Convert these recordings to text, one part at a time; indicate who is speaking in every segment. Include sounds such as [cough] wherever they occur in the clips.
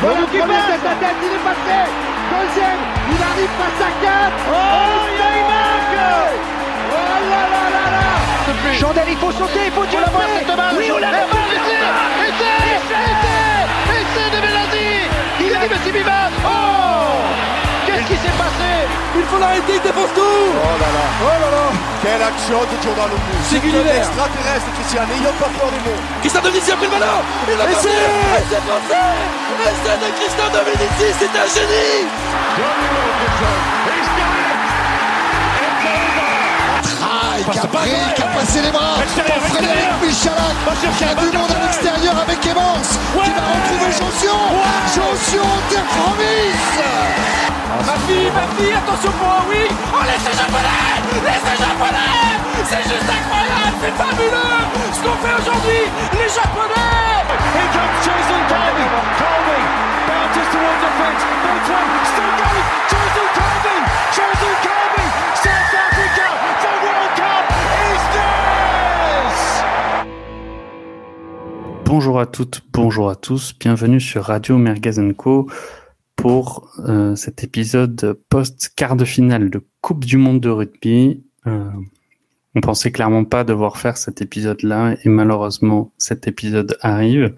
Speaker 1: Voilà qui passe tête à tête, il est passé Deuxième, il arrive face à 4 Oh, il y a une marque Oh là là là là. Chandel, il faut sauter, il faut tirer cette balle. Oui, on l'a balle Essai Essai Essai. De Belazzi Il a dit Messi Viva Oh qui s'est passé.
Speaker 2: Il faut l'arrêter, il défonce tout.
Speaker 3: Oh là là.
Speaker 2: Oh là là.
Speaker 3: Quelle action de Giordano
Speaker 2: C'est Gulliver
Speaker 3: extraterrestre, Christian, n'ayons pas peur des mots
Speaker 2: Christian Dominici a pris le ballon. Il a passé C'est passé. Essai de Christian Dominici, c'est un génie
Speaker 4: Ah, qui a pris, qui a passé les bras. Pour Frédéric Michalak, qui a du monde à l'extérieur avec Evans, qui va retrouver Jonction, Jonction, terre promise
Speaker 2: Mafi, Mafi, attention pour un oui Oh, l'essai japonais L'essai japonais C'est juste incroyable, c'est fabuleux. Ce qu'on fait aujourd'hui, les japonais.
Speaker 1: Here comes Jason Colby Colby bounces towards the fence. Both one, still going. Jason Colby Jason Colby
Speaker 5: Bonjour à toutes, bonjour à tous, bienvenue sur Radio Merguez Co pour euh, cet épisode post quart de finale de Coupe du Monde de rugby. Euh, on pensait clairement pas devoir faire cet épisode-là et malheureusement cet épisode arrive.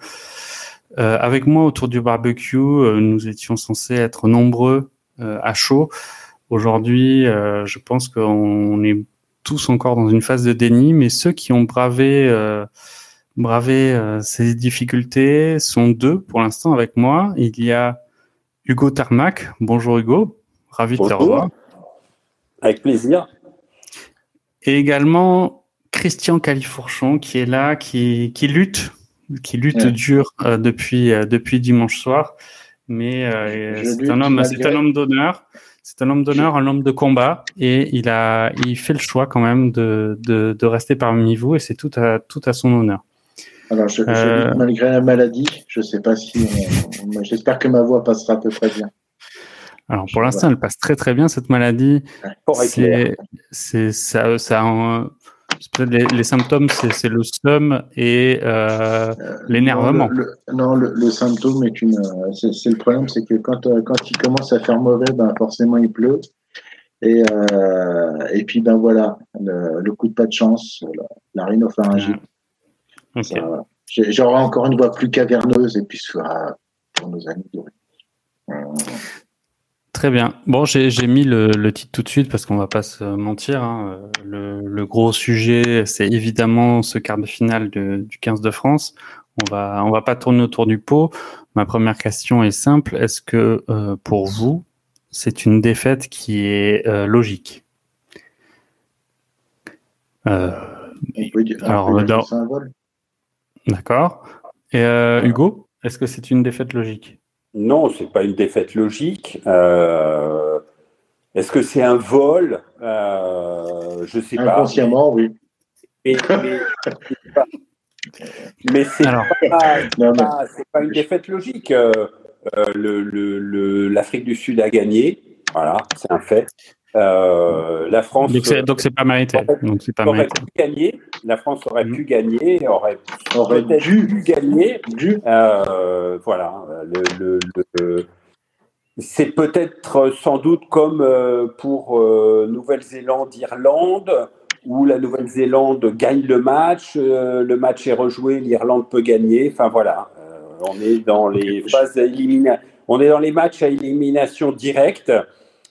Speaker 5: Euh, avec moi autour du barbecue, euh, nous étions censés être nombreux à chaud. Aujourd'hui, je pense qu'on est tous encore dans une phase de déni, mais ceux qui ont bravé bravé ces difficultés sont deux pour l'instant avec moi. Il y a Hugo Tarmac. Bonjour Hugo, ravi de te revoir.
Speaker 6: Avec plaisir.
Speaker 5: Et également Christian Califourchon qui est là, qui, qui lutte, qui lutte
Speaker 7: Ouais.
Speaker 5: dur euh, depuis, euh, depuis dimanche soir. Mais euh, c'est un homme,
Speaker 7: malgré-
Speaker 5: c'est un homme d'honneur. C'est un homme d'honneur, un homme de combat, et il a, il fait le choix quand même de, de, de rester parmi vous, et c'est tout à, tout à son honneur.
Speaker 7: Alors, je, je
Speaker 5: Euh.
Speaker 7: malgré la maladie. Je sais pas si. J'espère que ma voix passera à peu près bien.
Speaker 5: Alors pour l'instant, elle passe très très bien cette maladie. C'est, ça, ça, en- les, les symptômes, c'est, le seum et euh, l'énervement.
Speaker 7: Non, le, symptôme est une. euh, C'est le problème, c'est que quand, euh, quand il commence à faire mauvais, ben forcément il pleut. Et, euh, et puis ben voilà, le, le coup de pas de chance, la, la rhinopharyngite. Voilà. J'aurai encore une voix plus caverneuse et puis ce sera pour nos amis rugby. Euh,
Speaker 5: Très bien. Bon, j'ai, mis le, le titre tout de suite parce qu'on va pas se mentir. hein. Le, le gros sujet, c'est évidemment ce quart de finale de- du 15 de France. On va, on va pas tourner autour du pot. Ma première question est simple. Est-ce que euh, pour vous, c'est une défaite qui est euh, logique? Euh, Alors, dans-
Speaker 7: que c'est un vol.
Speaker 5: D'accord. Et euh, Hugo, est-ce que c'est une défaite logique?
Speaker 6: Non, c'est pas une défaite logique. Euh, Est-ce que c'est un vol? Euh, Je sais pas.
Speaker 7: Inconsciemment, oui.
Speaker 6: Mais, mais, mais c'est pas, pas- une défaite logique. Euh, euh, le- le- le- L'Afrique du Sud a gagné. Voilà, c'est un fait. Euh, la France.
Speaker 5: donc c'est donc c'est pas mérité. Donc c'est pas
Speaker 6: aurait
Speaker 5: mérité.
Speaker 6: pu gagner. La France aurait
Speaker 5: Mhm.
Speaker 6: pu gagner, aurait
Speaker 7: Aurait dû,
Speaker 6: pu gagner.
Speaker 7: dû.
Speaker 6: Euh, voilà. Le, le- le- c'est peut-être sans doute comme euh, pour euh, Nouvelle-Zélande-Irlande, où la Nouvelle-Zélande gagne le match, euh, le match est rejoué, l'Irlande peut gagner. Enfin voilà, Euh, on est dans les phases d'élimination. On est dans les matchs à élimination directe.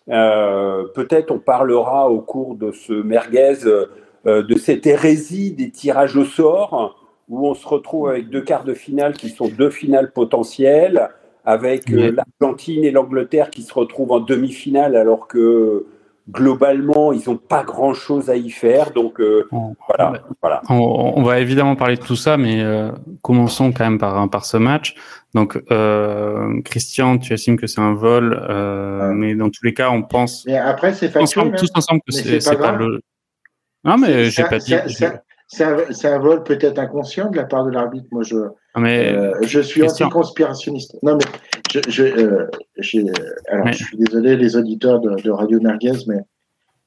Speaker 6: Euh, peut-être on parlera au cours de ce merguez euh, de cette hérésie des tirages au sort où on se retrouve avec deux quarts de finale qui sont deux finales potentielles, avec euh, l'Argentine et l'Angleterre qui se retrouvent en demi-finale alors que globalement ils n'ont pas grand-chose à y faire. Donc euh,
Speaker 5: On,
Speaker 6: voilà, voilà.
Speaker 5: on- on va évidemment parler de tout ça, mais euh, commençons quand même par, par ce match. Donc, euh, Christian, tu estimes que c'est un vol, euh,
Speaker 7: Ouais.
Speaker 5: mais dans tous les cas, on pense
Speaker 7: Mais après, c'est factuel.
Speaker 5: ensemble,
Speaker 7: hein.
Speaker 5: tous ensemble que c'est
Speaker 7: pas
Speaker 5: pas le. Non, mais j'ai pas dit.
Speaker 7: C'est- un, un vol peut-être inconscient de la part de l'arbitre. Moi, je,
Speaker 5: mais
Speaker 7: euh, je suis anti-conspirationniste. Non, mais je, je, euh, alors,
Speaker 5: Mais-
Speaker 7: je suis désolé, les auditeurs de, de Radio Merguez, mais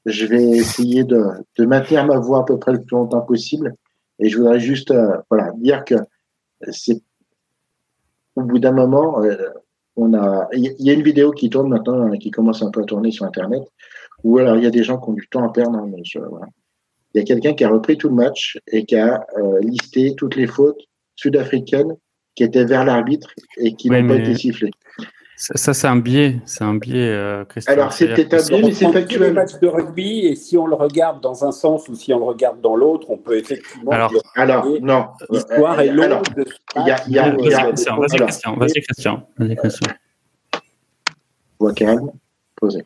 Speaker 7: je vais essayer de, de maintenir ma voix à peu près le plus longtemps possible. Et je voudrais juste euh, voilà, dire que c'est au bout d'un moment, euh, on a, il y a une vidéo qui tourne maintenant, qui commence un peu à tourner sur Internet, où alors il y a des gens qui ont du temps à perdre. Hein, il y a quelqu'un qui a repris tout le match et qui a euh, listé toutes les fautes sud-africaines qui étaient vers l'arbitre et qui n'ont pas été sifflées.
Speaker 5: Ça, c'est un biais, c'est un biais, euh,
Speaker 7: Alors, c'est peut-être un biais, mais c'est factuel.
Speaker 6: le match de rugby, et si on le regarde dans un sens ou si on le regarde dans l'autre, on peut effectivement.
Speaker 7: Alors, alors non.
Speaker 6: L'histoire est longue.
Speaker 5: Vas-y, Christian. Vas-y, Christian. Vas-y, Christian.
Speaker 7: Voix calme, posez.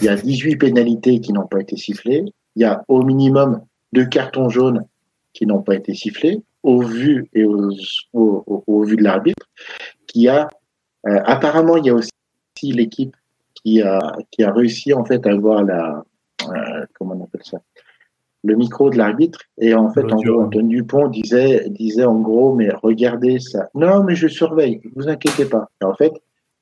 Speaker 7: Il y a 18 pénalités qui n'ont pas été sifflées. Il y a au minimum deux cartons jaunes qui n'ont pas été sifflés, au vu et au, au, au vu de l'arbitre, qui a euh, apparemment, il y a aussi l'équipe qui a, qui a réussi en fait à avoir la euh, comment on appelle ça le micro de l'arbitre. Et en fait en gros Antoine Dupont disait disait en gros mais regardez ça. Non mais je surveille. Vous inquiétez pas. En fait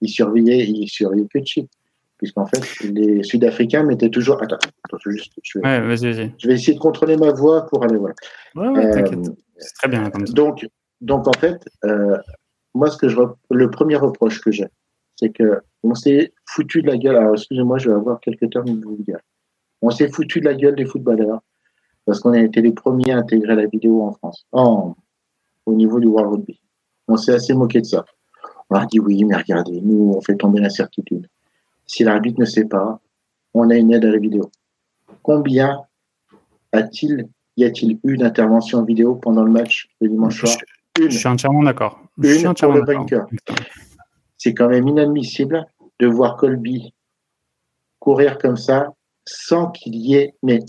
Speaker 7: il surveillait il surveillait que chip puisqu'en fait les Sud-Africains mettaient toujours attends, attends juste je vais,
Speaker 5: ouais, je
Speaker 7: vais essayer de contrôler ma voix pour aller voir
Speaker 5: ouais, ouais, euh, c'est très bien comme ça.
Speaker 7: donc donc en fait euh, moi, ce que je le premier reproche que j'ai, c'est que on s'est foutu de la gueule. Alors, excusez-moi, je vais avoir quelques termes de dire. On s'est foutu de la gueule des footballeurs parce qu'on a été les premiers à intégrer la vidéo en France, en, au niveau du World Rugby. On s'est assez moqué de ça. On a dit oui, mais regardez, nous, on fait tomber l'incertitude. Si l'arbitre ne sait pas, on a une aide à la vidéo. Combien a-t-il, y a-t-il eu d'interventions vidéo pendant le match de dimanche soir
Speaker 5: je suis entièrement d'accord.
Speaker 7: Une pour le vainqueur. C'est quand même inadmissible de voir Colby courir comme ça sans qu'il y ait. Mais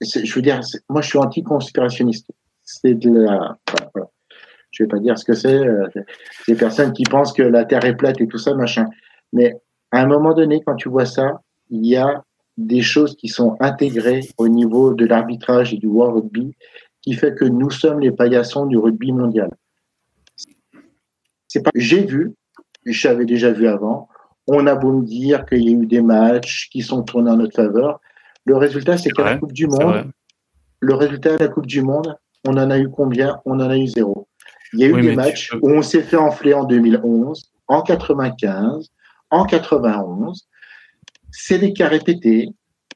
Speaker 7: je veux dire, moi je suis anti-conspirationniste. C'est de la. Je vais pas dire ce que c'est. Euh, des personnes qui pensent que la Terre est plate et tout ça, machin. Mais à un moment donné, quand tu vois ça, il y a des choses qui sont intégrées au niveau de l'arbitrage et du World Rugby qui fait que nous sommes les paillassons du rugby mondial. C'est pas, j'ai vu, je l'avais déjà vu avant. On a beau me dire qu'il y a eu des matchs qui sont tournés en notre faveur. Le résultat, c'est qu'à la Coupe du Monde, le résultat à la Coupe du Monde, on en a eu combien? On en a eu zéro. Il y a eu des matchs où on s'est fait enfler en 2011, en 95, en 91. C'est des cas répétés.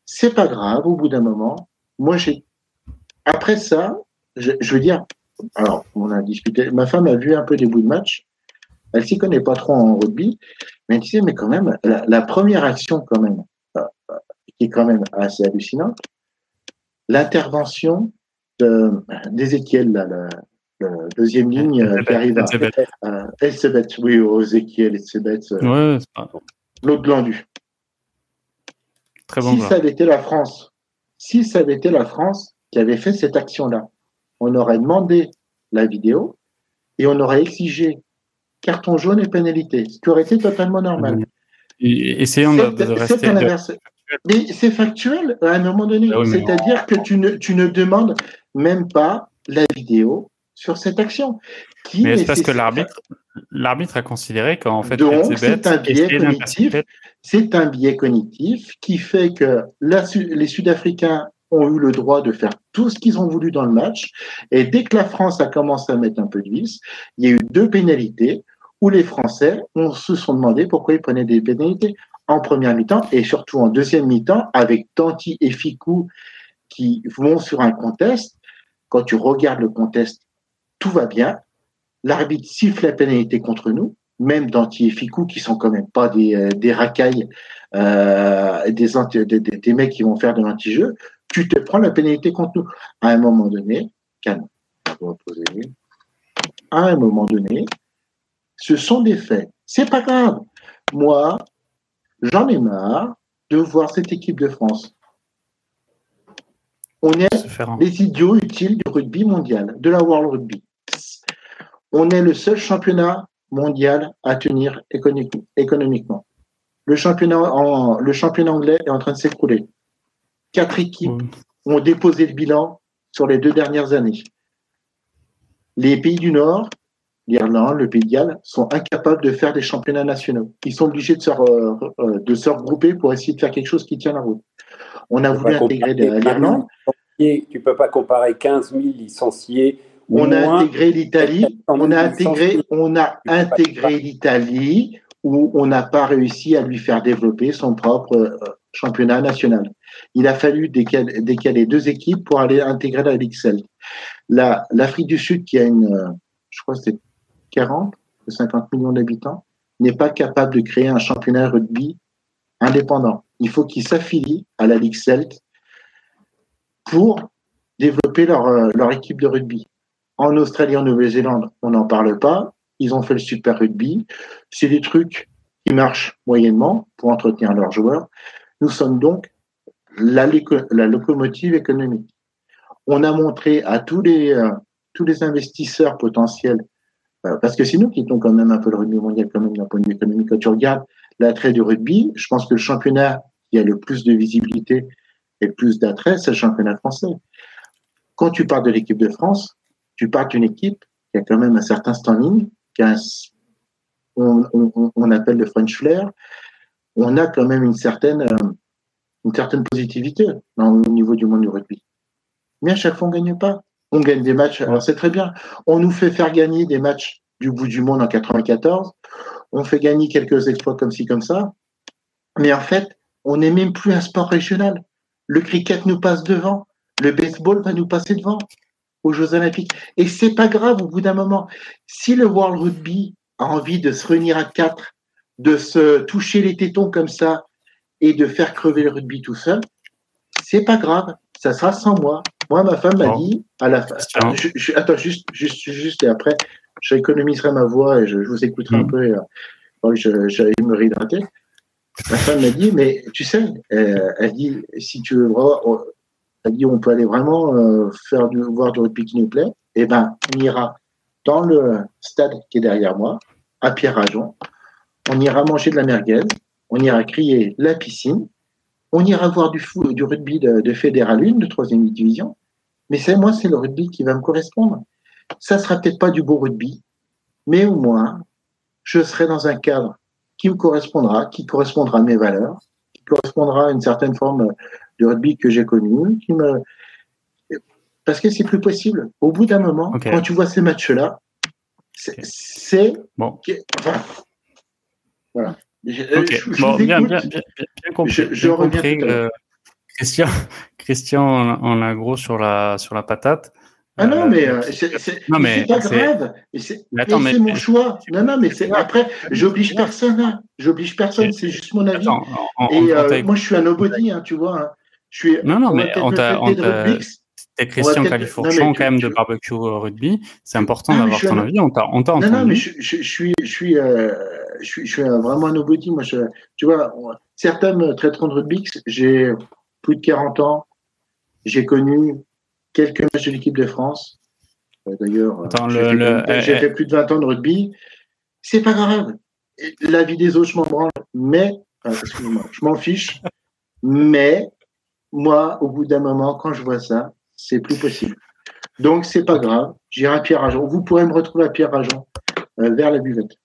Speaker 7: C'est pas grave au bout d'un moment. Moi, j'ai. Après ça, je, je, veux dire, alors, on a discuté. Ma femme a vu un peu des bouts de match. Elle s'y connaît pas trop en rugby, mais elle disait, mais quand même, la, première action, quand même, euh, euh, qui est quand même assez hallucinante, l'intervention la, la, deuxième ligne euh, qui arrive à Elsebeth, oui, Ezekiel, Elsebeth,
Speaker 5: ouais,
Speaker 7: l'autre glandu.
Speaker 5: Très bon
Speaker 7: si ça avait été la France, si ça avait été la France qui avait fait cette action-là, on aurait demandé la vidéo et on aurait exigé carton jaune et pénalité, ce qui aurait été totalement normal.
Speaker 5: essayons de, rester.
Speaker 7: Mais c'est factuel à un moment donné. Ah C'est-à-dire que tu ne, tu ne demandes même pas la vidéo sur cette action.
Speaker 5: Qui mais c'est parce que l'arbitre, l'arbitre a considéré qu'en fait,
Speaker 7: c'est un biais cognitif. C'est un biais cognitif qui fait que les Sud-Africains ont eu le droit de faire tout ce qu'ils ont voulu dans le match. Et dès que la France a commencé à mettre un peu de vis, il y a eu deux pénalités où les Français on se sont demandé pourquoi ils prenaient des pénalités en première mi-temps et surtout en deuxième mi-temps avec Tanti et Ficou qui vont sur un contest. Quand tu regardes le contest, tout va bien. L'arbitre siffle la pénalité contre nous, même Tanti et Ficou qui sont quand même pas des, euh, des racailles, euh, des, des, des, mecs qui vont faire de l'anti-jeu. Tu te prends la pénalité contre nous. À un moment donné, calme, à un moment donné, ce sont des faits. C'est pas grave. Moi, j'en ai marre de voir cette équipe de France. On est les idiots utiles du rugby mondial, de la World Rugby. On est le seul championnat mondial à tenir économiquement. Le championnat, en, le championnat anglais est en train de s'écrouler. Quatre équipes ont déposé le bilan sur les deux dernières années. Les pays du Nord l'Irlande, le Pays de Galles, sont incapables de faire des championnats nationaux. Ils sont obligés de se, euh, de se regrouper pour essayer de faire quelque chose qui tient la route. On a voulu intégrer l'Irlande.
Speaker 6: Tu ne peux pas comparer 15 000 licenciés.
Speaker 7: On a intégré l'Italie. On a intégré, on a intégré l'Italie où on n'a pas réussi à lui faire développer son propre euh, championnat national. Il a fallu décaler, deux équipes pour aller intégrer la Ligue Celt. L'Afrique du Sud, qui a une, euh, je crois c'est 40 ou 50 millions d'habitants, n'est pas capable de créer un championnat rugby indépendant. Il faut qu'ils s'affilient à la Ligue Celt pour développer leur, euh, leur équipe de rugby. En Australie, en Nouvelle-Zélande, on n'en parle pas. Ils ont fait le super rugby. C'est des trucs qui marchent moyennement pour entretenir leurs joueurs. Nous sommes donc la, locomotive économique. On a montré à tous les, euh, investisseurs potentiels, euh, parce que c'est nous qui quand même un peu le rugby mondial quand même d'un point de vue économique. Quand tu regardes l'attrait du rugby, je pense que le championnat qui a le plus de visibilité et le plus d'attrait, c'est le championnat français. Quand tu parles de l'équipe de France, tu parles d'une équipe qui a quand même un certain standing, qui a on, on, appelle le French flair. On a quand même une certaine, euh, une certaine positivité au niveau du monde du rugby. Mais à chaque fois, on ne gagne pas. On gagne des matchs, alors c'est très bien. On nous fait faire gagner des matchs du bout du monde en 94. On fait gagner quelques exploits comme ci, comme ça. Mais en fait, on n'est même plus un sport régional. Le cricket nous passe devant. Le baseball va nous passer devant aux Jeux Olympiques. Et c'est pas grave au bout d'un moment. Si le World Rugby a envie de se réunir à quatre, de se toucher les tétons comme ça et de faire crever le rugby tout seul, c'est pas grave. Ça sera sans moi. Moi, ma femme m'a dit à la fin. attends, juste, juste, juste, et après, j'économiserai ma voix et je, vous écouterai un mm. peu. Et, euh, j'allais me réhydrater. Ma femme m'a dit, mais tu sais, euh, elle, dit, si tu veux on peut aller vraiment euh, faire du, voir du rugby qui nous plaît. Eh ben, on ira dans le stade qui est derrière moi, à Pierre-Ajon. On ira manger de la merguez. On ira crier la piscine. On ira voir du rugby de, de Fédéral 1, de troisième division. Mais c'est moi, c'est le rugby qui va me correspondre. Ça sera peut-être pas du beau rugby, mais au moins, je serai dans un cadre qui me correspondra, qui correspondra à mes valeurs, qui correspondra à une certaine forme de rugby que j'ai connu, qui me parce que c'est plus possible. Au bout d'un moment, quand tu vois ces matchs-là, c'est
Speaker 5: bon. voilà. bon, bien, bien, bien, compris. Je, compris euh, Christian, [laughs] Christian, on a gros sur la sur la patate.
Speaker 7: Ah non, mais euh, c'est pas grave. C'est mon choix. Non, non, mais après, j'oblige personne. Hein. J'oblige personne, c'est juste mon avis. et euh, moi, je suis un nobody, hein, tu vois. Hein. Je suis,
Speaker 5: non, non, mais on t'a. T'es Christian Califourchon, quand même, de barbecue rugby. C'est important ah, d'avoir ton avis. On t'a entendu.
Speaker 7: Non, non, mais je, je, suis, je, suis, euh, je, suis, je suis vraiment un nobody. Moi, je, tu vois, certains me traiteront de rugby. J'ai plus de 40 ans. J'ai connu quelques matchs de l'équipe de France. Euh, d'ailleurs, euh, j'ai fait, plus de 20 ans de rugby. C'est pas grave. La vie des autres, je m'en branle. Mais, excuse-moi, je m'en fiche. Mais, moi, au bout d'un moment, quand je vois ça, c'est plus possible. Donc, c'est pas grave. J'irai à Pierre Agen. Vous pourrez me retrouver à Pierre Agen, euh, vers la buvette.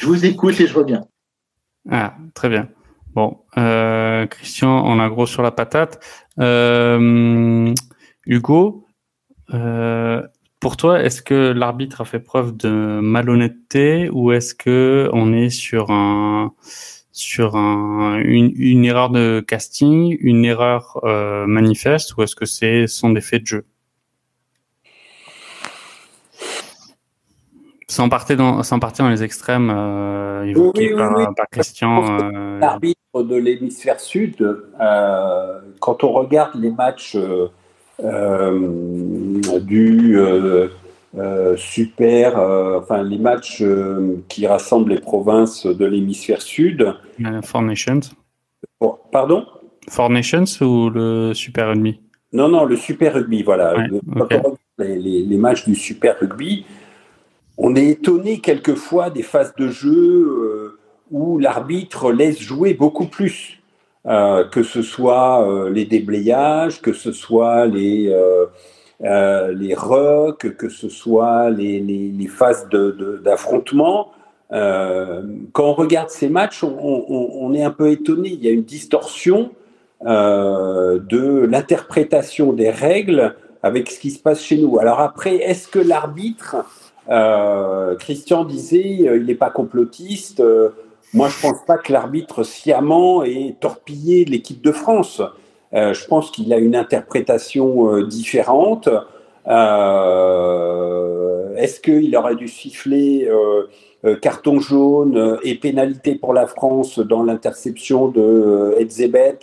Speaker 7: Je vous écoute et je reviens.
Speaker 5: Ah, très bien. Bon, Christian, on a gros sur la patate. Euh, Hugo, euh, pour toi, est-ce que l'arbitre a fait preuve de malhonnêteté ou est-ce que on est sur un sur un, une, erreur de casting, une erreur euh, manifeste ou est-ce que c'est sont des faits de jeu? Sans partir dans, sans partir dans les extrêmes euh, évoqués par, Christian.
Speaker 6: Euh... L'arbitre de l'hémisphère sud, quand on regarde les matchs euh, euh, super, enfin les matchs qui rassemblent les provinces de l'hémisphère sud.
Speaker 5: Four Nations.
Speaker 6: pardon?
Speaker 5: Four Nations ou le Super Rugby?
Speaker 6: Non, non, le Super Rugby, voilà. les, les matchs du Super Rugby, on est étonné quelquefois des phases de jeu euh, où l'arbitre laisse jouer beaucoup plus, euh, que ce soit euh, les déblayages, que ce soit les, les rucks, que ce soit les, phases d'affrontement. quand on regarde ces matchs, on, est un peu étonné. Il y a une distorsion de l'interprétation des règles avec ce qui se passe chez nous. Alors après, est-ce que l'arbitre Christian disait, il n'est pas complotiste. moi, je pense pas que l'arbitre sciemment ait torpillé l'équipe de France. Je pense qu'il a une interprétation différente. Est-ce qu'il aurait dû siffler euh, carton jaune euh, et pénalité pour la France dans l'interception de euh, Edzebet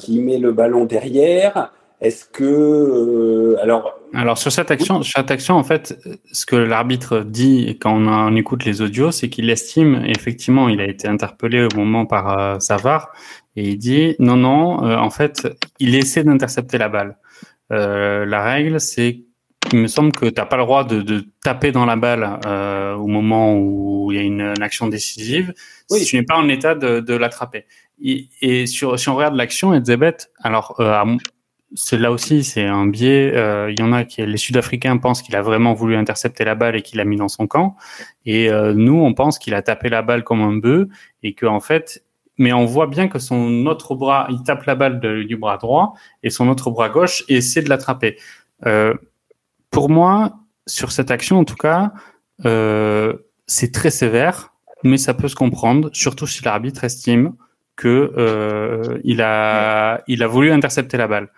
Speaker 6: qui met le ballon derrière? Est-ce que alors
Speaker 5: alors sur cette action, sur cette action en fait, ce que l'arbitre dit quand on, écoute les audios, c'est qu'il estime effectivement, il a été interpellé au moment par Savard et il dit non non, en fait, il essaie d'intercepter la balle. la règle, c'est il me semble que tu n'as pas le droit de, de, taper dans la balle euh, au moment où il y a une, action décisive oui. si tu n'es pas en état de, de l'attraper. Et, et sur, si on regarde l'action, Edzebet, alors euh, c'est là aussi c'est un biais. Euh, il y en a qui les Sud-Africains pensent qu'il a vraiment voulu intercepter la balle et qu'il l'a mis dans son camp, et euh, nous on pense qu'il a tapé la balle comme un bœuf et que en fait mais on voit bien que son autre bras, il tape la balle du bras droit et son autre bras gauche essaie de l'attraper. Euh, pour moi, sur cette action, en tout cas, euh, c'est très sévère, mais ça peut se comprendre, surtout si l'arbitre estime que euh, il a il a voulu intercepter la balle.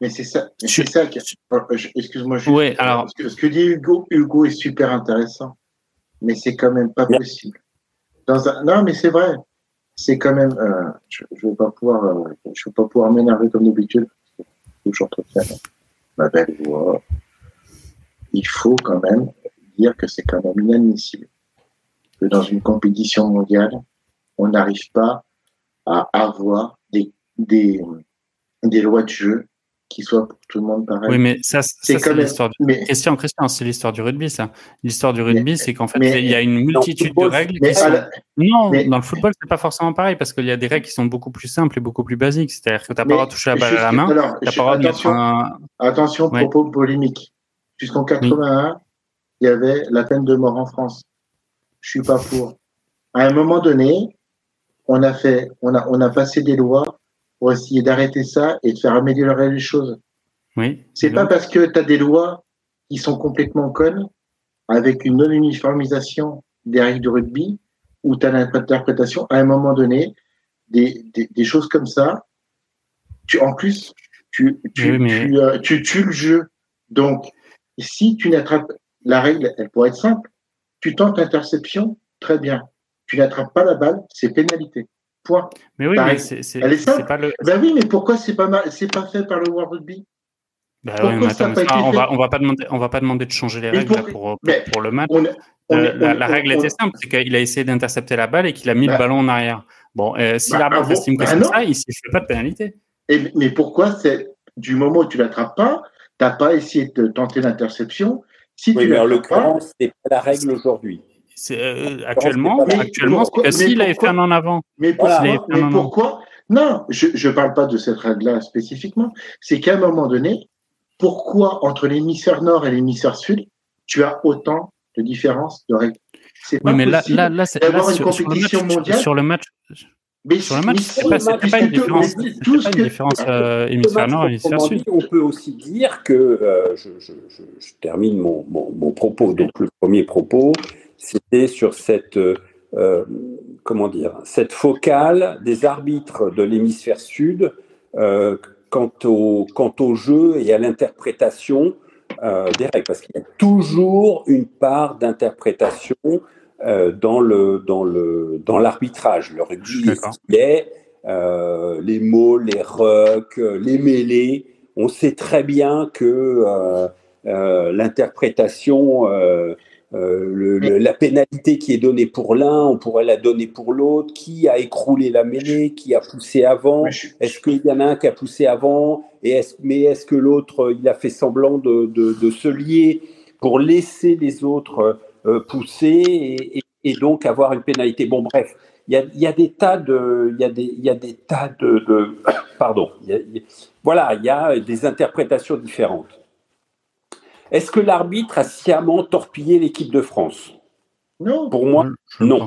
Speaker 7: Mais c'est ça, c'est ça. Oh, excuse-moi.
Speaker 5: Oui, alors.
Speaker 7: Ce que, dit Hugo, Hugo est super intéressant, mais c'est quand même pas possible. Dans un... Non, mais c'est vrai. C'est quand même. Euh, je, ne vais pas pouvoir, euh, je vais pas pouvoir m'énerver comme d'habitude. Toujours trop ma belle voix il faut quand même dire que c'est quand même inadmissible que dans une compétition mondiale, on n'arrive pas à avoir des, des, des lois de jeu qui soient pour tout le monde pareil.
Speaker 5: Oui, mais ça, c'est l'histoire. Du... Christian, Christian, c'est l'histoire du rugby, ça. L'histoire du rugby, c'est qu'en fait, il y a une multitude de règles. Qui sont... Non, dans le football, c'est pas forcément pareil parce qu'il y a des règles qui sont beaucoup plus simples et beaucoup plus basiques. C'est-à-dire que tu n'as pas le droit de toucher la balle à la main.
Speaker 7: Alors, pas droit attention, un... attention, propos polémiques. Jusqu'en 81, il y avait la peine de mort en France. Je suis pas pour. À un moment donné, on a fait, on a, on a passé des lois pour essayer d'arrêter ça et de faire améliorer les choses.
Speaker 5: Oui.
Speaker 7: C'est pas parce que tu as des lois qui sont complètement connes, avec une non-uniformisation des règles du rugby, où tu as l'interprétation, à un moment donné, des, des, des, choses comme ça, tu, en plus, tu, tu, tu, euh, tu tues le jeu. Donc, si tu n'attrapes, la règle, elle pourrait être simple. Tu tentes l'interception, très bien. Tu n'attrapes pas la balle, c'est pénalité. Point.
Speaker 5: Mais oui, mais c'est.
Speaker 7: Pas le... Ben oui, mais pourquoi c'est pas mal, c'est pas fait par le World Rugby?
Speaker 5: Bah oui, mais attends, mais on va, on va pas demander, on va pas demander de changer les règles pour, pour, pour, le match. On, on, euh, la, règle était simple, c'est qu'il a essayé d'intercepter la balle et qu'il a mis le bah. ballon en arrière. Bon, euh, si bah, l'arbitre estime que bah c'est ça, il ne fait pas de pénalité.
Speaker 7: Et, mais pourquoi c'est du moment où tu l'attrapes pas, tu n'as pas essayé de tenter l'interception.
Speaker 6: Si oui, tu mais en l'occurrence, ce n'est pas la règle aujourd'hui.
Speaker 5: Euh, actuellement, actuellement s'il avait fait un en avant.
Speaker 7: Mais, pourquoi, Non, je ne parle pas de cette règle-là spécifiquement. C'est qu'à un moment donné, pourquoi entre l'hémisphère nord et l'hémisphère sud, tu as autant de différences de règles?
Speaker 5: C'est pas oui, mais possible là, là, là, d'avoir une compétition mondiale. Sur le match, mais sur le match, c'est pas, pas, une différence, pas une différence euh, hémisphère nord et hémisphère sud.
Speaker 6: On peut aussi dire que, euh, je, je, je, je, termine mon, mon, mon, propos, donc le premier propos, c'était sur cette, euh, comment dire, cette focale des arbitres de l'hémisphère sud euh, quant, au, quant au jeu et à l'interprétation euh, des règles, parce qu'il y a toujours une part d'interprétation euh, dans le dans le dans l'arbitrage. Le rugby est euh, les mots, les rucks, les mêlées. On sait très bien que euh, euh l'interprétation, euh, le, la pénalité qui est donnée pour l'un, on pourrait la donner pour l'autre. Qui a écroulé la mêlée? Qui a poussé avant? Est-ce qu'il y en a un qui a poussé avant? Et est mais est-ce que l'autre il a fait semblant de, de, de se lier pour laisser les autres euh, pousser et, donc avoir une pénalité? Bon, bref, il y a, des tas de, il y a des, il y a des tas de, [coughs] pardon, voilà, il y a des interprétations différentes. Est-ce que l'arbitre a sciemment torpillé l'équipe de France?
Speaker 7: Non.
Speaker 6: Pour moi, non.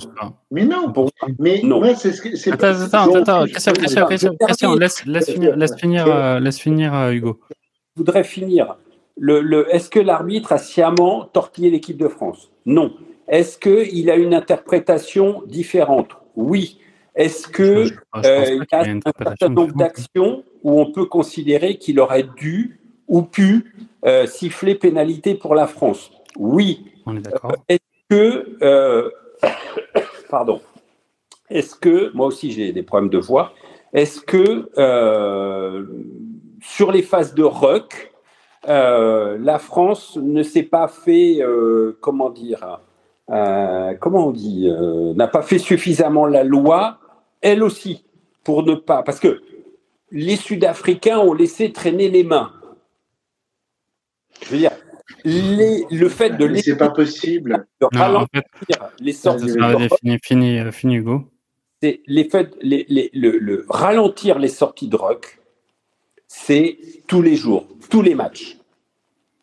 Speaker 7: Mais non. Pour mais
Speaker 6: non.
Speaker 5: c'est attends, attends, attends, Christian, laisse, laisse, finir, laisse finir, euh, laisse finir, Hugo.
Speaker 6: Je voudrais finir le, est-ce que l'arbitre a sciemment torpillé l'équipe de France? Non. Est-ce qu'il a une interprétation différente? Oui. Est-ce que euh, y a un certain nombre d'actions où on peut considérer qu'il aurait dû ou pu euh, siffler pénalité pour la France Oui.
Speaker 5: On est d'accord.
Speaker 6: est-ce que [coughs] pardon Est-ce que moi aussi j'ai des problèmes de voix Est-ce que sur les phases de ruck euh, la France ne s'est pas fait, euh, comment dire, euh, comment on dit, n'a pas fait suffisamment la loi, elle aussi, pour ne pas, parce que les Sud-Africains ont laissé traîner les mains. Je veux dire, le fait de
Speaker 7: laisser. C'est pas possible.
Speaker 6: ralentir les sorties.
Speaker 5: Fini, fini, fini, Hugo.
Speaker 6: C'est les faits, le, ralentir les sorties de rock c'est tous les jours, tous les matchs.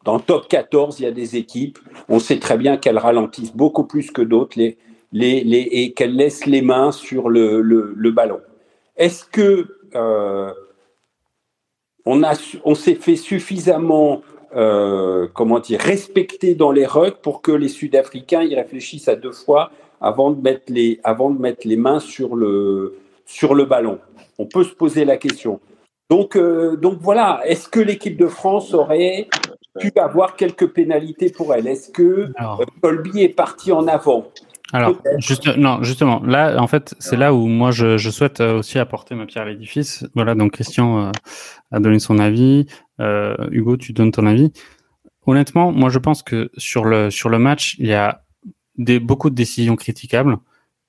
Speaker 6: Dans le top 14, il y a des équipes, on sait très bien qu'elles ralentissent beaucoup plus que d'autres les, les, les, et qu'elles laissent les mains sur le, le, ballon. Est-ce que euh, on, a, on s'est fait suffisamment euh, comment dire, respecter dans les rucks pour que les Sud-Africains y réfléchissent à deux fois avant de mettre les, avant de mettre les mains sur le, sur le ballon On peut se poser la question. Donc, euh, donc voilà, est-ce que l'équipe de France aurait pu avoir quelques pénalités pour elle? Est-ce que euh, Colby est parti en avant?
Speaker 5: Alors, juste, non, justement, là, en fait, c'est là où moi je, je, souhaite aussi apporter ma pierre à l'édifice. Voilà, donc Christian a donné son avis. Hugo, tu donnes ton avis. Honnêtement, moi je pense que sur le sur le match, il y a des beaucoup de décisions critiquables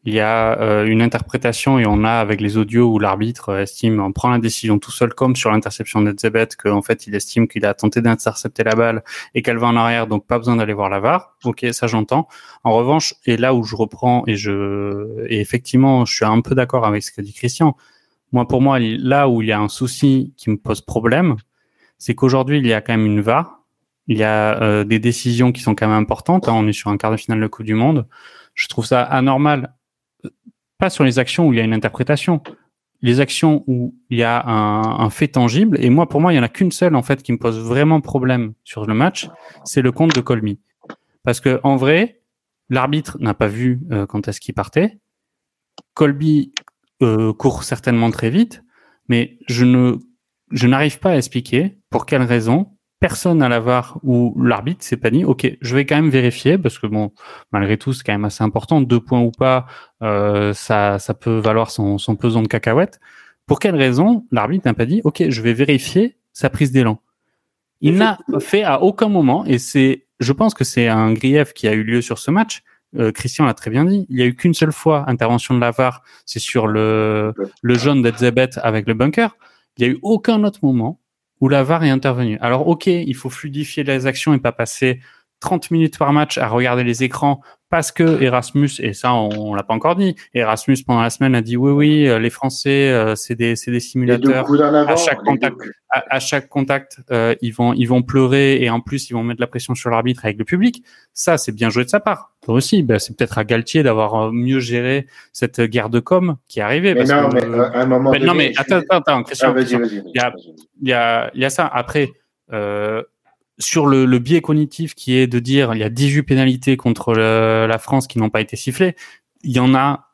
Speaker 5: il y a euh, une interprétation et on a avec les audios où l'arbitre euh, estime, on prend la décision tout seul comme sur l'interception d'Edzebet, qu'en fait il estime qu'il a tenté d'intercepter la balle et qu'elle va en arrière, donc pas besoin d'aller voir la VAR. Ok, ça j'entends. En revanche, et là où je reprends et je et effectivement je suis un peu d'accord avec ce que dit Christian. Moi pour moi là où il y a un souci qui me pose problème, c'est qu'aujourd'hui il y a quand même une VAR, il y a euh, des décisions qui sont quand même importantes. Hein, on est sur un quart de finale de Coupe du Monde. Je trouve ça anormal pas sur les actions où il y a une interprétation. Les actions où il y a un, fait tangible, et moi, pour moi, il y en a qu'une seule en fait qui me pose vraiment problème sur le match, c'est le compte de Colmy. Parce que en vrai, l'arbitre n'a pas vu euh, quand est-ce qu'il partait. Colby euh, court certainement très vite, mais je ne je n'arrive pas à expliquer pour quelle raison personne à la VAR ou l'arbitre s'est pas dit, ok, je vais quand même vérifier parce que bon, malgré tout, c'est quand même assez important, deux points ou pas, euh, ça, ça peut valoir son, son pesant de cacahuètes. Pour quelle raison l'arbitre n'a pas dit, ok, je vais vérifier sa prise d'élan? Il n'a fait à aucun moment, et c'est, je pense que c'est un grief qui a eu lieu sur ce match. Euh, Christian l'a très bien dit. Il y a eu qu'une seule fois intervention de la VAR, c'est sur le, le jaune d'Edzebet avec le bunker. Il y a eu aucun autre moment où la VAR est intervenue. Alors ok, il faut fluidifier les actions et pas passer 30 minutes par match à regarder les écrans parce que Erasmus, et ça on, l'a pas encore dit, Erasmus pendant la semaine a dit oui oui, euh, les Français euh, c'est des c'est des simulateurs. à chaque contact, à, chaque contact, euh, ils vont ils vont pleurer et en plus ils vont mettre la pression sur l'arbitre avec le public. Ça c'est bien joué de sa part. Aussi, ben, c'est peut-être à Galtier d'avoir mieux géré cette guerre de com qui est arrivée.
Speaker 7: Mais non, mais à un moment
Speaker 5: ben, Non mais attends attends, attends Christian, ah, il y a il y a il y a ça après. Euh, sur le, le, biais cognitif qui est de dire il y a 18 pénalités contre la France qui n'ont pas été sifflées, il y en a,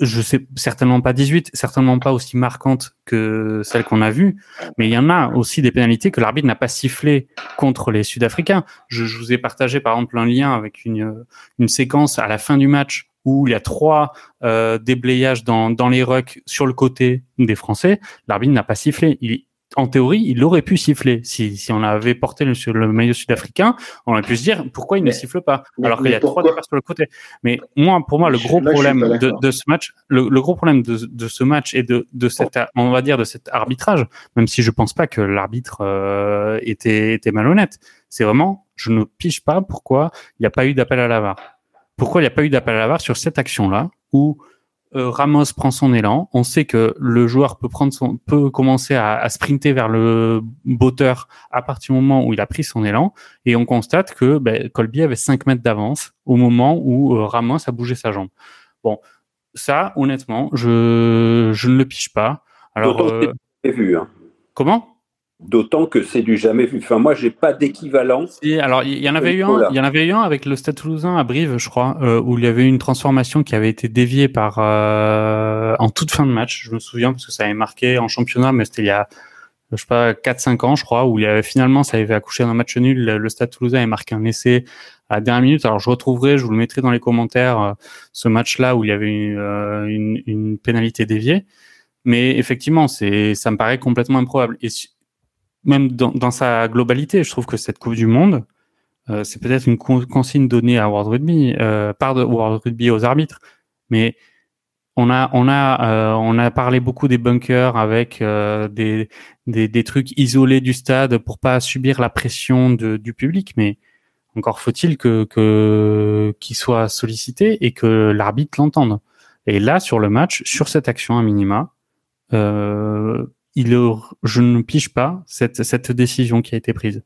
Speaker 5: je sais certainement pas 18, certainement pas aussi marquantes que celles qu'on a vues, mais il y en a aussi des pénalités que l'arbitre n'a pas sifflées contre les Sud-Africains. Je, je, vous ai partagé par exemple un lien avec une, une séquence à la fin du match où il y a trois euh, déblayages dans, dans les rucks sur le côté des Français. L'arbitre n'a pas sifflé. En théorie, il aurait pu siffler. Si, si on avait porté le, le maillot sud-africain, on aurait pu se dire pourquoi il ne siffle pas, alors qu'il y a trois départs sur le côté. Mais moi, pour moi, le gros problème de, de, ce match, le, le gros problème de, de, ce match et de, de cet, on va dire, de cet arbitrage, même si je pense pas que l'arbitre euh, était, était malhonnête, c'est vraiment, je ne pige pas pourquoi il n'y a pas eu d'appel à la VAR. Pourquoi il n'y a pas eu d'appel à la VAR sur cette action-là où euh, Ramos prend son élan. On sait que le joueur peut prendre son, peut commencer à, à, sprinter vers le botteur à partir du moment où il a pris son élan. Et on constate que ben, Colby avait 5 mètres d'avance au moment où euh, Ramos a bougé sa jambe. Bon, ça, honnêtement, je, je ne le piche pas. Alors,
Speaker 6: euh, hein.
Speaker 5: comment?
Speaker 6: D'autant que c'est du jamais vu. Enfin, moi, j'ai pas d'équivalent.
Speaker 5: alors, il y en avait eu un. Il y en avait eu un avec le Stade Toulousain à Brive, je crois, euh, où il y avait eu une transformation qui avait été déviée par euh, en toute fin de match. Je me souviens parce que ça avait marqué en championnat, mais c'était il y a je sais pas 4-5 ans, je crois, où il y avait finalement ça avait accouché d'un match nul. Le Stade Toulousain avait marqué un essai à la dernière minute. Alors, je retrouverai, je vous le mettrai dans les commentaires, euh, ce match-là où il y avait une, une, une pénalité déviée. Mais effectivement, c'est, ça me paraît complètement improbable. Et même dans, dans, sa globalité, je trouve que cette Coupe du Monde, euh, c'est peut-être une consigne donnée à World Rugby, euh, par de World Rugby aux arbitres, mais on a, on a, euh, on a parlé beaucoup des bunkers avec euh, des, des, des, trucs isolés du stade pour pas subir la pression de, du public, mais encore faut-il que, qu'il soit sollicité et que l'arbitre l'entende. Et là, sur le match, sur cette action à minima, euh, il, je ne pige pas cette, cette décision qui a été prise.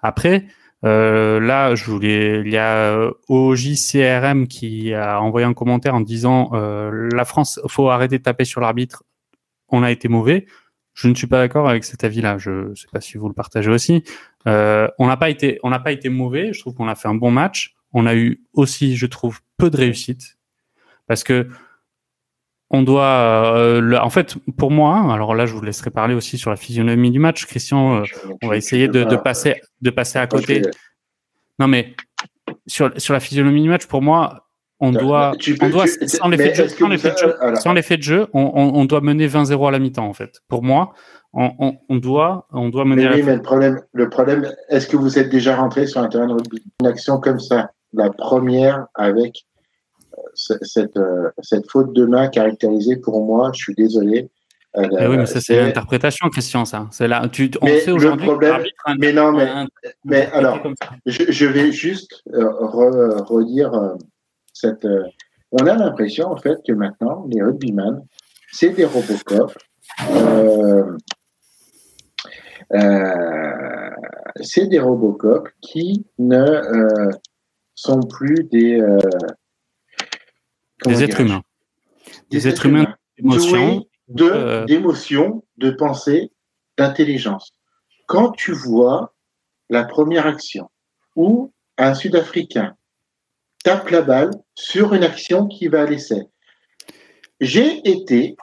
Speaker 5: Après, euh, là, je voulais, il y a euh, OJCRM qui a envoyé un commentaire en disant euh, la France, faut arrêter de taper sur l'arbitre. On a été mauvais. Je ne suis pas d'accord avec cet avis-là. Je ne sais pas si vous le partagez aussi. Euh, on n'a pas été, on n'a pas été mauvais. Je trouve qu'on a fait un bon match. On a eu aussi, je trouve, peu de réussite parce que on doit, euh, en fait, pour moi, alors là, je vous laisserai parler aussi sur la physionomie du match. Christian, euh, on va essayer de, passer, de passer à côté. Non, mais sur, sur la physionomie du match, pour moi, on doit, on doit sans l'effet de jeu, sans l'effet de jeu, on, on, doit mener 20-0 à la mi-temps, en fait. Pour moi, on, on, doit, on doit mener.
Speaker 7: Mais oui, mais le problème, le problème, est-ce que vous êtes déjà rentré sur un terrain de rugby? Une action comme ça, la première avec cette, euh, cette faute de main caractérisée pour moi, je suis désolé.
Speaker 5: Euh, eh oui, mais ça, c'est l'interprétation, Christian, ça. C'est là, tu,
Speaker 7: on mais sait aujourd'hui. Mais non, mais, mais alors, je, je, vais juste euh, redire cette. on a l'impression, en fait, que maintenant, les rugbyman, c'est des Robocop. C'est des Robocop qui ne sont plus des
Speaker 5: des êtres humains.
Speaker 7: Des, êtres humains d'émotion, de, euh, d'émotion, de pensée, d'intelligence. Quand tu vois la première action où un Sud-Africain tape la balle sur une action qui va à l'essai. J'ai été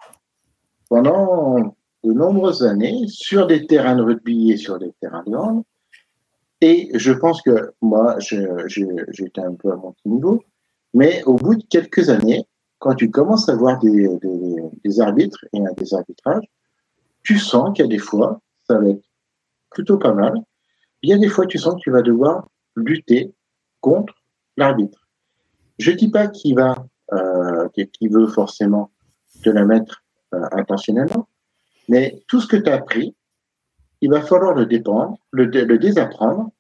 Speaker 7: pendant de nombreuses années sur des terrains de rugby et sur des terrains de hand. Et je pense que moi, j'étais un peu à mon petit niveau. Mais au bout de quelques années, quand tu commences à voir des, des, des arbitres et des arbitrages, tu sens qu'il y a des fois, ça va être plutôt pas mal. Il y a des fois, tu sens que tu vas devoir lutter contre l'arbitre. Je dis pas qu'il va, euh, qu'il veut forcément te la mettre euh, intentionnellement, mais tout ce que tu as appris, il va falloir le dépendre, le, le désapprendre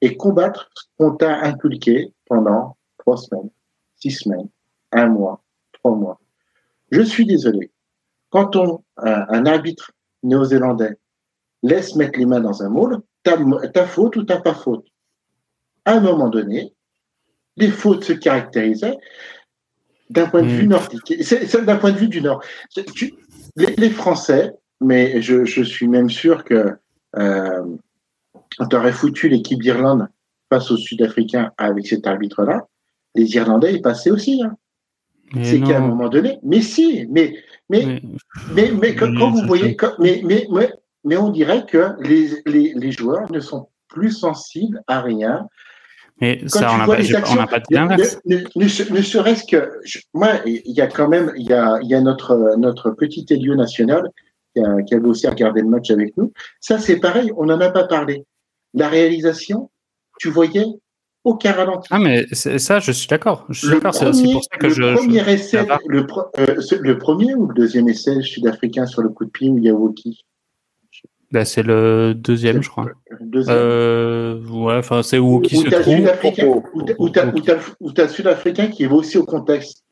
Speaker 7: et combattre ce qu'on t'a inculqué pendant trois semaines six semaines, un mois, trois mois. Je suis désolé. Quand on, un, arbitre néo-zélandais laisse mettre les mains dans un moule, t'as faute ou t'as pas faute? À un moment donné, les fautes se caractérisaient d'un point de vue hmm. nordique. C'est d'un point de vue du Nord. les, Français, mais je, je, suis même sûr que euh, on aurait foutu l'équipe d'Irlande face aux Sud-Africains avec cet arbitre-là, les Irlandais y passaient aussi. Hein. C'est qu'à un moment donné, mais si, mais mais mais, mais, quand, vous voyez, mais, mais, mais on dirait que les, les, les, joueurs ne sont plus sensibles à rien.
Speaker 5: Mais ça, on n'a pas, pas, de l'inverse.
Speaker 7: Ne, ne, serait-ce que, moi, il y a quand même, il y a, il y a notre notre petit élieu national qui, a, qui avait aussi regardé le match avec nous. Ça, c'est pareil, on n'en a pas parlé. La réalisation, tu voyais aucun ralenti.
Speaker 5: Ah, mais ça, je suis d'accord. Je suis d'accord.
Speaker 7: C'est aussi pour ça que le je. Premier essai, le, euh, le, premier ou le deuxième essai sud-africain sur le coup de pied où il y a Woki
Speaker 5: bah, C'est le deuxième, je crois. Deuxième. Euh, ouais, enfin, c'est où qui se trouve.
Speaker 7: Ou tu as le Sud-Africain qui va aussi au contexte.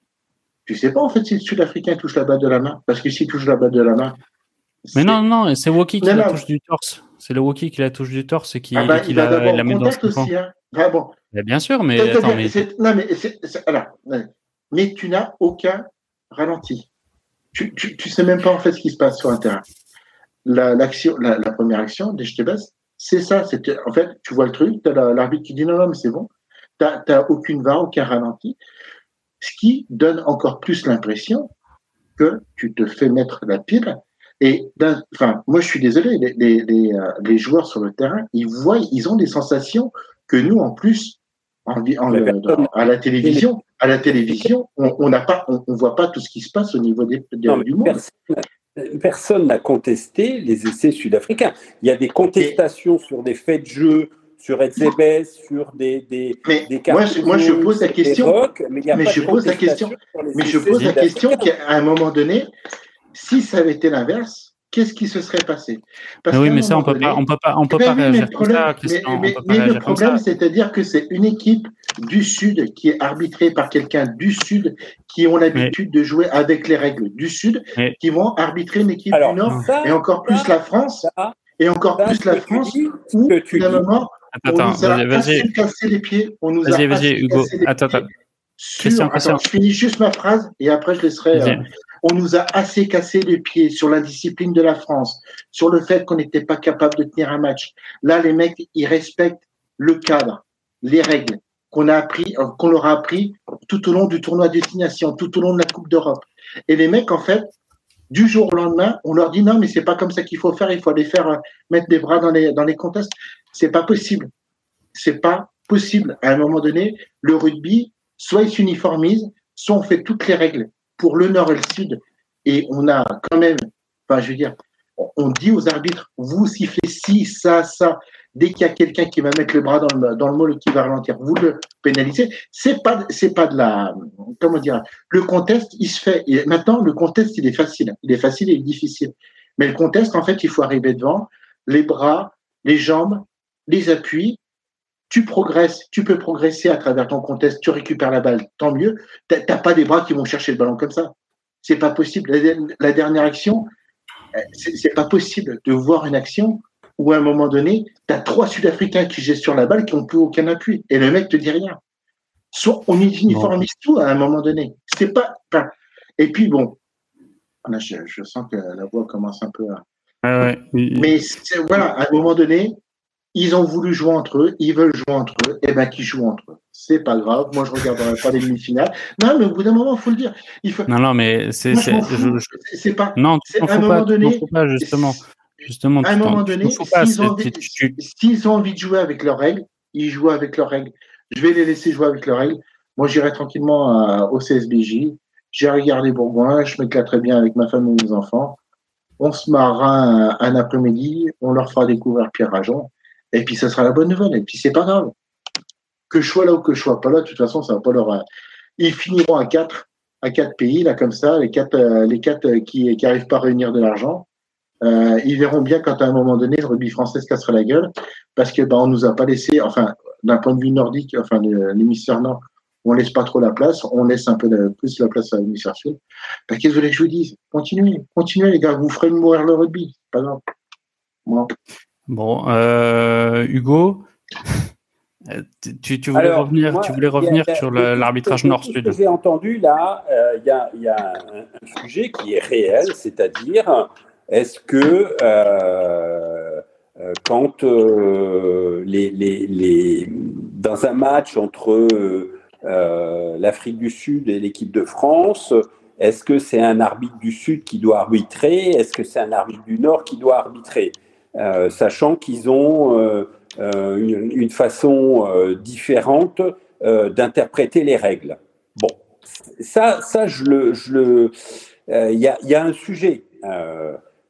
Speaker 7: Tu sais pas, en fait, si le Sud-Africain touche la balle de la main. Parce que s'il touche la balle de la main.
Speaker 5: Mais non, non, c'est Woki qui la touche du torse. C'est le Woki qui la touche du torse et qui,
Speaker 7: ah bah, qui la, la met dans son aussi, hein. Ah bon.
Speaker 5: bien sûr, mais.
Speaker 7: Non, mais, alors, mais tu n'as aucun ralenti. Tu, tu, tu sais même pas en fait ce qui se passe sur un terrain. l'action, la, première action des baisse, c'est ça. C'était, en fait, tu vois le truc, tu as l'arbitre qui dit non, non, mais c'est bon. Tu n'as aucune VAR, aucun ralenti. Ce qui donne encore plus l'impression que tu te fais mettre la pile. Et enfin, moi, je suis désolé, les, les, les, euh, les, joueurs sur le terrain, ils voient, ils ont des sensations que nous, en plus, en, en, à la télévision, à la télévision, on n'a pas, on, voit pas tout ce qui se passe au niveau des, du monde
Speaker 6: personne n'a contesté les essais sud-africains. Il y a des contestations sur des faits de jeu, sur Edzebes, sur des, des,
Speaker 7: mais moi, je, moi, je pose la question. mais, je pose la question. Mais je pose la question qu'à un moment donné, si ça avait été l'inverse, qu'est-ce qui se serait passé?
Speaker 5: Oui, mais ça, on peut pas, on peut pas, on peut pas réagir comme ça,
Speaker 7: Mais, le problème, c'est-à-dire que c'est une équipe du Sud qui est arbitrée par quelqu'un du Sud qui ont l'habitude de jouer avec les règles du Sud, qui vont arbitrer une équipe du Nord, et encore plus la France, et encore plus la France, où finalement, on nous a assez cassé les pieds. On nous a
Speaker 5: vas-y, vas-y, Hugo. Attends, attends.
Speaker 7: je finis juste ma phrase et après je laisserai. Euh, on nous a assez cassé les pieds sur l'indiscipline de la France, sur le fait qu'on n'était pas capable de tenir un match. Là, les mecs, ils respectent le cadre, les règles qu'on a appris, euh, qu'on leur a appris tout au long du tournoi de destination, tout au long de la Coupe d'Europe. Et les mecs, en fait, du jour au lendemain, on leur dit non, mais c'est pas comme ça qu'il faut faire. Il faut aller faire euh, mettre des bras dans les dans les contests. C'est pas possible. C'est pas possible. À un moment donné, le rugby, soit il s'uniformise, soit on fait toutes les règles pour le Nord et le Sud. Et on a quand même, enfin, je veux dire, on dit aux arbitres, vous sifflez ci, ça, ça. Dès qu'il y a quelqu'un qui va mettre le bras dans le, dans le moule qui va ralentir, vous le pénalisez. C'est pas, c'est pas de la, comment dire, le contest, il se fait. Maintenant, le contest, il est facile. Il est facile et difficile. Mais le contest, en fait, il faut arriver devant, les bras, les jambes, les appuis. Tu progresses, tu peux progresser à travers ton contest, tu récupères la balle, tant mieux. T'as pas des bras qui vont chercher le ballon comme ça. C'est pas possible. La, dernière action, euh, c'est pas possible de voir une action où à un moment donné, tu as trois Sud-Africains qui gestent la balle qui n'ont plus aucun appui. Et le mec te dit rien. Soit on uniformise tout à un moment donné. C'est pas. et puis bon, je, sens que la voix commence un peu à. Mais voilà, à un moment donné, ils ont voulu jouer entre eux, ils veulent jouer entre eux, et eh ben qu'ils jouent entre eux. C'est pas grave, moi je regarderai pas les demi-finales. Non, mais au bout d'un moment, il faut le dire. Il faut...
Speaker 5: Non, non, mais c'est
Speaker 7: c'est pas.
Speaker 5: Non, à un moment donné, pas, justement. Justement,
Speaker 7: à un moment donné, s'ils ont, ont, envie de jouer avec leurs règles, ils jouent avec leurs règles. Je vais les laisser jouer avec leurs règles. Moi, j'irai tranquillement au CSBJ. J'ai regardé Bourgoin, je m'éclaterai bien avec ma femme et mes enfants. On se marrera un, un après-midi, on leur fera découvrir Pierre Rajon et puis, ça sera la bonne nouvelle. Et puis, c'est pas grave. Que je sois là ou que je sois pas là, de toute façon, ça va pas leur. Ils finiront à quatre, à quatre pays, là, comme ça, les quatre, euh, les quatre euh, qui, qui arrivent pas à réunir de l'argent. Euh, ils verront bien quand à un moment donné, le rugby français se cassera la gueule, parce que, bah, on nous a pas laissé, enfin, d'un point de vue nordique, enfin, l'hémisphère nord, on laisse pas trop la place, on laisse un peu plus la place à l'hémisphère sud. Bah, qu'est-ce que vous voulez que je vous dise? Continuez, continuez, les gars, vous ferez mourir le rugby. Pas grave.
Speaker 5: Bon, euh, Hugo, [laughs] tu, tu, voulais revenir, tu voulais revenir sur l'arbitrage nord-sud.
Speaker 6: J'ai entendu là, euh, il y, a, un, sujet qui est réel, c'est-à-dire est-ce que euh, quand les, les, les, dans un match entre l'Afrique du Sud et l'équipe de France, est-ce que c'est un arbitre du Sud qui doit arbitrer? Est-ce que c'est un arbitre du Nord qui doit arbitrer? Euh, sachant qu'ils ont euh, euh, une, façon différente d'interpréter les règles. Bon, ça, ça je le, je le, il y, a, y, a, un sujet.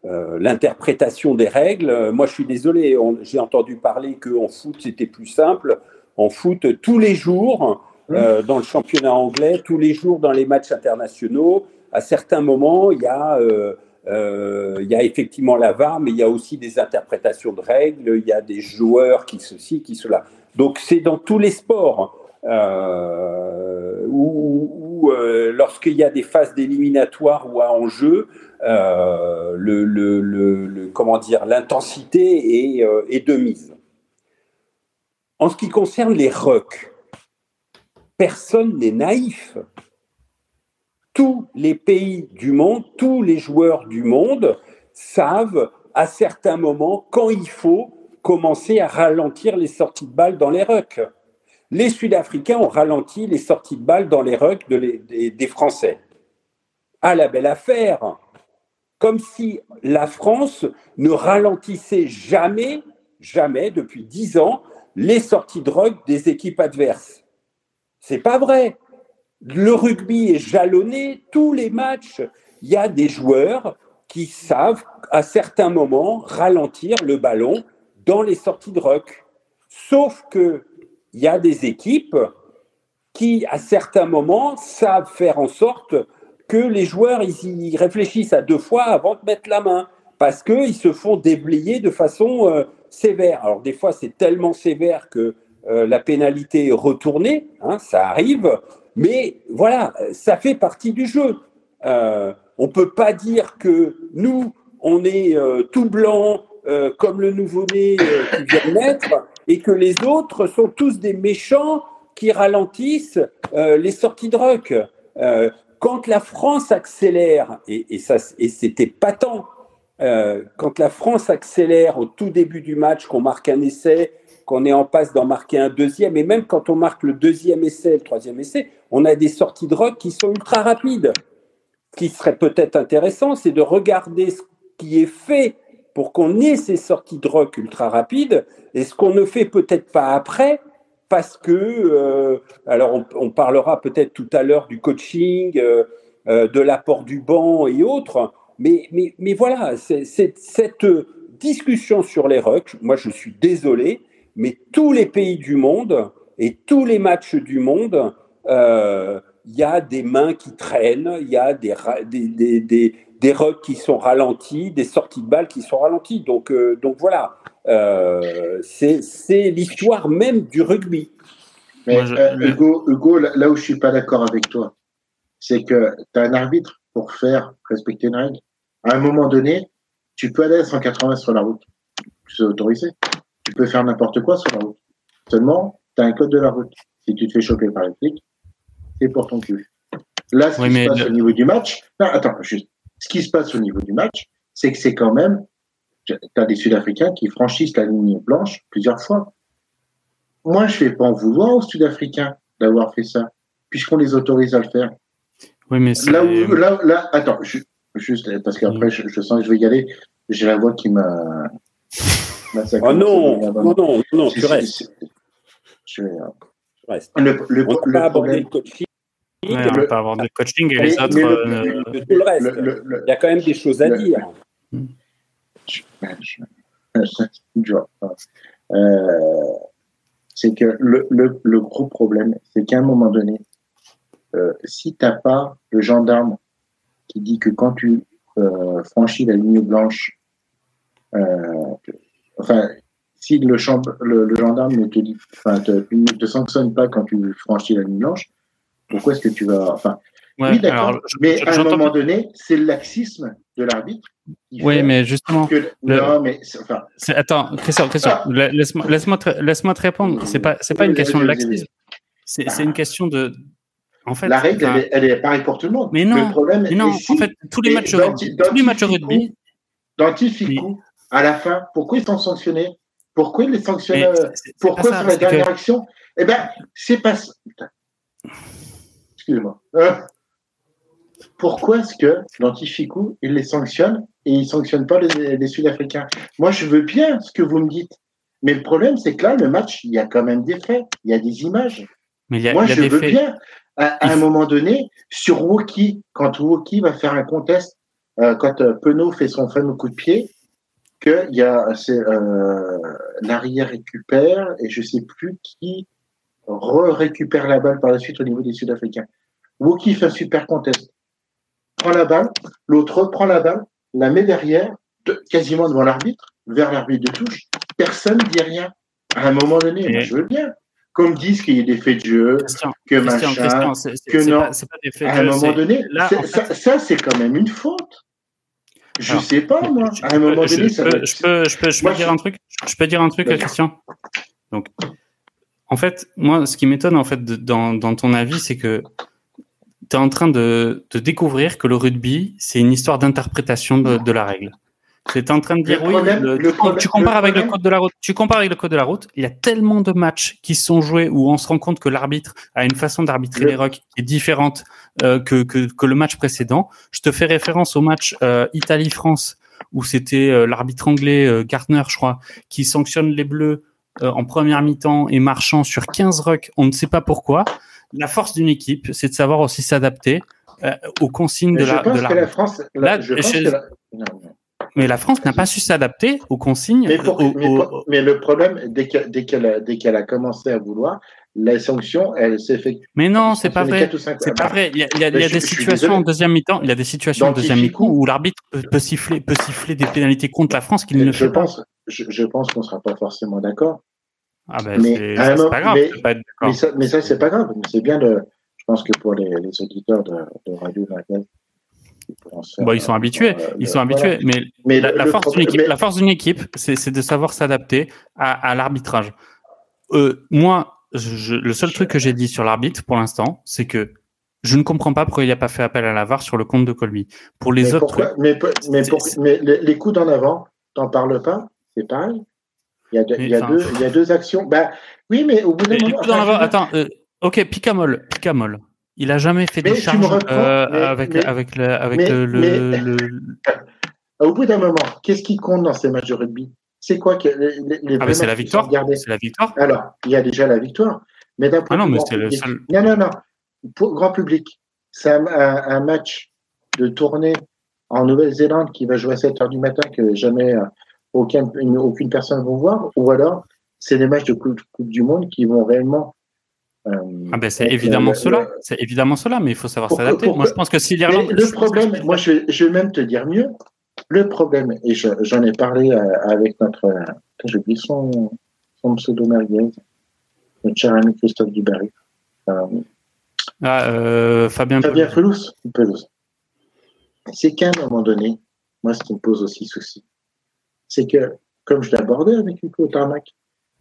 Speaker 6: l'interprétation des règles. Moi, je suis désolé, j'ai entendu parler qu'en foot, c'était plus simple. En foot, tous les jours, dans le championnat anglais, tous les jours dans les matchs internationaux, à certains moments, il y a euh, il y a effectivement la VAR, mais il y a aussi des interprétations de règles, il y a des joueurs qui ceci, qui cela. Donc c'est dans tous les sports euh, où, euh, lorsqu'il y a des phases d'éliminatoire ou à enjeu, euh, le, comment dire, l'intensité est, euh, est, de mise. En ce qui concerne les rucks, personne n'est naïf tous les pays du monde, tous les joueurs du monde savent à certains moments, quand il faut, commencer à ralentir les sorties de balles dans les rucks. Les Sud-Africains ont ralenti les sorties de balles dans les rucks des Français. À la belle affaire. Comme si la France ne ralentissait jamais, jamais, depuis dix ans, les sorties de ruck des équipes adverses. C'est pas vrai. Le rugby est jalonné, tous les matchs, il y a des joueurs qui savent à certains moments ralentir le ballon dans les sorties de ruck. Sauf que il y a des équipes qui, à certains moments, savent faire en sorte que les joueurs ils y réfléchissent à deux fois avant de mettre la main, parce qu'ils se font déblayer de façon euh, sévère. Alors des fois, c'est tellement sévère que euh, la pénalité est retournée, hein, ça arrive, mais voilà, ça fait partie du jeu. Euh, on ne peut pas dire que nous, on est tout blanc, comme le nouveau-né qui vient naître, et que les autres sont tous des méchants qui ralentissent euh, les sorties de rock. Euh, quand la France accélère, et, et c'était patent, euh, quand la France accélère au tout début du match, qu'on marque un essai, qu'on est en passe d'en marquer un deuxième, et même quand on marque le deuxième essai, le troisième essai, on a des sorties de rock qui sont ultra rapides. Ce qui serait peut-être intéressant, c'est de regarder ce qui est fait pour qu'on ait ces sorties de rock ultra rapides et ce qu'on ne fait peut-être pas après parce que, euh, alors on, parlera peut-être tout à l'heure du coaching, euh, euh, de l'apport du banc et autres, mais, mais, mais voilà, cette discussion sur les rucks, moi je suis désolé, mais tous les pays du monde et tous les matchs du monde, il y a des mains qui traînent, il y a des, des, des, des rucks qui sont ralentis, des sorties de balles qui sont ralenties. Donc, euh, donc voilà, euh, c'est l'histoire même du rugby.
Speaker 7: Mais euh, Hugo, Hugo, là où je suis pas d'accord avec toi, c'est que tu as un arbitre pour faire respecter une règle. À un moment donné, tu peux aller à 180 sur la route. Tu es autorisé. Tu peux faire n'importe quoi sur la route. Seulement, tu as un code de la route. Si tu te fais choper par les flics, c'est pour ton cul. Là, ce qui se passe au niveau du match, non, attends, juste, ce qui se passe au niveau du match, c'est que c'est quand même, tu as des Sud-Africains qui franchissent la ligne blanche plusieurs fois. Moi, je ne vais pas en vouloir aux Sud-Africains d'avoir fait ça, puisqu'on les autorise à le faire.
Speaker 5: Oui, mais
Speaker 7: là, où, là, là, attends, juste parce qu'après, je, sens que je vais y aller. J'ai la voix qui m'a.
Speaker 6: Oh non, non, non, non, tu restes.
Speaker 7: Je, vais,
Speaker 6: reste. Le, le, on le, le problème,
Speaker 5: on ne pas avoir de coaching et les autres.
Speaker 6: Euh, tout le reste. Il y a quand même des choses à dire. [laughs]
Speaker 7: Euh, c'est que le, le, le, gros problème, c'est qu'à un moment donné, euh, si tu n'as pas le gendarme qui dit que quand tu euh, franchis la ligne blanche, euh, enfin, si le, le, le, gendarme ne te, dit, enfin, te, ne te sanctionne pas quand tu franchis la ligne blanche, pourquoi est-ce que tu vas. Enfin, oui, d'accord. Mais à un moment donné, c'est le laxisme de l'arbitre.
Speaker 5: Oui, mais justement.
Speaker 7: Non, mais. Enfin...
Speaker 5: Attends, Christian, Christian ah. laisse-moi laisse te répondre. C'est pas, pas une question de laxisme. C'est une question de. En fait,
Speaker 7: la règle, elle, est, pareille pour tout le monde.
Speaker 5: Mais non,
Speaker 7: le problème,
Speaker 5: mais non en fait, tous les matchs, rugby, tous les matchs rugby.
Speaker 7: Dans Tificou, à la fin, pourquoi ils sont sanctionnés? Pourquoi ils les sanctionnent Pourquoi sur la dernière action? Eh bien, c'est pas excusez-moi. Euh, pourquoi est-ce que l'antificou, il les sanctionne et il ne sanctionne pas les, Sud-Africains? Moi, je veux bien ce que vous me dites. Mais le problème, c'est que là, le match, il y a quand même des faits, il y a des images. Moi, je veux bien, à, un moment donné, sur Woki, quand Woki va faire un contest, euh, quand euh, Penaud fait son fameux coup de pied, que y a euh, l'arrière récupère et je sais plus qui récupère la balle par la suite au niveau des Sud-Africains. Wookie fait un super contest. Prend la balle, l'autre prend la balle, la met derrière, quasiment devant l'arbitre, vers l'arbitre de touche. Personne ne dit rien. À un moment donné, je veux bien. Comme disent qu'il y a des faits de jeu, que machin, que non. à un moment donné, ça, c'est quand même une faute. Je ne sais pas, moi. À un moment donné, ça
Speaker 5: je, peux, je peux, je peux, dire un truc? Je peux dire un truc, Christian? Donc, en fait, moi, ce qui m'étonne en fait dans, dans ton avis, c'est que tu es en train de, de, découvrir que le rugby, c'est une histoire d'interprétation de, de, la règle. J'étais en train de dire oui. tu, compares avec le code de la route. Tu compares avec le code de la route. Il y a tellement de matchs qui sont joués où on se rend compte que l'arbitre a une façon d'arbitrer les rocks qui est différente euh, que, que, que, le match précédent. Je te fais référence au match euh, Italie-France où c'était euh, l'arbitre anglais Gartner, je crois, qui sanctionne les Bleus en première mi-temps et marchant sur 15 rucks. On ne sait pas pourquoi. La force d'une équipe, c'est de savoir aussi s'adapter aux consignes de la.
Speaker 7: de la France. Là, je pense que la...
Speaker 5: Mais la France n'a pas su s'adapter aux consignes.
Speaker 7: Mais, le problème, dès qu'elle a, a, commencé à vouloir, la sanction, elle s'effectue.
Speaker 5: Mais non, c'est pas vrai. C'est pas vrai. Il y a, des situations en deuxième mi-temps. Il y a des situations en deuxième mi-temps où l'arbitre peut, siffler, peut siffler des pénalités contre la France qu'il ne
Speaker 7: je
Speaker 5: fait
Speaker 7: pense, pas. Je, pense qu'on sera pas forcément d'accord.
Speaker 5: Ah ben, c'est pas grave.
Speaker 7: Mais, ça, mais ça c'est pas grave. C'est bien de. Je pense que pour les, les auditeurs de, de Radio Magazine,
Speaker 5: Bon, ils sont habitués, euh, ils sont habitués, mais, la, force d'une équipe, la force d'une équipe, c'est de savoir s'adapter à, l'arbitrage. Euh, moi, le seul truc que j'ai dit sur l'arbitre pour l'instant, c'est que je ne comprends pas pourquoi il n'a pas fait appel à la VAR sur le compte de Colby. Pour les autres,
Speaker 7: mais, mais, les, coups en avant, t'en parles pas, c'est pareil. Il y a, il y a deux, il y a deux actions. Bah, oui, mais au bout d'un moment.
Speaker 5: Attends, euh, ok, Picamol, Picamol il a jamais fait des charges euh, avec, avec, le, avec le, le,
Speaker 7: Au bout d'un moment, qu'est-ce qui compte dans ces matchs de rugby? C'est quoi que les,
Speaker 5: les ah, c'est la victoire. C'est la victoire.
Speaker 7: Alors, il y a déjà la victoire, mais d'un
Speaker 5: point ah non, mais c'est le seul.
Speaker 7: Non, non, non. Pour grand public, c'est un, un, match de tournée en Nouvelle-Zélande qui va jouer à 7 heures du matin que jamais euh, aucun, aucune personne va voir, ou alors c'est des matchs de coupe, coupe du Monde qui vont réellement
Speaker 5: ah ben c'est évidemment cela, c'est évidemment cela, mais il faut savoir s'adapter. Moi, je pense que si l'Irlande.
Speaker 7: Le problème, moi, je, je, vais même te dire mieux. Le problème, et j'en ai parlé euh, avec notre, euh, j'ai oublié son, son pseudo merguez, notre cher ami Christophe Dubarry.
Speaker 5: Euh, ah, euh, Fabien,
Speaker 7: Fabien Pelouse. C'est qu'à un moment donné, moi, ce qui me pose aussi souci, c'est que, comme je l'ai abordé avec Hugo Tarmac,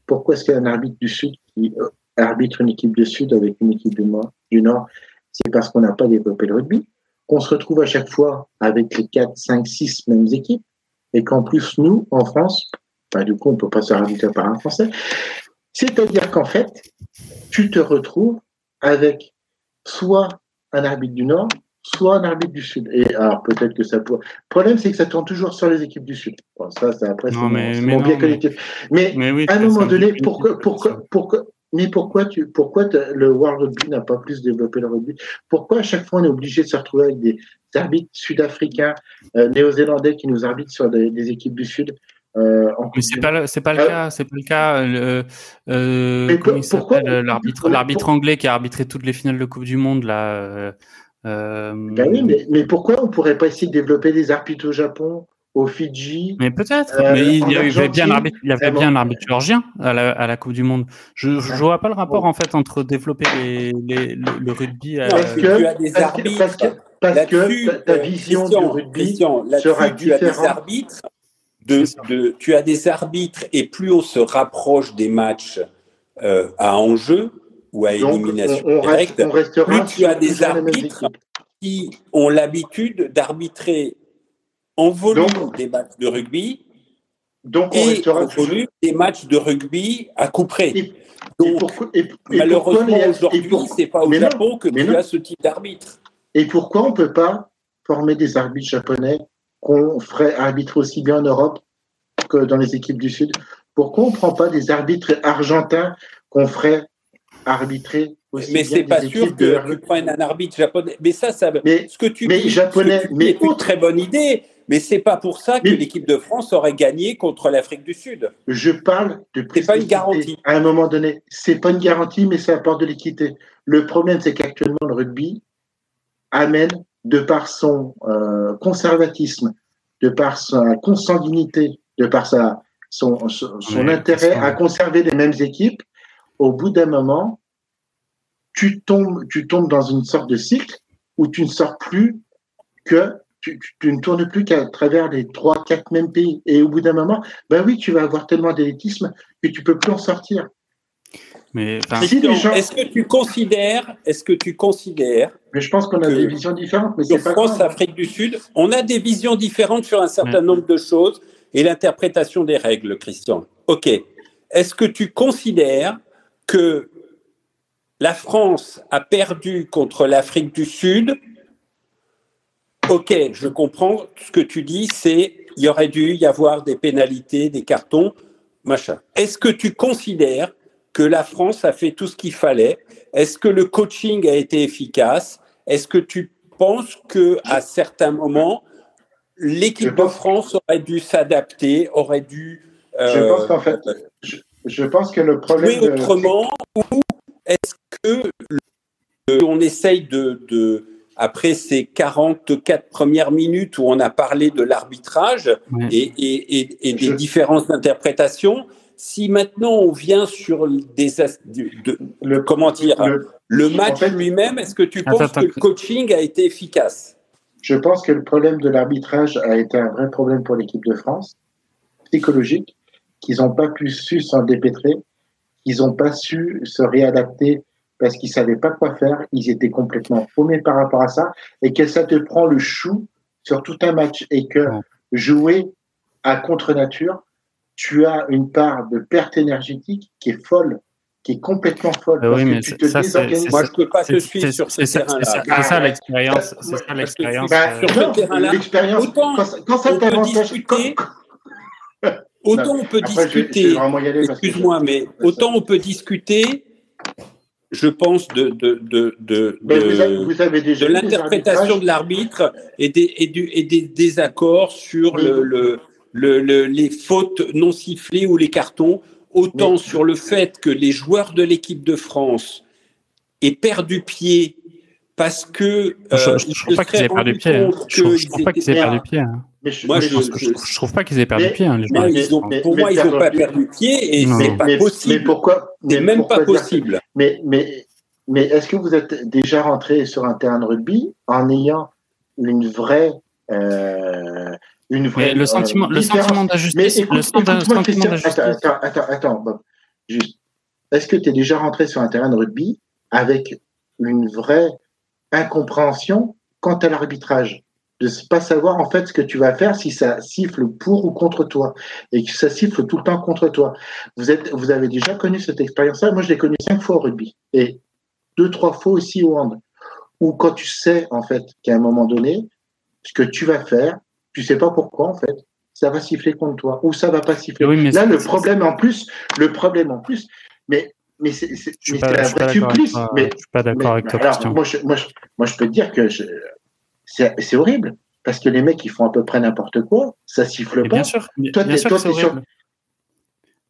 Speaker 7: pourquoi est-ce qu'il y a un arbitre du Sud qui arbitre une équipe du Sud avec une équipe du Nord, du Nord c'est parce qu'on n'a pas développé le rugby, qu'on se retrouve à chaque fois avec les 4, 5, 6 mêmes équipes, et qu'en plus, nous, en France, bah, du coup, on ne peut pas se arbitrer par un Français. C'est-à-dire qu'en fait, tu te retrouves avec soit un arbitre du Nord, soit un arbitre du Sud. Et alors, peut-être que ça pourrait. Le problème, c'est que ça tourne toujours sur les équipes du Sud. ça, c'est après, c'est mon, mais, mon bien collectif. Mais, à un moment donné, pourquoi, pourquoi, pourquoi, mais pourquoi, tu, pourquoi le World Rugby n'a pas plus développé le rugby? Pourquoi à chaque fois on est obligé de se retrouver avec des arbitres sud-africains, euh, néo-zélandais qui nous arbitrent sur des, équipes du Sud
Speaker 5: euh, mais c'est pas c'est pas le euh, cas c'est pas le cas euh, euh comment il s'appelle l'arbitre l'arbitre anglais qui a arbitré toutes les finales de Coupe du Monde là
Speaker 7: ben oui mais, mais pourquoi on pourrait pas essayer de développer des arbitres au Japon? Au Fidji.
Speaker 5: Mais peut-être. Euh, mais il y avait bien l'arbitre, il y avait bien l'arbitre géorgien à la, à la, Coupe du Monde. Je ne vois pas le rapport en fait entre développer les, les, le, rugby.
Speaker 7: À... Parce, que, tu as des arbitres. Parce que, parce que ta vision du rugby sera
Speaker 6: tu as des arbitres. De, de, tu as des arbitres et plus on se rapproche des matchs euh, à enjeu ou à élimination on, directe, plus tu as des arbitres qui ont l'habitude d'arbitrer en volume des matchs de rugby donc et en volume des matchs de rugby à coup près. donc, malheureusement, aujourd'hui, ce n'est pas au Japon que tu as ce type d'arbitre.
Speaker 7: Et pourquoi on ne peut pas former des arbitres japonais qu'on ferait arbitrer aussi bien en Europe que dans les équipes du Sud? Pourquoi on ne prend pas des arbitres argentins qu'on ferait arbitrer aussi
Speaker 6: mais c'est pas sûr que tu prennes un arbitre japonais. Mais ça, ça,
Speaker 7: mais, ce que tu mais dis, japonais, mais
Speaker 6: une très bonne idée. Mais c'est pas pour ça que l'équipe de France aurait gagné contre l'Afrique du Sud.
Speaker 7: Je parle de
Speaker 6: C'est pas une garantie.
Speaker 7: À un moment donné, c'est pas une garantie, mais ça apporte de l'équité. Le problème, c'est qu'actuellement, le rugby amène, de par son euh, conservatisme, de par sa consanguinité, de par sa, son, son, intérêt à conserver les mêmes équipes, au bout d'un moment, tu tombes, tu tombes dans une sorte de cycle où tu ne sors plus que tu, ne tournes plus qu'à travers les trois, quatre mêmes pays. Et au bout d'un moment, ben oui, tu vas avoir tellement d'élitisme que tu peux plus en sortir.
Speaker 5: Mais
Speaker 6: est-ce que tu considères, est-ce que tu considères
Speaker 7: Mais je pense qu'on a des visions différentes. Mais
Speaker 6: sur France, Afrique du Sud, on a des visions différentes sur un certain nombre de choses et l'interprétation des règles, Christian. Ok. Est-ce que tu considères que la France a perdu contre l'Afrique du Sud Ok, je comprends. Ce que tu dis, c'est il y aurait dû y avoir des pénalités, des cartons, machin. Est-ce que tu considères que la France a fait tout ce qu'il fallait? Est-ce que le coaching a été efficace? Est-ce que tu penses que à certains moments, l'équipe de France aurait dû s'adapter, aurait dû
Speaker 7: Je pense qu'en fait, je, pense que le problème
Speaker 6: jouer autrement ou est-ce que on essaye de, de après ces 44 premières minutes où on a parlé de l'arbitrage et, et, et, des différences d'interprétation, si maintenant on vient sur des de, le, comment dire le, match lui-même, est-ce que tu penses que le coaching a été efficace?
Speaker 7: Je pense que le problème de l'arbitrage a été un vrai problème pour l'équipe de France, psychologique, qu'ils n'ont pas pu su s'en dépêtrer, qu'ils n'ont pas su se réadapter parce qu'ils savaient pas quoi faire, ils étaient complètement paumés par rapport à ça, et que ça te prend le chou sur tout un match, et que jouer à contre-nature, tu as une part de perte énergétique qui est folle, qui est complètement folle.
Speaker 5: oui, mais tu te ça,
Speaker 6: Moi, je peux pas te suivre sur ce terrain-là.
Speaker 5: C'est ça l'expérience. C'est ça l'expérience.
Speaker 6: Bah, sur ce terrain-là, autant quand, ça on peut discuter. Autant on peut discuter, excuse-moi, mais autant on peut discucuter, je pense, de, de, de, de, de l'interprétation de l'arbitre et des, et, du, et des désaccords sur le, le le, les fautes non sifflées ou les cartons, autant sur le fait que les joueurs de l'équipe de France aient perdu pied parce que
Speaker 5: je, ne trouve pas qu'ils aient perdu pied. Je, trouve pas qu'ils aient perdu pied. Moi, je, je, trouve pas qu'ils aient perdu pied. Hein,
Speaker 6: pour moi, ils n'ont pas perdu pied et c'est pas possible.
Speaker 7: Mais pourquoi
Speaker 6: C'est même pas possible.
Speaker 7: Mais mais mais est-ce que vous êtes déjà rentré sur un terrain de rugby en ayant une vraie euh, une vraie.
Speaker 5: le sentiment, le sentiment d'injustice. Le sentiment
Speaker 7: d'injustice. Attends, attends, attends, Bob. Juste. Est-ce que tu es déjà rentré sur un terrain de rugby avec une vraie incompréhension quant à l'arbitrage? De ne pas savoir en fait ce que tu vas faire si ça siffle pour ou contre toi et que ça siffle tout le temps contre toi. Vous êtes, vous avez déjà connu cette expérience-là. Moi, je l'ai connue cinq fois au rugby et deux, trois fois aussi au hand. Ou quand tu sais en fait qu'à un moment donné, ce que tu vas faire, tu sais pas pourquoi en fait, ça va siffler contre toi ou ça va pas siffler. Là, le problème en plus, le problème en plus, mais mais c'est
Speaker 5: un vrai supplice. Mais je suis pas d'accord avec toi.
Speaker 7: Moi je, moi, je, moi, je peux te dire que c'est horrible parce que les mecs ils font à peu près n'importe quoi, ça siffle pas.
Speaker 5: Bien sûr, toi, bien sûr c'est horrible.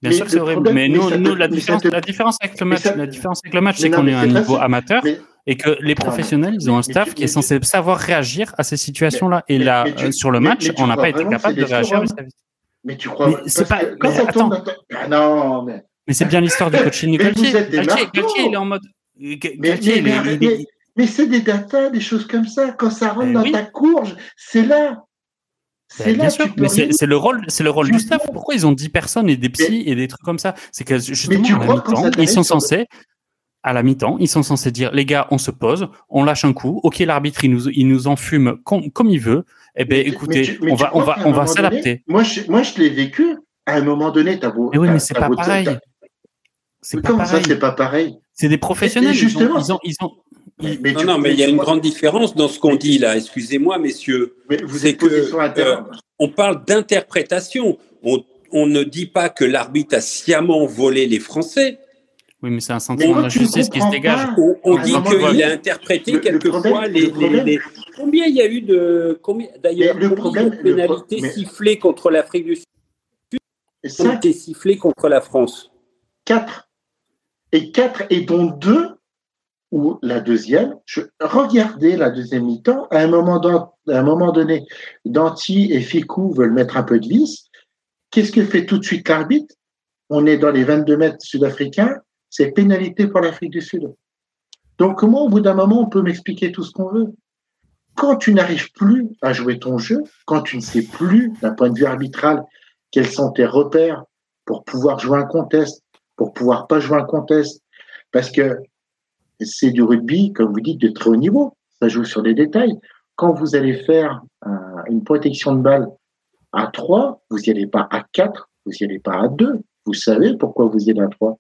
Speaker 5: Bien sûr, c'est horrible. Mais nous, nous la, différence, la différence avec le match, la différence avec le match, c'est qu'on est à un niveau amateur et que les professionnels, ils ont un staff qui est censé savoir réagir à ces situations-là. Et là, euh, sur le match, on n'a pas été capable de réagir.
Speaker 7: Mais tu crois
Speaker 5: c'est pas. Quand ça tombe,
Speaker 7: ah non, mais.
Speaker 5: Mais c'est bien l'histoire du [laughs] coaching. Galtier, Galtier, il est en mode.
Speaker 7: Mais c'est des datas, des choses comme ça. Quand ça rentre dans ta courge, c'est là.
Speaker 5: C'est bien sûr, mais c'est le rôle, c'est le rôle du staff. Pourquoi ils ont 10 personnes et des psys et des trucs comme ça? C'est que justement à la mi-temps, ils sont censés, à la mi-temps, ils sont censés dire les gars, on se pose, on lâche un coup. Ok, l'arbitre il nous, il nous enfume comme, comme il veut. Eh ben, écoutez, on va, on va, on va s'adapter.
Speaker 7: Moi, je, moi, je l'ai vécu. À un moment donné, t'as beau.
Speaker 5: Mais oui, mais c'est pas pareil.
Speaker 7: C'est pas pareil. ça, c'est pas pareil?
Speaker 5: C'est des professionnels. Justement, ils ont, ils ont,
Speaker 6: mais non, non, mais il y a une grande différence dans ce qu'on dit là. Excusez-moi, messieurs.
Speaker 7: C'est que euh,
Speaker 6: on parle d'interprétation. On, on, ne dit pas que l'arbitre a sciemment volé les Français.
Speaker 5: Oui, mais c'est un sentiment d'injustice qui se dégage.
Speaker 6: On, dit qu'il a interprété quelquefois les, les, Combien il y a eu de. D'ailleurs, combien de pénalités sifflées contre l'Afrique du Sud ont été sifflées contre la France?
Speaker 7: Quatre. Et quatre, et dont deux ou la deuxième, je, regardez la deuxième mi-temps, à un moment, à un moment donné, Danti et Ficou veulent mettre un peu de vis. Qu'est-ce que fait tout de suite l'arbitre? On est dans les 22 mètres sud-africains, c'est pénalité pour l'Afrique du Sud. Donc comment, au bout d'un moment, on peut m'expliquer tout ce qu'on veut Quand tu n'arrives plus à jouer ton jeu, quand tu ne sais plus, d'un point de vue arbitral, quels sont tes repères pour pouvoir jouer un contest, pour pouvoir pas jouer un contest. Parce que c'est du rugby, comme vous dites, de très haut niveau. Ça joue sur des détails. Quand vous allez faire une protection de balle à 3, vous n'y allez pas à 4, vous n'y allez pas à 2. Vous savez pourquoi vous y allez à 3.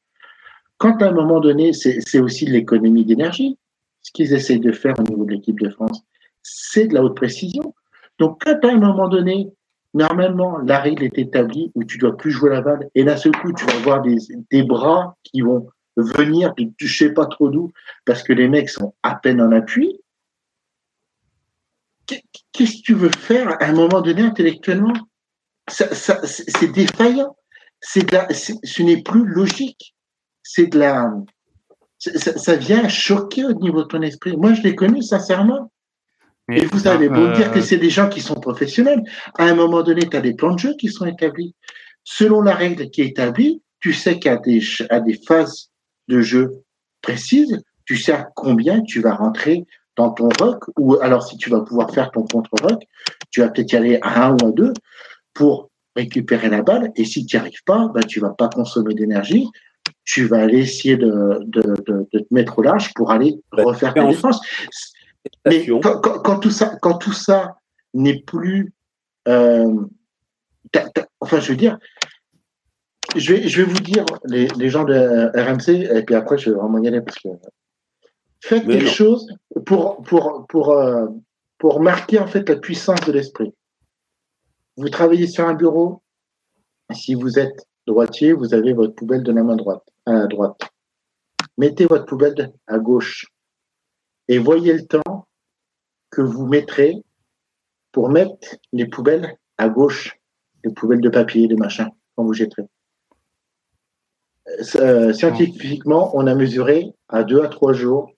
Speaker 7: Quand à un moment donné, c'est aussi de l'économie d'énergie, ce qu'ils essayent de faire au niveau de l'équipe de France, c'est de la haute précision. Donc quand à un moment donné, normalement, la règle est établie où tu dois plus jouer la balle, et d'un seul coup, tu vas avoir des bras qui vont venir, tu ne sais pas trop d'où, parce que les mecs sont à peine en appui. Qu'est-ce que tu veux faire à un moment donné intellectuellement? C'est défaillant. ce n'est plus logique. C'est de la. Ça, vient choquer au niveau de ton esprit. Moi, je l'ai connu sincèrement. Et vous avez beau dire que euh, c'est des gens qui sont professionnels. À un moment donné, tu as des plans de jeu qui sont établis. Selon la règle qui est établie, tu sais qu'à des, à des phases de jeu précises, tu sais à combien tu vas rentrer dans ton rock, ou alors si tu vas pouvoir faire ton contre-rock, tu vas peut-être y aller à un ou à deux pour récupérer la balle, et si tu n'y arrives pas, bah, tu vas pas consommer d'énergie, tu vas aller essayer de, de, de, de, te mettre au large pour aller bah, refaire ta défense. Mais quand, quand, tout ça, quand tout ça n'est plus, euh, enfin, je veux dire, je vais, je vais vous dire, les, les gens de RMC, et puis après, je vais vraiment y aller parce que faites quelque chose pour, pour, pour, euh, pour marquer en fait la puissance de l'esprit. Vous travaillez sur un bureau, si vous êtes droitier, vous avez votre poubelle de la main droite, à droite. Mettez votre poubelle à gauche et voyez le temps que vous mettrez pour mettre les poubelles à gauche, les poubelles de papier, de machin, quand vous jetterez. Euh, scientifiquement, on a mesuré à deux à trois jours.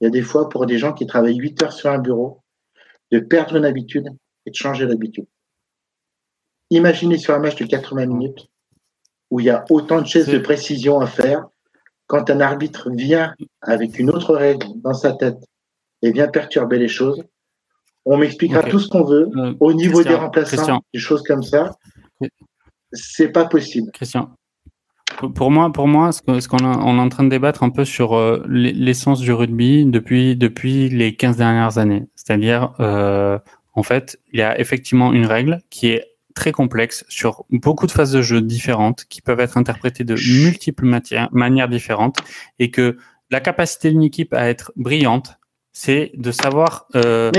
Speaker 7: Il y a des fois pour des gens qui travaillent huit heures sur un bureau, de perdre une habitude et de changer d'habitude. Imaginez sur un match de 80 minutes où il y a autant de chaises de précision à faire. Quand un arbitre vient avec une autre règle dans sa tête et vient perturber les choses, on m'expliquera tout ce qu'on veut euh, au niveau des remplaçants, des choses comme ça. C'est pas possible.
Speaker 5: Christian, pour moi, pour moi, ce qu'on est en train de débattre un peu sur euh, l'essence du rugby depuis depuis les 15 dernières années. C'est-à-dire, euh, en fait, il y a effectivement une règle qui est très complexe sur beaucoup de phases de jeu différentes qui peuvent être interprétées de multiples manières différentes et que la capacité d'une équipe à être brillante, c'est de savoir euh,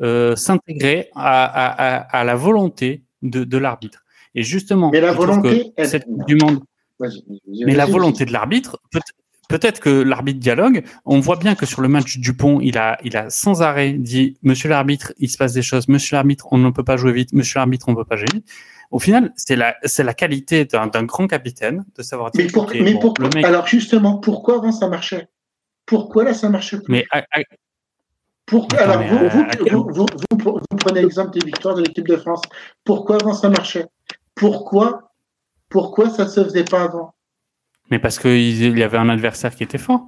Speaker 5: euh, s'intégrer à, à, à, la volonté de, de l'arbitre. Et justement,
Speaker 7: mais la volonté,
Speaker 5: cette du monde mais la volonté de l'arbitre, peut-être que l'arbitre dialogue. On voit bien que sur le match Dupont, il a, il a sans arrêt dit Monsieur l'arbitre, il se passe des choses. Monsieur l'arbitre, on ne peut pas jouer vite. Monsieur l'arbitre, on ne peut pas gérer. Au final, c'est la, c'est la qualité d'un, grand capitaine de savoir.
Speaker 7: Mais, pour, mais pourquoi Alors justement, pourquoi avant ça marchait? Pourquoi là ça marche plus?
Speaker 5: Mais
Speaker 7: pourquoi, alors, vous, vous, vous, prenez l'exemple des victoires de l'équipe de France. Pourquoi avant ça marchait? Pourquoi pourquoi ça ne se faisait pas avant?
Speaker 5: Mais parce qu'il y avait un adversaire qui était fort.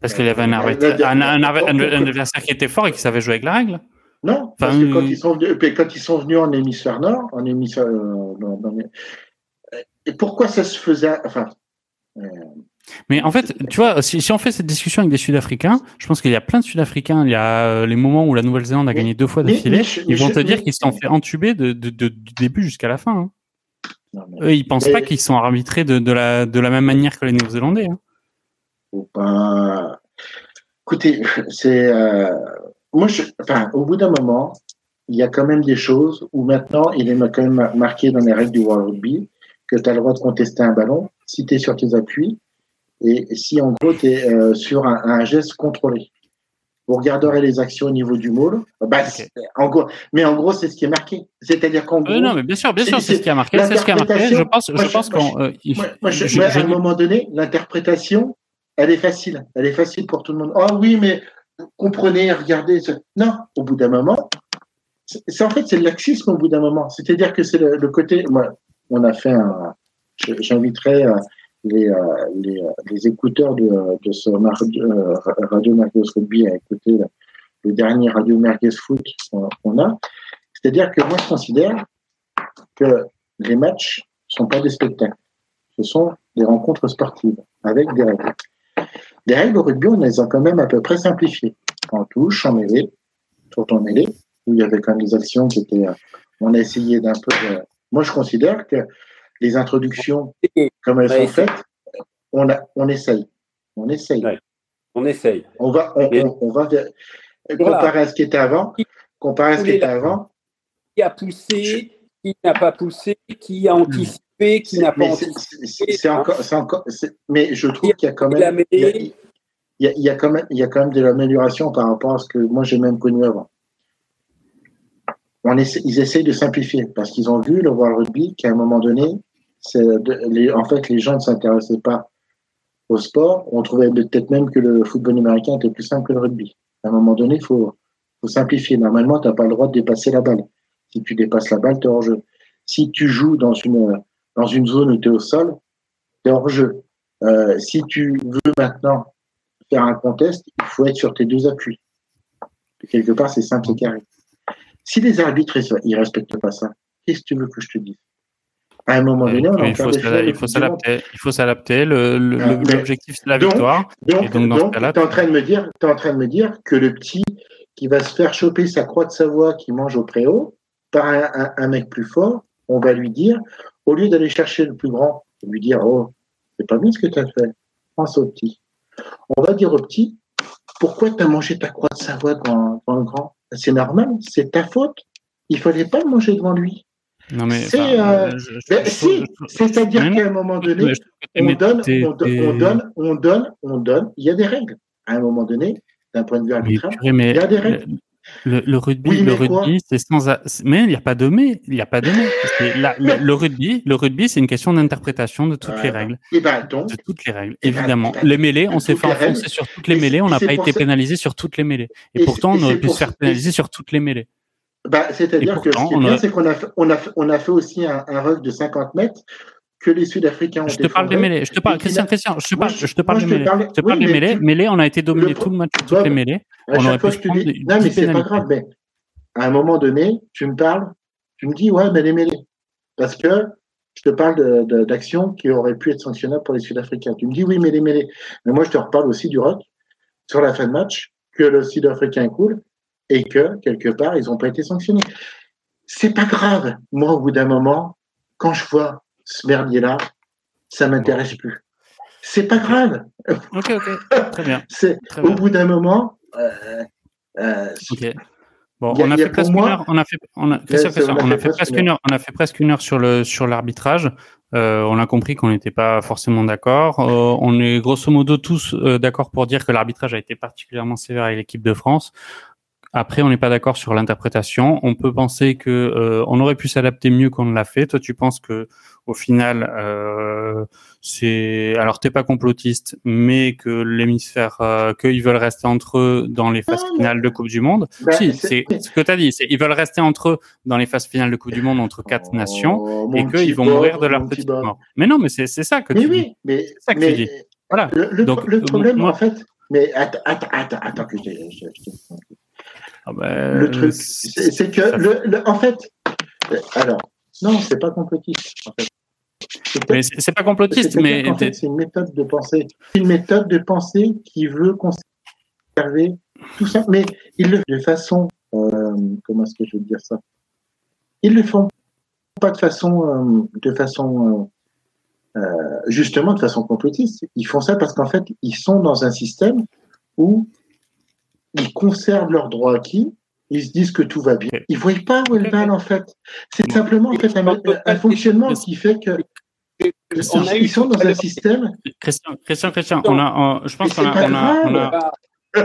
Speaker 5: Parce qu'il y avait un, adversaire qui était fort et qui savait jouer avec la règle.
Speaker 7: Non, parce que quand ils, sont venus, quand ils sont venus en hémisphère nord, en hémisphère, euh, et pourquoi ça se faisait enfin,
Speaker 5: euh, mais en fait, tu vois, si, si, on fait cette discussion avec des Sud-Africains, je pense qu'il y a plein de Sud-Africains. Il y a euh, les moments où la Nouvelle-Zélande a gagné deux fois d'affilée. Ils vont te dire qu'ils se sont fait entuber de, de, de, du début jusqu'à la fin. Hein. Eux, ils pensent pas qu'ils sont arbitrés de, de, la, de la même manière que les Néo-Zélandais.
Speaker 7: Hein. Écoutez, c'est. Euh, moi, je, enfin, au bout d'un moment, il y a quand même des choses où maintenant, il est quand même marqué dans les règles du World Rugby que tu as le droit de contester un ballon si tu es sur tes appuis et si en gros tu es euh, sur un, un, geste contrôlé. Vous regarderez les actions au niveau du môle. Bah, en gros, mais en gros, c'est ce qui est marqué. C'est-à-dire qu'en gros.
Speaker 5: non, mais bien sûr, bien sûr, c'est ce qui a marqué. C'est ce qui a marqué. Je pense, je, pense qu'à
Speaker 7: euh, un moment donné, l'interprétation, elle est facile. Elle est facile pour tout le monde. Oh oui, mais comprenez, regardez. Non, au bout d'un moment, c'est en fait c'est le laxisme au bout d'un moment. C'est-à-dire que c'est le, côté. Moi, on a fait un. J'inviterai euh, les, euh, les, écouteurs de, ce Radio Merguez Rugby à écouter le dernier Radio Merguez Foot qu'on a. C'est-à-dire que moi, je considère que les matchs sont pas des spectacles. Ce sont des rencontres sportives avec des règles. Les règles au rugby, on les a quand même à peu près simplifiées. En touche, en mêlée, sur ton mêlée, où il y avait quand même des actions qui étaient. Euh, on a essayé d'un peu. moi, je considère que les introductions, comme elles sont faites, on, a, on essaye. On essaye.
Speaker 6: On essaye.
Speaker 7: On va, on, va comparer à ce qui était avant. Comparer à ce qui était avant.
Speaker 6: Qui a poussé, qui n'a pas poussé, qui a anticipé, qui n'a pas anticipé.
Speaker 7: C'est encore, encore mais je trouve qu'il y a quand même. Il y a, quand même, il y a quand même de l'amélioration par rapport à ce que moi j'ai même connu avant. On essaie, ils essayent de simplifier parce qu'ils ont vu le World Rugby qu'à un moment donné, en fait, les gens ne s'intéressaient pas au sport. On trouvait peut-être même que le football américain était plus simple que le rugby. À un moment donné, il faut, faut simplifier. Normalement, tu n'as pas le droit de dépasser la balle. Si tu dépasses la balle, tu es hors jeu. Si tu joues dans une, dans une zone où tu es au sol, tu es hors jeu. Euh, si tu veux maintenant faire un contest, il faut être sur tes deux appuis. quelque part, c'est simple et carré. Si les arbitres ils respectent pas ça, qu'est-ce que tu veux que je te dise? À un moment donné, on
Speaker 5: il, faut il faut s'adapter. Il faut s'adapter. L'objectif, c'est la victoire.
Speaker 7: Donc, tu es en train de me dire, es en train de me dire que le petit qui va se faire choper sa croix de Savoie qui mange au préau par un, mec plus fort, on va lui dire, au lieu d'aller chercher le plus grand, lui dire, oh, c'est pas bien ce que tu as fait, pense au petit. On va dire au petit, pourquoi tu as mangé ta croix de Savoie dans, dans le grand? C'est normal, c'est ta faute. Il fallait pas le manger devant lui.
Speaker 5: Non mais
Speaker 7: c'est euh, ben, si, c'est-à-dire qu'à un moment donné, on donne, on, donne, on donne, on donne, Il y a des règles. À un moment donné, d'un point de vue arbitraire, il y a des règles.
Speaker 5: Le, rugby, le rugby, c'est sans. Mais il n'y a pas de mais. Il n'y a pas de mais. [laughs] le, rugby, le rugby, c'est une question d'interprétation de toutes les règles.
Speaker 7: Et ben donc,
Speaker 5: de toutes les règles, ben, évidemment. les mêlées, on s'est fait enfoncer sur toutes les mêlées. On n'a pas été pénalisé sur toutes les mêlées. Et, pourtant, on aurait pu se faire pénaliser sur toutes les mêlées.
Speaker 7: Bah, C'est-à-dire que ce qui est bien, c'est qu'on a, on a, on a fait aussi un, un rug de 50 mètres que les Sud-Africains ont
Speaker 5: Je te parle des mêlées. Je te parle, Christian, Christian, je te parle, je te parle des mêlées. Je te parle des mêlées. Mêlées, on a été dominé tout le match toutes les mêlées.
Speaker 7: On aurait pu non, mais c'est pas grave, mais à un moment donné, tu me parles, tu me dis, ouais, mais les mêlées. Parce que je te parle d'actions qui auraient pu être sanctionnables pour les Sud-Africains. Tu me dis, oui, mais les mêlées. Mais moi, je te reparle aussi du rock sur la fin de match, que le Sud-Africain coule et que, quelque part, ils n'ont pas été sanctionnés. C'est pas grave. Moi, au bout d'un moment, quand je vois ce merdier-là, ça m'intéresse plus. C'est pas grave.
Speaker 5: Ok, ok. Très bien. [laughs]
Speaker 7: Au bout d'un moment, euh,
Speaker 5: euh, ok. Bon, on a, fait presque une heure. On a fait, on a, on a fait presque une heure. On a fait presque une heure sur le sur l'arbitrage. Euh, on a compris qu'on n'était pas forcément d'accord. Euh, on est grosso modo tous euh, d'accord pour dire que l'arbitrage a été particulièrement sévère avec l'équipe de France. Après, on n'est pas d'accord sur l'interprétation. On peut penser que euh, on aurait pu s'adapter mieux qu'on ne l'a fait. Toi, tu penses que au final, euh, c'est alors t'es pas complotiste, mais que l'hémisphère, euh, qu'ils veulent rester entre eux dans les phases finales de Coupe du Monde. Bah, si, c'est ce que tu as dit. C'est ils veulent rester entre eux dans les phases finales de Coupe du Monde entre quatre oh, nations et qu'ils vont mourir de leur petite mort. Mais non, mais c'est ça que tu
Speaker 7: oui, Mais, ça que tu dis. Voilà. Le, Donc, le problème, en fait, mais attends, attends, attends, attends que je, je, je,
Speaker 5: ah ben,
Speaker 7: le truc, c'est que, le, en fait, alors, non, c'est pas complotiste. En
Speaker 5: fait. c'est pas complotiste, mais
Speaker 7: c'est une méthode de pensée, une méthode de pensée qui veut conserver tout ça, mais ils le font de façon, euh, comment est-ce que je veux dire ça? Ils le font pas de façon, euh, de façon, euh, justement de façon complotiste. Ils font ça parce qu'en fait, ils sont dans un système où ils conservent leurs droits acquis, ils se disent que tout va bien. Ils ne voient pas où est le mal, en fait. C'est simplement en fait, un, fonctionnement qui fait que ils sont dans un système.
Speaker 5: Christian, Christian, Christian on a, je pense qu'on a, on a, on a,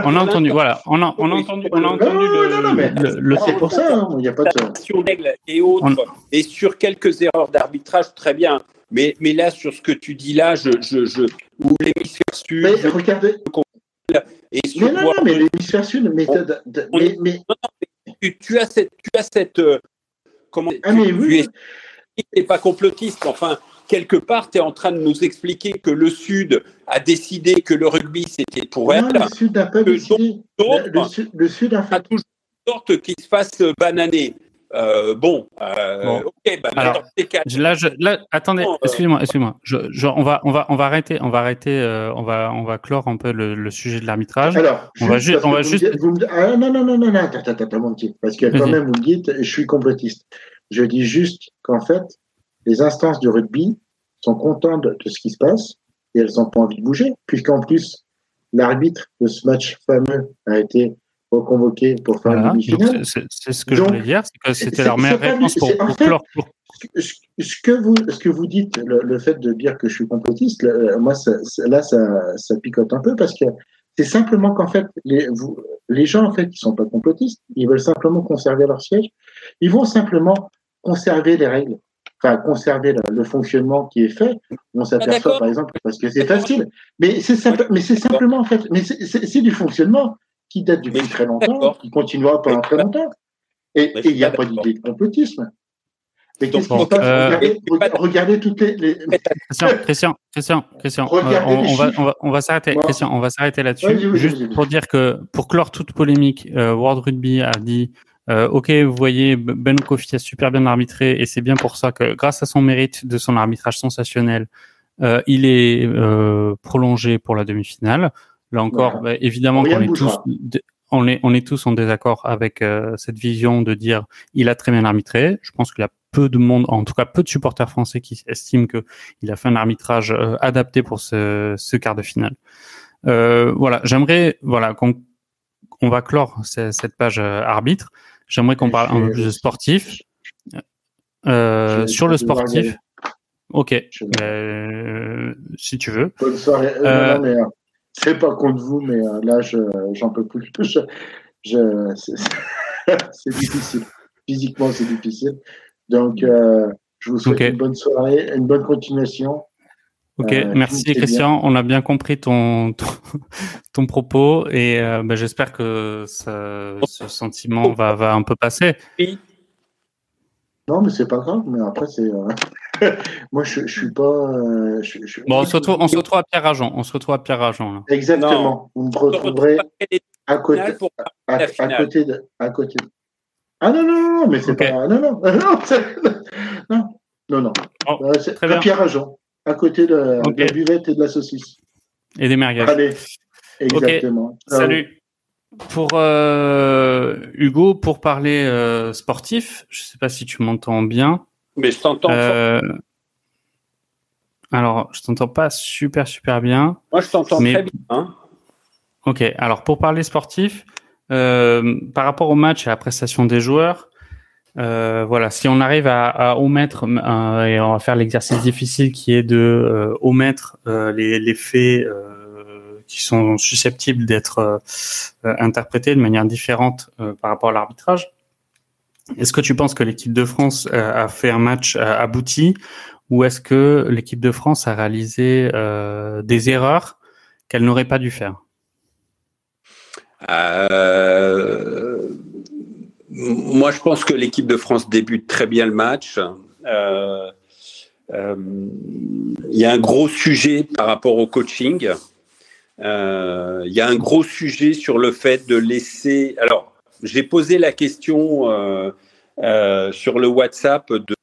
Speaker 5: on a entendu, voilà, on a, on a entendu, on a entendu le,
Speaker 7: le, c'est pour ça, hein, il n'y a pas de
Speaker 6: règles et autres, et sur quelques erreurs d'arbitrage, très bien. Mais, mais là, sur ce que tu dis là, je, je, je ou l'hémisphère sud,
Speaker 7: mais regardez, et non, non, non, mais l'hémisphère sud, mais, mais...
Speaker 6: Tu, as cette. Tu as cette euh, comment
Speaker 7: ah, mais oui.
Speaker 6: Tu n'es pas complotiste. Enfin, quelque part, tu es en train de nous expliquer que le Sud a décidé que le rugby, c'était pour elle.
Speaker 7: Le Sud n'a pas décidé.
Speaker 6: Le, le, Sud a fait. toujours sorte qu'il se fasse bananer. Euh, bon, euh, ok, bah,
Speaker 5: Alors, là, je, là, attendez, euh, excusez-moi, excusez-moi. Je, on va, on va, on va arrêter, on va arrêter, on va, on va clore un peu le, sujet de l'arbitrage.
Speaker 7: Alors, on va juste, on va juste. ah, non, non, non, non, non, attends, attends, attends, mon petit, parce que quand même vous me dites, je suis complotiste. Je dis juste qu'en fait, les instances du rugby sont contentes de, ce qui se passe et elles n'ont pas envie de bouger, puisqu'en plus, l'arbitre de ce match fameux a été reconvoqué pour faire une demi-finale.
Speaker 5: C'est ce que je voulais dire, c'est que c'était leur meilleure réponse pour, pour,
Speaker 7: pour, Ce que vous, ce que vous dites, le, fait de dire que je suis complotiste, moi, ça, là, ça, ça picote un peu parce que c'est simplement qu'en fait, les, vous, les gens, en fait, qui sont pas complotistes, ils veulent simplement conserver leur siège. Ils vont simplement conserver les règles, enfin, conserver le, fonctionnement qui est fait. On s'aperçoit, par exemple, parce que c'est facile. Mais c'est simple, mais c'est simplement, en fait, mais c'est du fonctionnement qui date depuis très longtemps, qui continuera pendant très longtemps. Et il n'y a pas d'idée de complotisme. Mais qu'est-ce qui se passe euh, regardez, toutes les.
Speaker 5: Christian, Christian, Christian, euh, on, va, on, va, on va s'arrêter. Christian, on va s'arrêter là-dessus. juste pour dire que, pour clore toute polémique, euh, World Rugby a dit Ok, vous voyez, Ben Kofi a super bien arbitré et c'est bien pour ça que, grâce à son mérite de son arbitrage sensationnel, il est prolongé pour la demi-finale. Là encore, bah, évidemment qu'on est tous, on est, on est tous en désaccord avec euh, cette vision de dire il a très bien arbitré. Je pense qu'il y a peu de monde, en tout cas peu de supporters français qui estiment que il a fait un arbitrage euh, adapté pour ce, ce, quart de finale. Euh, voilà, j'aimerais, voilà, qu'on on va clore cette page euh, arbitre. J'aimerais qu'on parle un peu plus de sportif. sur le sportif. Ok, si tu veux.
Speaker 7: Bonne soirée. Non, mais, c'est pas contre vous, mais euh, là, j'en peux plus. [laughs] Je, [laughs] c'est difficile. Physiquement, c'est difficile. Donc, euh, je vous souhaite une bonne soirée, une bonne continuation.
Speaker 5: Ok, euh, merci Christian. On a bien compris ton ton, [laughs] propos et ben, j'espère que ce sentiment va, va un peu passer.
Speaker 7: Non, mais c'est pas grave. Mais après, c'est [laughs] Moi, je, je suis pas. Euh,
Speaker 5: bon, on se, retrouve, on se retrouve à Pierre Argent. On se retrouve à Pierre Argent.
Speaker 7: Exactement. Vous me retrouverez à côté, à, côté de, à côté. Ah non non non, mais c'est pas. Non non [laughs] non non non non. Oh, euh, c'est à Pierre Argent, à côté de, la buvette et de la saucisse.
Speaker 5: Et des merguez.
Speaker 7: Allez. Exactement.
Speaker 5: Salut. Pour euh, Hugo, pour parler euh, sportif, je ne sais pas si tu m'entends bien.
Speaker 6: Mais je t'entends. Euh,
Speaker 5: alors, je t'entends pas super super bien.
Speaker 6: Moi, je t'entends très bien. Hein.
Speaker 5: Ok. Alors, pour parler sportif, euh, par rapport au match et à la prestation des joueurs, euh, voilà, si on arrive à, omettre et on va faire l'exercice difficile qui est de omettre les, les, faits qui sont susceptibles d'être interprétés de manière différente par rapport à l'arbitrage. Est-ce que tu penses que l'équipe de France euh, a fait un match euh, abouti ou est-ce que l'équipe de France a réalisé euh, des erreurs qu'elle n'aurait pas dû faire?
Speaker 6: Moi, je pense que l'équipe de France débute très bien le match. Il y a un gros sujet par rapport au coaching. Il y a un gros sujet sur le fait de laisser. Alors, j'ai posé la question euh, euh, sur le WhatsApp de,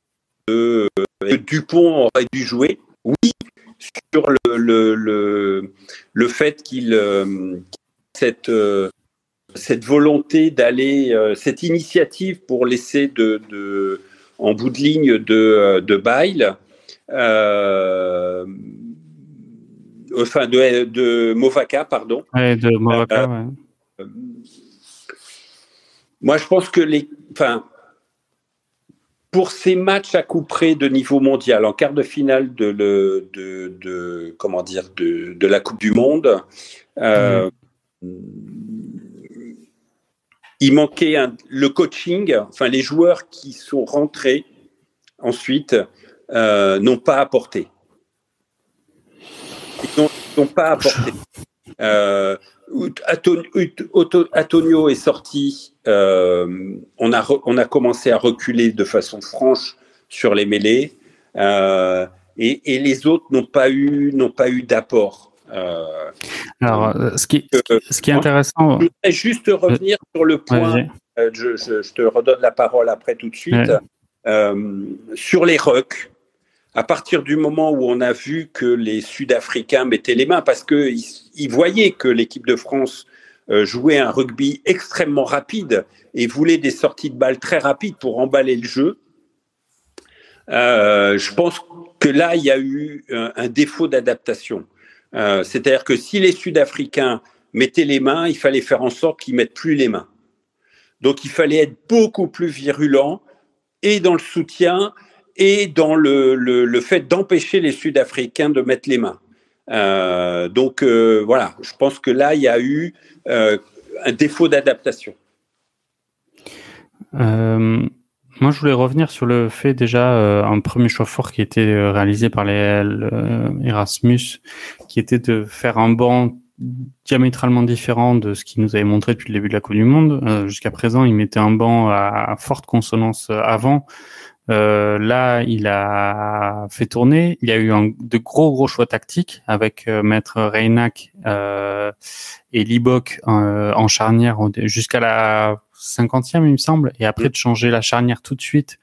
Speaker 6: euh, Dupont aurait dû jouer? Oui, sur le, le, le, fait qu'il cette cette volonté d'aller, cette initiative pour laisser de, de, en bout de ligne de, de Bail, enfin de, de Movaka, pardon.
Speaker 5: Ouais, de ouais.
Speaker 6: Moi, je pense que les, enfin, pour ces matchs à coup de niveau mondial, en quart de finale de, le, de, de comment dire, de, la Coupe du Monde, euh, il manquait le coaching. Enfin, les joueurs qui sont rentrés ensuite euh, n'ont pas apporté. Ils n'ont pas apporté. Euh, Antonio est sorti, euh, on, a on a commencé à reculer de façon franche sur les mêlées euh, et, les autres n'ont pas eu n'ont pas eu d'apport.
Speaker 5: Alors, ce qui, ce qui est intéressant.
Speaker 6: Je voudrais juste revenir sur le point je, te redonne la parole après tout de suite. sur les rucks, à partir du moment où on a vu que les Sud-Africains mettaient les mains, parce qu'ils ils voyaient que l'équipe de France euh, jouait un rugby extrêmement rapide et voulait des sorties de balles très rapides pour emballer le jeu, euh, je pense que là, il y a eu un, défaut d'adaptation. Euh, c'est-à-dire que si les Sud-Africains mettaient les mains, il fallait faire en sorte qu'ils mettent plus les mains. Donc il fallait être beaucoup plus virulent et dans le soutien et dans le, le, fait d'empêcher les Sud-Africains de mettre les mains. Euh, donc euh, voilà, je pense que là, il y a eu euh, un défaut d'adaptation.
Speaker 5: moi, je voulais revenir sur le fait déjà un premier choix fort qui était réalisé par les Erasmus, qui était de faire un banc diamétralement différent de ce qu'il nous avait montré depuis le début de la Coupe du Monde. Jusqu'à présent, il mettait un banc à forte consonance avant, euh, là, il a fait tourner. Il y a eu un, de gros gros choix tactiques avec euh, Maître Reynac euh, et Libok euh, en charnière jusqu'à la cinquantième, il me semble, et après de changer la charnière tout de suite.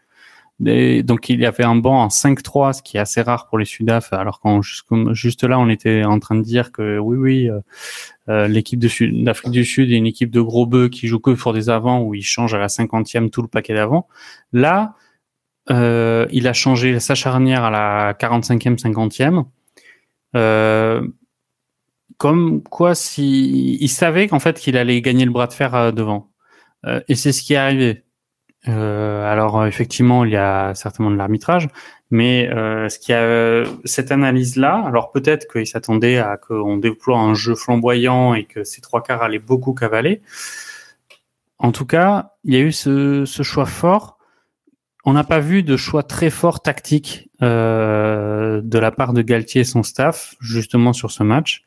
Speaker 5: donc il y avait un banc en 5-3, ce qui est assez rare pour les Sudaf, alors juste, juste, là on était en train de dire que oui oui euh, l'équipe d'Afrique du Sud est une équipe de gros bœufs qui joue que pour des avants où ils changent à la cinquantième tout le paquet d'avant. Là euh, il a changé sa charnière à la 45e, 50e. Euh, comme quoi, si il savait qu'en fait qu'il allait gagner le bras de fer euh, devant. Euh, et c'est ce qui est arrivé. Euh, alors effectivement, il y a certainement de l'arbitrage, mais ce qui a cette analyse-là, alors peut-être qu'il s'attendait à qu'on déploie un jeu flamboyant et que ces trois quarts allaient beaucoup cavaler. En tout cas, il y a eu ce, ce choix fort on n'a pas vu de choix très fort tactique euh, de la part de Galtier et son staff justement sur ce match.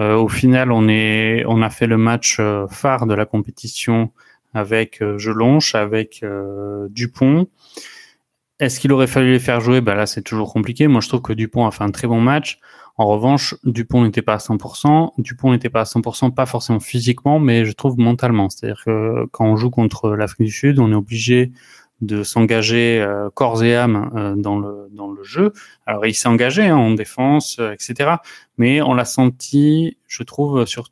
Speaker 5: Euh, au final, on est, on a fait le match euh, phare de la compétition avec euh, Jelonche, avec Dupont. Est-ce qu'il aurait fallu les faire jouer? Bah là, c'est toujours compliqué. Moi, je trouve que Dupont a fait un très bon match. En revanche, Dupont n'était pas à 100%. Dupont n'était pas à 100%, pas forcément physiquement, mais je trouve mentalement. C'est-à-dire que quand on joue contre l'Afrique du Sud, on est obligé de s'engager euh, corps et âme euh, dans le dans le jeu. Alors il s'est engagé hein, en défense, euh, etc. Mais on l'a senti, je trouve, sur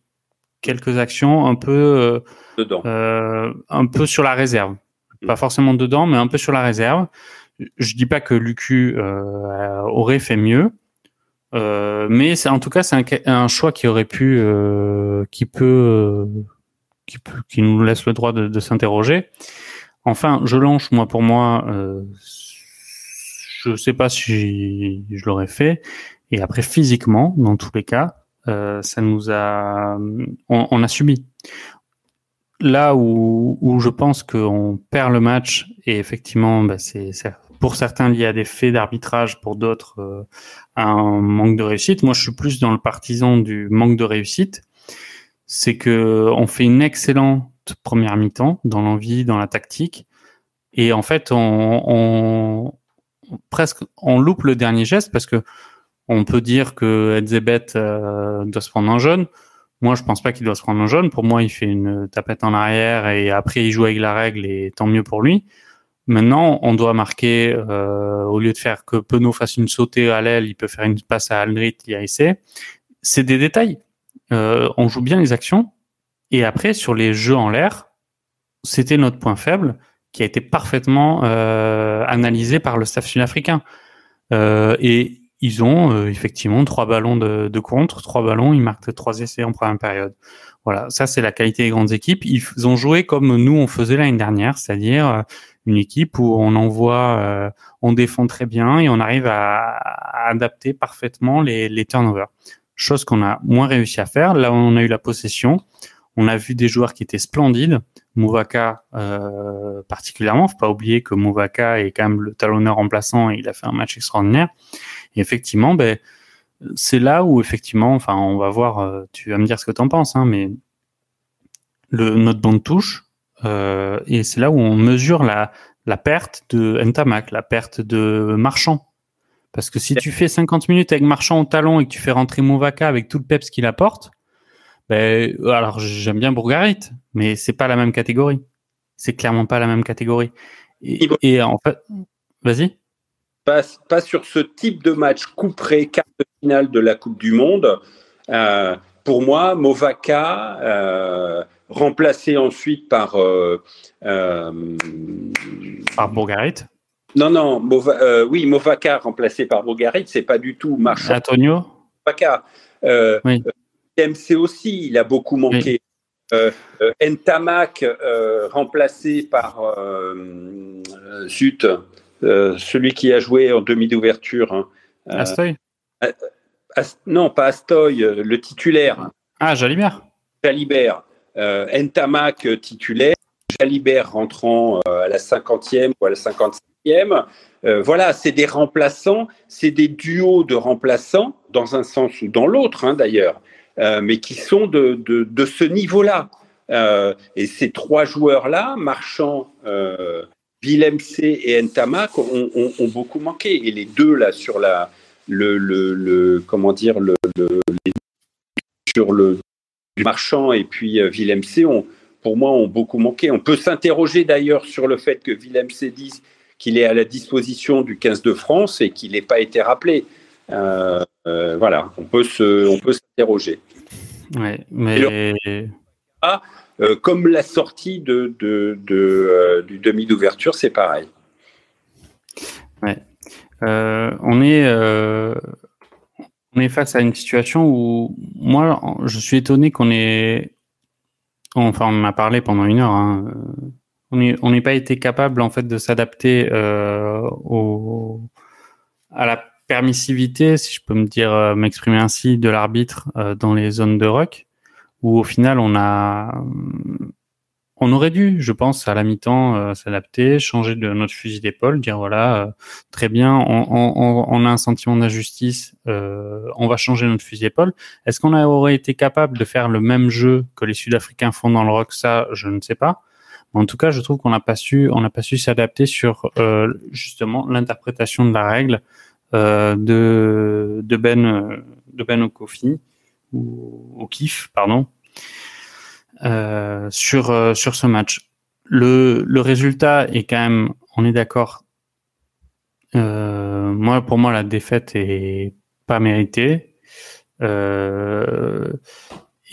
Speaker 5: quelques actions un peu
Speaker 6: dedans,
Speaker 5: un peu sur la réserve. Mm. Pas forcément dedans, mais un peu sur la réserve. Je dis pas que Lucu aurait fait mieux, mais c'est en tout cas c'est un, un, choix qui aurait pu, qui peut, qui peut, qui nous laisse le droit de, de s'interroger. Enfin, je lance, moi, pour moi, euh, je sais pas si je l'aurais fait. Et après, physiquement, dans tous les cas, euh, ça nous a, on, a subi. Là où, où je pense qu'on perd le match, et effectivement, bah, c'est pour certains lié à des faits d'arbitrage, pour d'autres euh, un manque de réussite. Moi, je suis plus dans le partisan du manque de réussite. C'est que on fait une excellente première mi-temps, dans l'envie, dans la tactique. Et en fait, on, on, presque on loupe le dernier geste parce que on peut dire que Edzebet euh, doit se prendre un jaune. Moi, je pense pas qu'il doit se prendre un jaune. Pour moi, il fait une tapette en arrière et après il joue avec la règle et tant mieux pour lui. Maintenant, on doit marquer euh, au lieu de faire que Penaud fasse une sautée à l'aile, il peut faire une passe à Aldrit, il y a essai. C'est des détails. Euh, on joue bien les actions, et après, sur les jeux en l'air, c'était notre point faible qui a été parfaitement euh, analysé par le staff sud-africain. Euh, et ils ont euh, effectivement trois ballons de, contre, trois ballons, ils marquent trois essais en première période. Voilà, ça c'est la qualité des grandes équipes. Ils ont joué comme nous on faisait l'année dernière, c'est-à-dire une équipe où on envoie, on défend très bien et on arrive à, à adapter parfaitement les, les turnovers. Chose qu'on a moins réussi à faire. Là, on a eu la possession. On a vu des joueurs qui étaient splendides. Mouvaka euh, particulièrement, faut pas oublier que Mouvaka est quand même le talonneur remplaçant et il a fait un match extraordinaire. Et effectivement, ben c'est là où effectivement, enfin, on va voir. Euh, tu vas me dire ce que tu en penses, hein, mais le notre bande touche euh, et c'est là où on mesure la la perte de Ntamak, la perte de Marchand. Parce que si tu fais 50 minutes avec Marchand au talon et que tu fais rentrer Mouvaka avec tout le peps qu'il apporte, ben, alors j'aime bien Bourgarit, mais c'est pas la même catégorie. c'est clairement pas la même catégorie. Et, en fait, vas-y.
Speaker 6: Pas, pas, sur ce type de match couperé quart de finale de la Coupe du Monde. Euh, pour moi, Movaka, euh, remplacé ensuite par. Euh,
Speaker 5: par Bourgarit
Speaker 6: Non, non, oui, Movaka remplacé par Bourgarit, c'est pas du tout Marchand.
Speaker 5: Antonio?
Speaker 6: Oui. MC aussi, il a beaucoup manqué. Euh, euh, Ntamak euh, remplacé par Zut, celui qui a joué en demi d'ouverture. Hein.
Speaker 5: Astoy
Speaker 6: Non, pas Astoy, le titulaire.
Speaker 5: Ah, Jalibert
Speaker 6: Jalibert. Ntamak titulaire, Jalibert rentrant à la 50e ou à la 55e. voilà, c'est des remplaçants, c'est des duos de remplaçants, dans un sens ou dans l'autre hein, d'ailleurs. Euh, mais qui sont de, ce niveau-là. Euh, et ces trois joueurs-là, Marchand, euh, Willem C et Ntamak, ont, beaucoup manqué. Et les deux là sur le, comment dire, sur le Marchand et puis euh, Willem C, pour moi, ont beaucoup manqué. On peut s'interroger d'ailleurs sur le fait que Willem C dise qu'il est à la disposition du 15 de France et qu'il n'ait pas été rappelé. Euh, euh, voilà, on peut se, on peut s'interroger.
Speaker 5: Ouais, mais
Speaker 6: euh, comme la sortie de, de, de du demi d'ouverture, c'est pareil.
Speaker 5: Ouais. on est on est face à une situation où moi je suis étonné qu'on ait enfin on m'a parlé pendant une heure hein, on n'est pas été capable en fait de s'adapter au à la permissivité, si je peux me dire, euh, m'exprimer ainsi, de l'arbitre euh, dans les zones de rock, où au final on a, on aurait dû, je pense, à la mi-temps euh, s'adapter, changer de notre fusil d'épaule, dire voilà, très bien, on, a un sentiment d'injustice, on va changer notre fusil d'épaule. Est-ce qu'on aurait été capable de faire le même jeu que les Sud-Africains font dans le rock Ça, je ne sais pas. En tout cas, je trouve qu'on n'a pas su, on n'a pas su s'adapter sur justement l'interprétation de la règle euh, de, de Ben de Ben Okofi ou O'Keefe, pardon, euh, sur euh, sur ce match. Le, le résultat est quand même, on est d'accord. moi, pour moi, la défaite est pas méritée. Euh,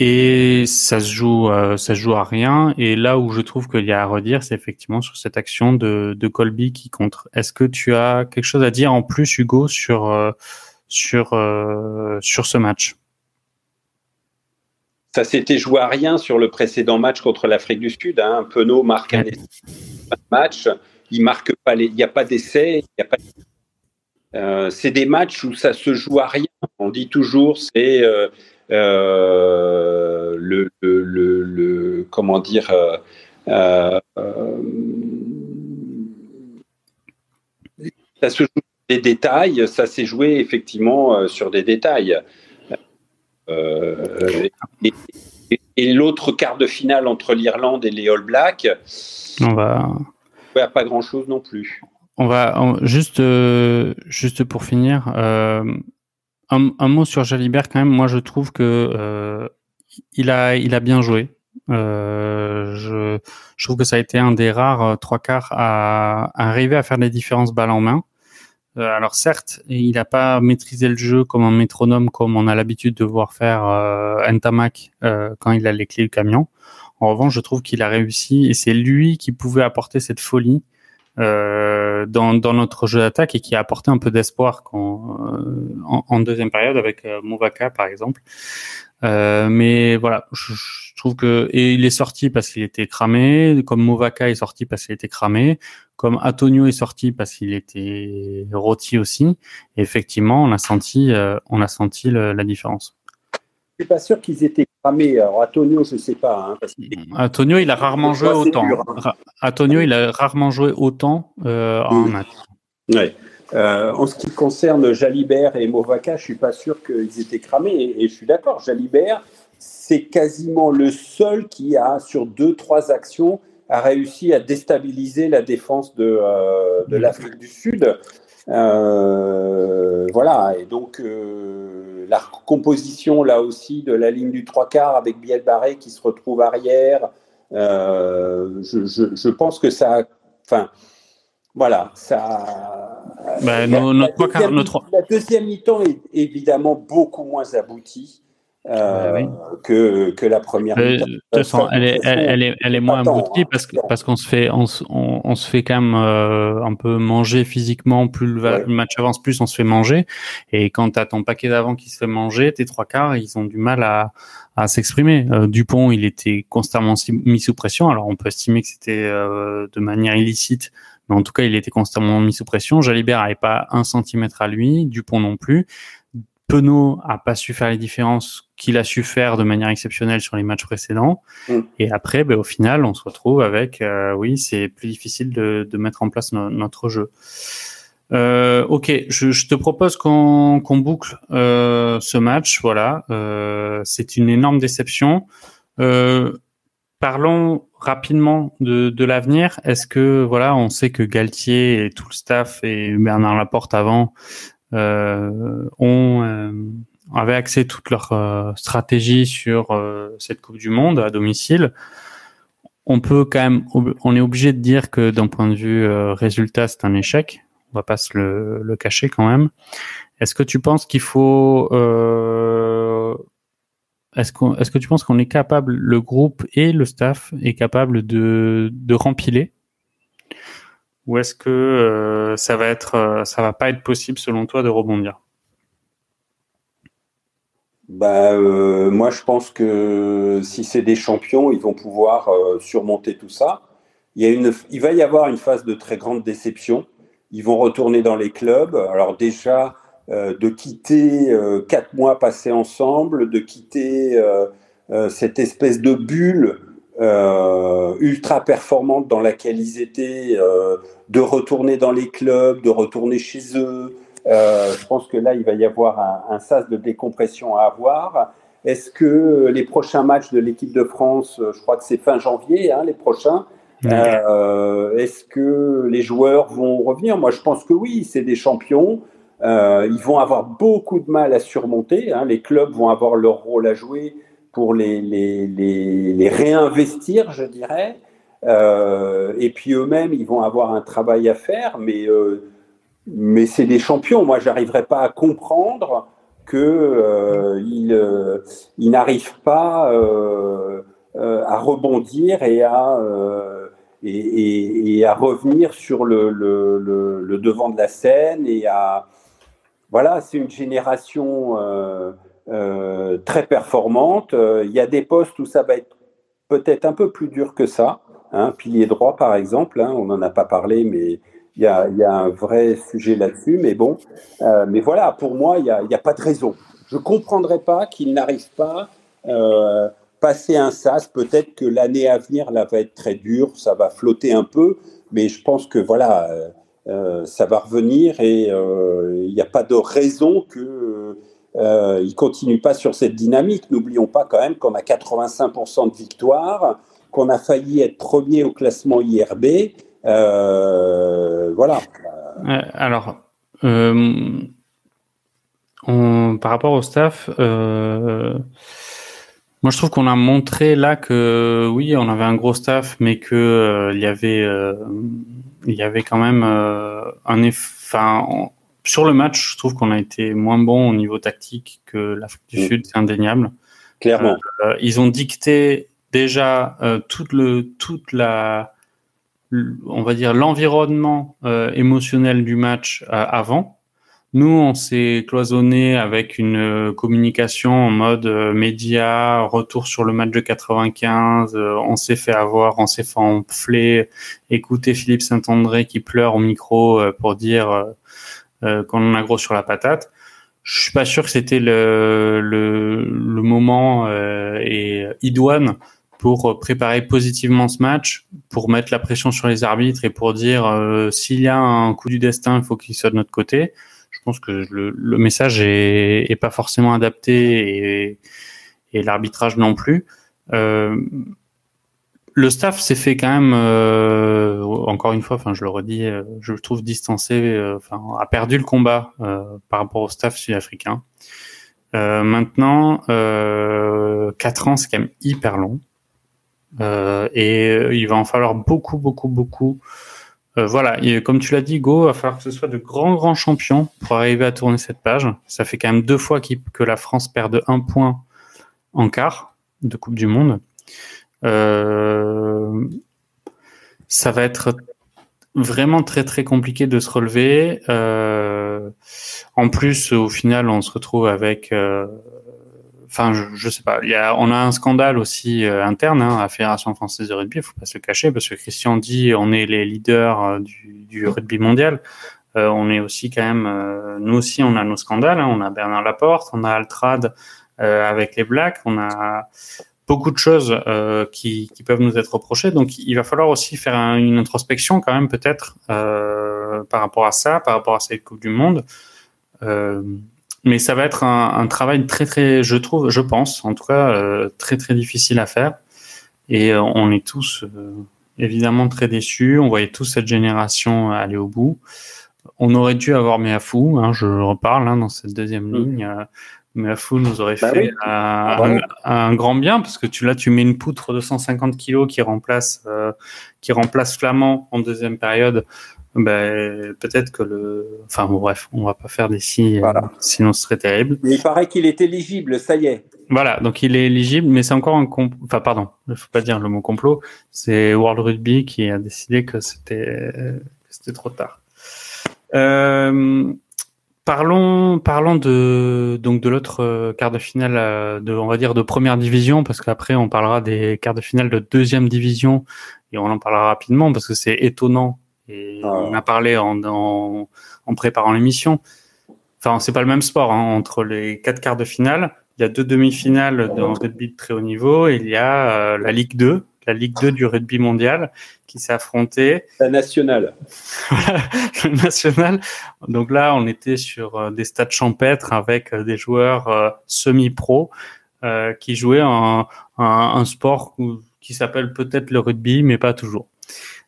Speaker 5: et ça se joue, euh, ça se joue à rien. Et là où je trouve qu'il y a à redire, c'est effectivement sur cette action de, de Colby qui contre. Est-ce que tu as quelque chose à dire en plus, Hugo, sur euh, sur euh, sur ce match?
Speaker 6: Ça s'était joué à rien sur le précédent match contre l'Afrique du Sud. Hein. Penaud marque un match, il marque pas les, il n'y a pas d'essai, il a pas. Euh, c'est des matchs où ça se joue à rien. On dit toujours, c'est euh, le, le, le, comment dire euh, euh, ça se joue des détails, ça s'est joué effectivement sur des détails. et, et, l'autre quart de finale entre l'Irlande et les All Blacks,
Speaker 5: on va.
Speaker 6: pas grand chose non plus.
Speaker 5: On va juste, juste pour finir, un, mot sur Jalibert quand même. Moi, je trouve que euh, il a, il a bien joué. Euh, je, trouve que ça a été un des rares euh, trois quarts à, arriver à faire des différences balles en main. Alors certes, il n'a pas maîtrisé le jeu comme un métronome, comme on a l'habitude de voir faire Ntamak quand il a les clés du camion. En revanche, je trouve qu'il a réussi et c'est lui qui pouvait apporter cette folie euh, dans, notre jeu d'attaque et qui a apporté un peu d'espoir euh, en, deuxième période avec euh, Movaka par exemple. Mais voilà, je, je, trouve que et il est sorti parce qu'il était cramé, comme Movaka est sorti parce qu'il était cramé, comme Antonio est sorti parce qu'il était rôti aussi. Et effectivement, on a senti, on a senti la différence
Speaker 6: suis pas sûr qu'ils étaient cramés. Alors, Antonio, je ne sais pas. Hein,
Speaker 5: Antonio, il a rarement joué autant. Hein. Antonio, il a rarement joué autant euh, en match.
Speaker 6: Ouais. Euh, en ce qui concerne Jalibert et Movaka, je suis pas sûr qu'ils étaient cramés. Et, je suis d'accord, Jalibert, c'est quasiment le seul qui a, sur deux, trois actions, a réussi à déstabiliser la défense de, euh, de l'Afrique du Sud. Euh, voilà, et donc la composition là aussi de la ligne du trois quarts avec Biel Barré qui se retrouve arrière, je, pense que ça, enfin, voilà, ça.
Speaker 5: Bah, la,
Speaker 6: deuxième, mi-temps est évidemment beaucoup moins aboutie. Euh, que, que la première.
Speaker 5: Euh, de toute façon, elle est, elle, est, elle est moins aboutie parce que parce qu'on se fait on, on, se fait quand même euh, un peu manger physiquement. Plus le, match avance, plus on se fait manger. Et quand t'as ton paquet d'avant qui se fait manger, tes trois quarts, ils ont du mal à, à s'exprimer. Dupont, il était constamment mis sous pression. Alors on peut estimer que c'était de manière illicite mais en tout cas, il était constamment mis sous pression. Jalibert n'avait pas un centimètre à lui, Dupont non plus. Penaud a pas su faire les différences qu'il a su faire de manière exceptionnelle sur les matchs précédents. Mm. Et après, ben, au final, on se retrouve avec, euh, oui, c'est plus difficile de, mettre en place notre jeu. Euh, ok, je, te propose qu'on boucle euh, ce match. Voilà, c'est une énorme déception. parlons rapidement de, l'avenir. Est-ce que voilà, on sait que Galtier et tout le staff et Bernard Laporte avant euh, ont euh, avaient axé toute leur euh, stratégie sur cette Coupe du Monde à domicile. On peut quand même, on est obligé de dire que d'un point de vue résultat, c'est un échec. On va pas se le, cacher quand même. Est-ce que tu penses qu'il faut est-ce, qu'on, est-ce que tu penses qu'on est capable, le groupe et le staff est capable de, de rempiler ou est-ce que euh, ça va être, euh, ça va pas être possible selon toi de rebondir?
Speaker 6: Bah, euh, moi, je pense que si c'est des champions, ils vont pouvoir surmonter tout ça. Il, y a une, il va y avoir une phase de très grande déception. Ils vont retourner dans les clubs. Alors déjà, de quitter quatre mois passés ensemble, de quitter cette espèce de bulle euh, ultra performante dans laquelle ils étaient, euh, de retourner dans les clubs, de retourner chez eux. Euh, je pense que là, il va y avoir un, un sas de décompression à avoir. Est-ce que les prochains matchs de l'équipe de France, je crois que c'est fin janvier, hein, les prochains, est-ce que les joueurs vont revenir? Moi, je pense que oui, c'est des champions. ils vont avoir beaucoup de mal à surmonter. Hein. Les clubs vont avoir leur rôle à jouer pour les, les, les, réinvestir, je dirais. Euh, et puis eux-mêmes, ils vont avoir un travail à faire, mais, euh, mais c'est des champions. Moi, j'arriverai pas à comprendre qu'ils euh, n'arrivent pas à rebondir et à, et, à revenir sur le, le, le, devant de la scène. Et à, voilà, c'est une génération euh, très performante. Euh, il y a des postes où ça va être peut-être un peu plus dur que ça. Hein, pilier droit, par exemple, hein, on n'en a pas parlé, mais il y a, un vrai sujet là-dessus. Mais bon, euh, mais voilà, pour moi, il n'y a, pas de raison. Je ne comprendrais pas qu'il n'arrive pas euh, passer un sas. Peut-être que l'année à venir, là, va être très dure, ça va flotter un peu, mais je pense que voilà, ça va revenir et il n'y a pas de raison que euh, il continue pas sur cette dynamique. N'oublions pas quand même qu'on a 85% de victoires, qu'on a failli être premier au classement IRB. Euh, voilà.
Speaker 5: Euh, alors, par rapport au staff, moi je trouve qu'on a montré là que oui, on avait un gros staff, mais que il y avait, il y avait quand même un enfin sur le match, je trouve qu'on a été moins bon au niveau tactique que l'Afrique du mm. Sud, c'est indéniable.
Speaker 6: Clairement.
Speaker 5: Euh, ils ont dicté déjà euh, toute le toute la on va dire l'environnement euh, émotionnel du match avant. Nous, on s'est cloisonné avec une communication en mode média, retour sur le match de 95, on s'est fait avoir, on s'est fait enfler, écouter Philippe Saint-André qui pleure au micro pour dire euh, quand on a gros sur la patate. Je suis pas sûr que c'était le, le, le, moment euh, et idoine pour préparer positivement ce match, pour mettre la pression sur les arbitres et pour dire euh, s'il y a un coup du destin, il faut qu'il soit de notre côté. Je pense que le, le message est, est, pas forcément adapté et, et l'arbitrage non plus. Euh, le staff s'est fait quand même, euh, encore une fois, enfin je le redis, euh, je le trouve distancé, euh, enfin a perdu le combat par rapport au staff sud-africain. maintenant, quatre ans, c'est quand même hyper long. et il va en falloir beaucoup, beaucoup, beaucoup. voilà, comme tu l'as dit, Go, il va falloir que ce soit de grands, grands champions pour arriver à tourner cette page. Ça fait quand même deux fois que la France perd de un point en quart de Coupe du Monde. Euh, ça va être vraiment très très compliqué de se relever. Euh, en plus, au final, on se retrouve avec, euh, enfin, je, je, sais pas, y a, on a un scandale aussi euh, interne hein, à Fédération française de rugby. Il faut pas se le cacher parce que Christian dit, on est les leaders euh, du, du rugby mondial. Euh, on est aussi quand même, nous aussi, on a nos scandales. Hein. On a Bernard Laporte, on a Altrad avec les Blacks, on a beaucoup de choses euh, qui, qui, peuvent nous être reprochées. Donc, il va falloir aussi faire une introspection quand même peut-être euh, par rapport à ça, par rapport à cette Coupe du Monde. Euh, mais ça va être un, un, travail très très, je trouve, je pense, en tout cas, très très difficile à faire. Et on est tous évidemment très déçus. On voyait tous cette génération aller au bout. On aurait dû avoir Meafou, hein, je reparle hein, dans cette deuxième mmh. ligne. Mais Fou nous aurait bah fait un, ah, un, grand bien parce que tu là tu mets une poutre de 150 kilos qui remplace euh, qui remplace Flamand en deuxième période. Ben, peut-être que le enfin bon, bref on va pas faire des si voilà. sinon ce serait terrible.
Speaker 6: Mais il paraît qu'il est éligible ça y est.
Speaker 5: Voilà donc il est éligible mais c'est encore un enfin pardon il faut pas dire le mot complot c'est World Rugby qui a décidé que c'était c'était trop tard. Euh, Parlons, parlons de donc de l'autre euh, quart de finale euh, de, on va dire de première division, parce qu'après on parlera des quarts de finale de deuxième division et on en parlera rapidement parce que c'est étonnant et ah. on a parlé en, en, en préparant l'émission. Enfin, c'est pas le même sport hein, entre les quatre quarts de finale. Il y a deux demi-finales dans rugby de très haut niveau et il y a euh, la Ligue 2 la Ligue 2 du rugby mondial qui s'est affrontée.
Speaker 6: La nationale. [laughs]
Speaker 5: la nationale. Donc là, on était sur euh, des stades champêtres avec euh, des joueurs euh, semi-pro qui jouaient un, un, un sport qui s'appelle peut-être le rugby, mais pas toujours.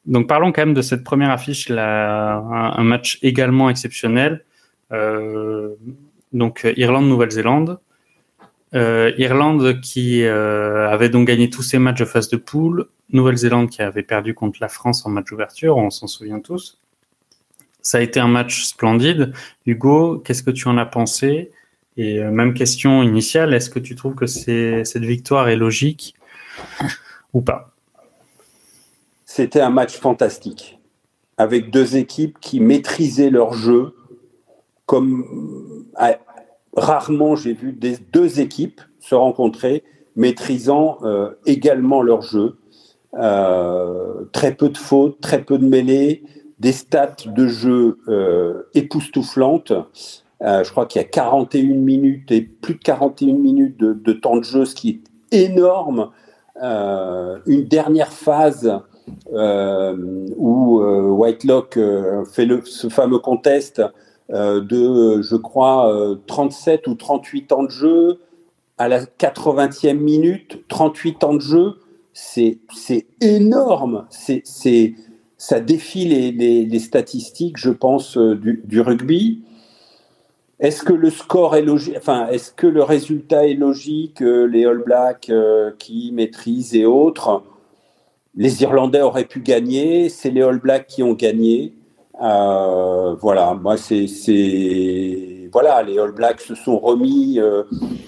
Speaker 5: Donc parlons quand même de cette première affiche, là, un, un match également exceptionnel. Euh, donc Irlande-Nouvelle-Zélande. Euh, Irlande qui euh, avait donc gagné tous ses matchs de phase de poule, Nouvelle-Zélande qui avait perdu contre la France en match d'ouverture, on s'en souvient tous. Ça a été un match splendide. Hugo, qu'est-ce que tu en as pensé? Et euh, même question initiale, est-ce que tu trouves que cette victoire est logique ou pas?
Speaker 6: C'était un match fantastique, avec deux équipes qui maîtrisaient leur jeu comme rarement j'ai vu deux équipes se rencontrer maîtrisant euh, également leur jeu. Euh, très peu de fautes, très peu de mêlées, des stats de jeu euh, époustouflantes. Euh, je crois qu'il y a 41 minutes et plus de 41 minutes de, temps de jeu, ce qui est énorme. Euh, une dernière phase où Whitelock fait le, ce fameux contest de, je crois, 37 euh, ou 38 ans de jeu à la 80e minute, 38 ans de jeu, c'est énorme. C'est ça défie les, les, statistiques, je pense, euh, du, du rugby. Est-ce que le score est logique Enfin, est-ce que le résultat est logique Les All Blacks qui maîtrisent et autres, les Irlandais auraient pu gagner. C'est les All Blacks qui ont gagné. Euh, voilà, moi c'est voilà, les All Blacks se sont remis euh,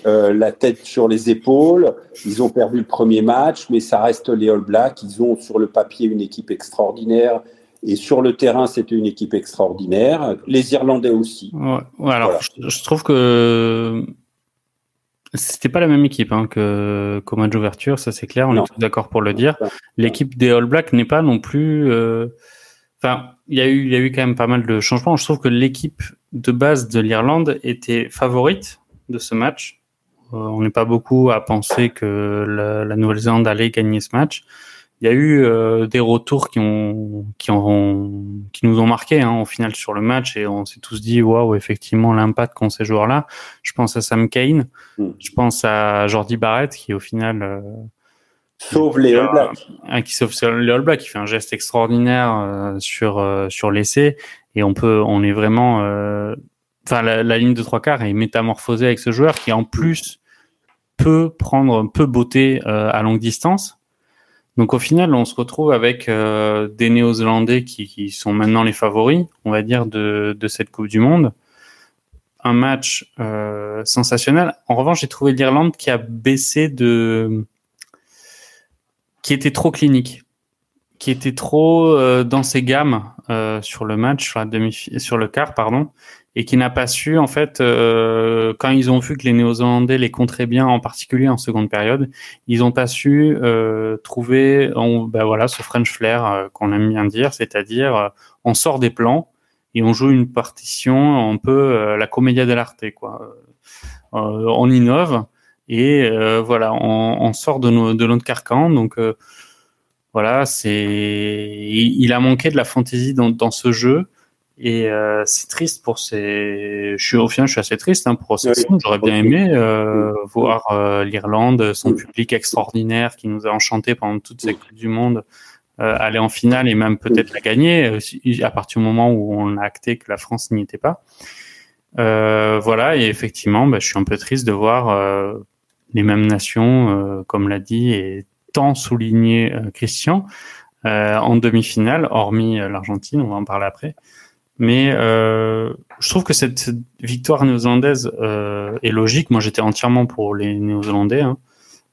Speaker 6: euh, la tête sur les épaules. Ils ont perdu le premier match, mais ça reste les All Blacks. Ils ont sur le papier une équipe extraordinaire. Et sur le terrain, c'était une équipe extraordinaire. Les Irlandais aussi.
Speaker 5: Ouais, ouais, alors, voilà. je, je, trouve que c'était pas la même équipe hein, que qu'au match d'ouverture, ça c'est clair. On non. est tous d'accord pour le dire. L'équipe des All Blacks n'est pas non plus. Euh, Enfin, il y a eu, il y a eu quand même pas mal de changements. Je trouve que l'équipe de base de l'Irlande était favorite de ce match. Euh, on n'est pas beaucoup à penser que la, la Nouvelle-Zélande allait gagner ce match. Il y a eu euh, des retours qui ont, qui ont, qui nous ont marqué hein, au final sur le match et on s'est tous dit waouh effectivement l'impact qu'ont ces joueurs-là. Je pense à Sam Kane, mm. je pense à Jordi Barrett qui au final euh,
Speaker 6: Sauve les All Blacks.
Speaker 5: Un, qui sauve les All Blacks, qui fait un geste extraordinaire euh, sur euh, sur l'essai et on peut, on est vraiment, euh, enfin la, la, ligne de trois quarts est métamorphosée avec ce joueur qui en plus peut prendre, peut botter à longue distance. Donc au final, on se retrouve avec euh, des Néo-Zélandais qui, qui, sont maintenant les favoris, on va dire, de, de cette Coupe du Monde. Un match euh, sensationnel. En revanche, j'ai trouvé l'Irlande qui a baissé de, qui était trop clinique, qui était trop euh, dans ses gammes euh, sur le match, sur la demi, sur le quart, pardon, et qui n'a pas su en fait euh, quand ils ont vu que les Néo-Zélandais les contraient bien, en particulier en seconde période, ils ont pas su euh, trouver, ben voilà, ce French flair euh, qu'on aime bien dire, c'est-à-dire euh, on sort des plans et on joue une partition un peu la commedia dell'arte quoi. on innove et voilà, on, on, sort de, nos, de notre carcan donc voilà, c'est il, a manqué de la fantaisie dans, dans ce jeu. Et euh, c'est triste pour ces. Je suis au final, je suis assez triste hein, pour ces oui. J'aurais bien aimé euh, voir euh, l'Irlande, son public extraordinaire qui nous a enchanté pendant toute cette Coupe du Monde, euh, aller en finale et même peut-être la gagner euh, à partir du moment où on a acté que la France n'y était pas. Euh, voilà, et effectivement, bah, je suis un peu triste de voir les mêmes nations, comme l'a dit et tant souligné Christian, en demi-finale, hormis l'Argentine, on va en parler après. Mais euh, je trouve que cette victoire néo-zélandaise euh, est logique. Moi, j'étais entièrement pour les néo-zélandais. Hein.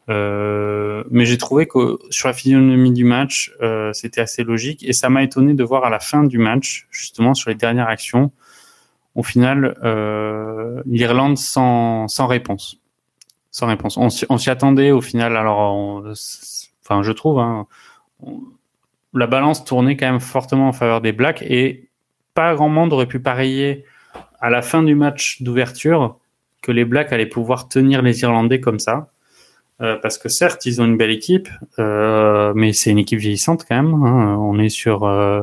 Speaker 5: Euh, mais j'ai trouvé que sur la physionomie du match, euh, c'était assez logique. Et ça m'a étonné de voir à la fin du match, justement sur les dernières actions, au final, euh, l'Irlande sans, sans réponse. Sans réponse. On, s'y attendait au final. Alors, enfin, je trouve, hein, la balance tournait quand même fortement en faveur des Blacks et pas grand monde aurait pu parier à la fin du match d'ouverture que les Blacks allaient pouvoir tenir les Irlandais comme ça. Euh, parce que certes, ils ont une belle équipe, euh, mais c'est une équipe vieillissante quand même. Hein. On est sur, euh,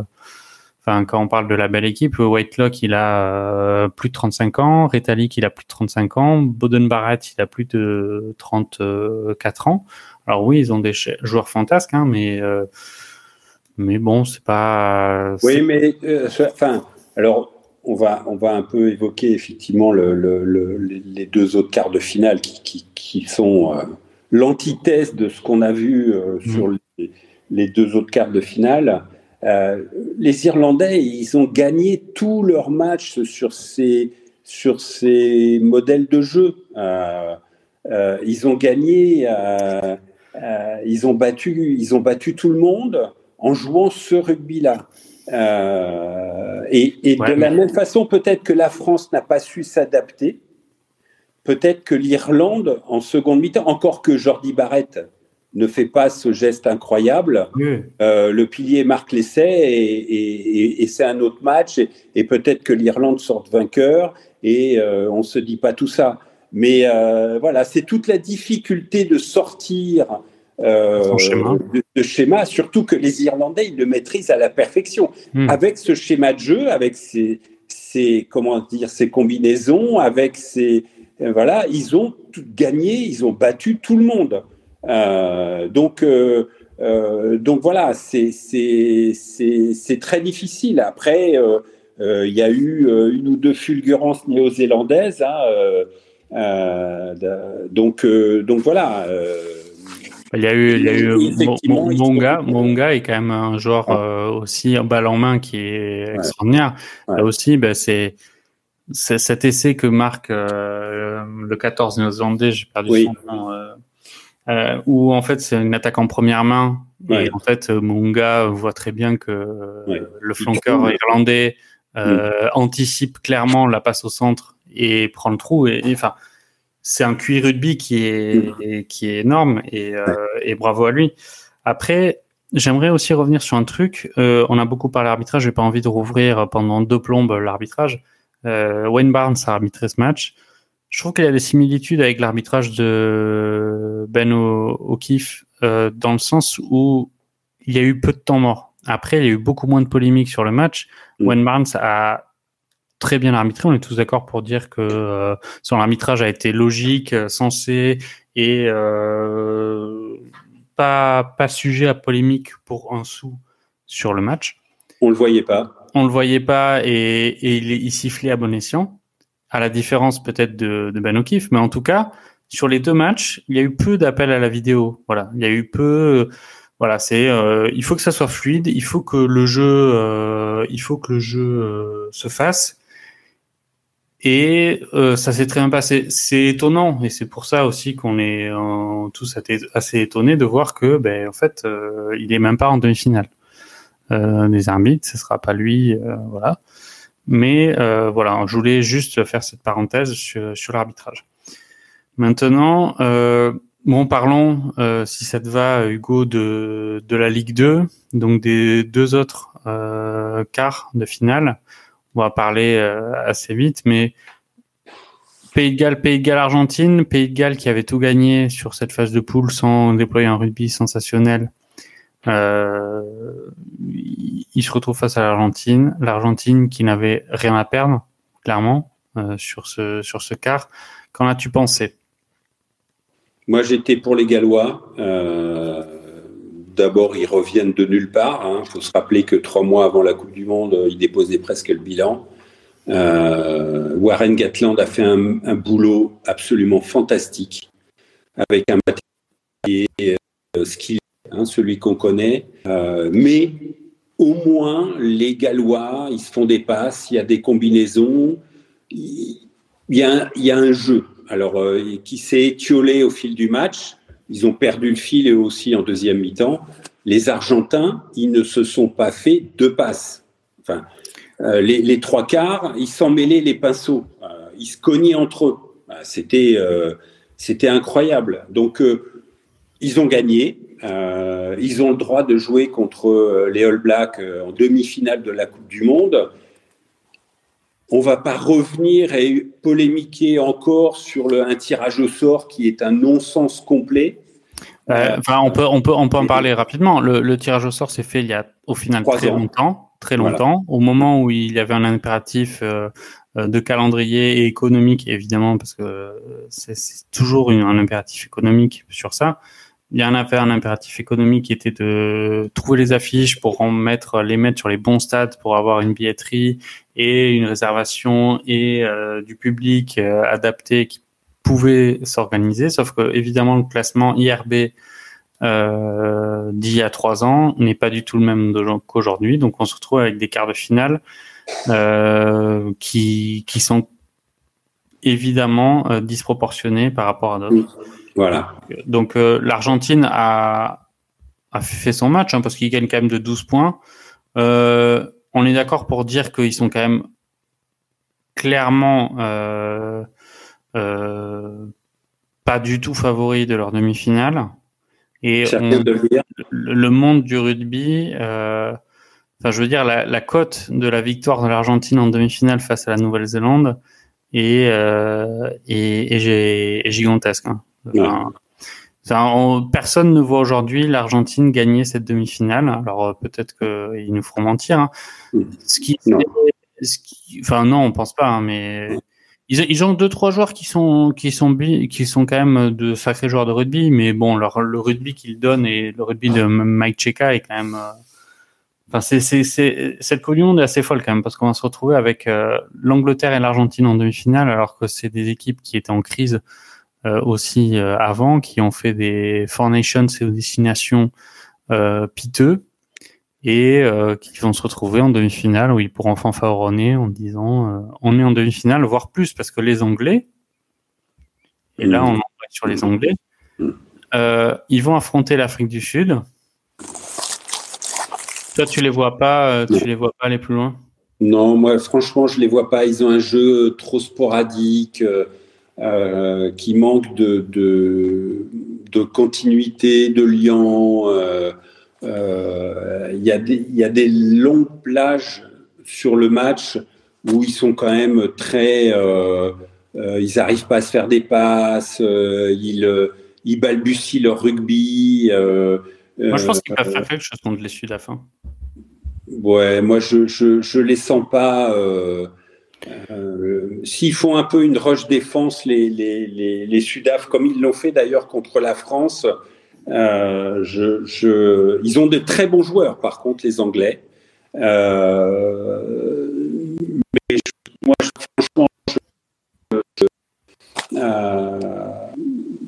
Speaker 5: enfin, quand on parle de la belle équipe, Whitelock il a euh, plus de 35 ans, Retalik il a plus de 35 ans, Boden Barrett il a plus de 34 ans. Alors oui, ils ont des joueurs fantasques, hein, mais euh, mais bon, c'est pas.
Speaker 6: Oui, mais euh, enfin, alors on va on va un peu évoquer effectivement le, le, le, les deux autres quarts de finale qui, qui, qui sont euh, l'antithèse de ce qu'on a vu mmh. sur les, les, deux autres quarts de finale. Euh, les Irlandais, ils ont gagné tous leurs matchs sur ces sur ces modèles de jeu. Euh, ils ont gagné, ils ont battu, ils ont battu tout le monde en jouant ce rugby-là. Euh, et, et ouais, de la même façon, peut-être que la France n'a pas su s'adapter. Peut-être que l'Irlande, en seconde mi-temps, encore que Jordi Barrett ne fait pas ce geste incroyable, oui. euh, le pilier marque l'essai et, et, et c'est un autre match. Et, peut-être que l'Irlande sort vainqueur et euh, on se dit pas tout ça. Mais euh, voilà, c'est toute la difficulté de sortir schéma. De, de, schéma, surtout que les Irlandais, ils le maîtrisent à la perfection. Hmm. Avec ce schéma de jeu, avec ces, ces comment dire, ces combinaisons, avec ces voilà, ils ont tout gagné, ils ont battu tout le monde. Euh, donc euh, euh donc voilà, c'est très difficile. Après, il y a eu une ou deux fulgurances néo-zélandaises. Hein, donc donc voilà.
Speaker 5: Il y a eu, il y a eu Monga. Monga est quand même un joueur euh, aussi balle en main qui est extraordinaire. Ouais. Là aussi, ben, c'est cet essai que marque euh, le 14 néo-zélandais, j'ai perdu oui. son nom, euh, euh, où en fait c'est une attaque en première main ouais. et en fait Monga voit très bien que ouais. le flanqueur irlandais euh, mm. anticipe clairement la passe au centre et prend le trou et, enfin c'est un QI rugby qui est, qui est énorme et, euh, et, bravo à lui. Après, j'aimerais aussi revenir sur un truc. Euh, on a beaucoup parlé d'arbitrage, j'ai pas envie de rouvrir pendant deux plombes l'arbitrage. Euh, Wayne Barnes a arbitré ce match. Je trouve qu'il y a des similitudes avec l'arbitrage de Ben O'Keefe euh, dans le sens où il y a eu peu de temps mort. Après, il y a eu beaucoup moins de polémiques sur le match. Mm. Wayne Barnes a très bien arbitré. On est tous d'accord pour dire que euh, son arbitrage a été logique, euh, sensé et euh, pas pas sujet à polémique pour un sou sur le match.
Speaker 6: On le voyait pas.
Speaker 5: On le voyait pas et, et il, il, sifflait à bon escient, à la différence peut-être de, de O'Keefe, mais en tout cas sur les deux matchs, il y a eu peu d'appels à la vidéo. Voilà, il y a eu peu voilà, c'est il faut que ça soit fluide, il faut que le jeu, il faut que le jeu se fasse. Et ça s'est très bien passé. C'est étonnant, et c'est pour ça aussi qu'on est tous assez étonnés de voir que, ben, en fait, il est même pas en demi-finale euh, des arbitres, ce sera pas lui, voilà. Mais voilà, je voulais juste faire cette parenthèse sur, sur l'arbitrage. Maintenant, euh, bon, parlons, euh, si ça te va, Hugo, de, de la Ligue 2, donc des deux autres euh, quarts de finale. On va parler euh, assez vite, mais Pays de Galles, Pays de Galles, Argentine, Pays de Galles qui avait tout gagné sur cette phase de poule sans déployer un rugby sensationnel. Euh, il se retrouve face à l'Argentine, l'Argentine qui n'avait rien à perdre, clairement, euh, sur ce sur ce quart. Qu'en as-tu pensé?
Speaker 6: Moi, j'étais pour les Gallois. Euh, d'abord, ils reviennent de nulle part. Il hein. faut se rappeler que trois mois avant la Coupe du Monde, ils déposaient presque le bilan. Euh, Warren Gatland a fait un, boulot absolument fantastique avec un matériel euh, skill, hein, celui qu'on connaît. mais au moins, les Gallois, ils se font des passes, il y a des combinaisons, il y a, un jeu alors euh, qui s'est étiolé au fil du match. Ils ont perdu le fil et aussi en deuxième mi-temps. Les Argentins, ils ne se sont pas fait deux passes. Enfin, euh, les, trois quarts, ils s'en mêlaient les pinceaux. Euh, ils se cognaient entre eux. C'était c'était incroyable. Donc ils ont gagné. Ils ont le droit de jouer contre les All Blacks en demi-finale de la Coupe du Monde. On va pas revenir et polémiquer encore sur le, un tirage au sort qui est un non-sens complet.
Speaker 5: Euh, enfin, on peut, on peut, on peut en parler rapidement. Le, tirage au sort s'est fait il y a au final très longtemps, très longtemps, au moment où il y avait un impératif euh, de calendrier et économique, évidemment, parce que c'est toujours un impératif économique sur ça il y en avait un impératif économique qui était de trouver les affiches pour en mettre, les mettre sur les bons stades pour avoir une billetterie et une réservation et euh, du public euh, adapté qui pouvait s'organiser. Sauf que évidemment le classement IRB euh, d'il y a trois ans n'est pas du tout le même qu'aujourd'hui. Donc on se retrouve avec des quarts de finale euh, qui, qui sont évidemment disproportionnés par rapport à d'autres.
Speaker 6: Voilà.
Speaker 5: Donc euh, l'Argentine a, a fait son match hein, parce qu'il gagne quand même de 12 points. Euh, on est d'accord pour dire qu'ils sont quand même clairement euh, pas du tout favoris de leur demi-finale. Et le monde du rugby, enfin je veux dire la, la cote de la victoire de l'Argentine en demi-finale face à la Nouvelle-Zélande est, est, gigantesque. Hein personne ne voit aujourd'hui l'Argentine gagner cette demi-finale. Alors euh, peut-être qu'ils nous feront mentir. Hein. Ce qui, non. enfin non, on pense pas, hein, mais ils, ils, ont deux trois joueurs qui sont qui sont qui sont quand même de sacrés joueurs de rugby, mais bon, leur, le rugby qu'ils donnent et le rugby de Mike Cheka est quand même. Euh, enfin, c'est, c'est, c'est, cette communion est assez folle quand même parce qu'on va se retrouver avec euh, l'Angleterre et l'Argentine en demi-finale alors que c'est des équipes qui étaient en crise aussi euh, avant, qui ont fait des Four Nations et des destinations euh, piteux et qui vont se retrouver en demi-finale où ils pourront fanfaronner en disant on est en demi-finale, voire plus, parce que les Anglais, et là on en sur les Anglais, ils vont affronter l'Afrique du Sud. Toi, tu les vois pas, tu les vois pas aller plus loin?
Speaker 6: Non, moi, franchement, je les vois pas. Ils ont un jeu trop sporadique. Euh, qui manque de, de, de, continuité, de lien. Euh, euh, il y, y, a des longues plages sur le match où ils sont quand même très. ils n'arrivent pas à se faire des passes, ils, ils balbutient leur rugby.
Speaker 5: moi, je pense qu'ils peuvent faire quelque chose contre les Sudaf. Hein.
Speaker 6: Ouais, moi, je, je, je les sens pas. Euh, s'ils font un peu une rush défense, les, les, les, Sudaf, comme ils l'ont fait d'ailleurs contre la France, euh, je, ils ont de très bons joueurs, par contre, les Anglais. Euh, mais moi, franchement, je,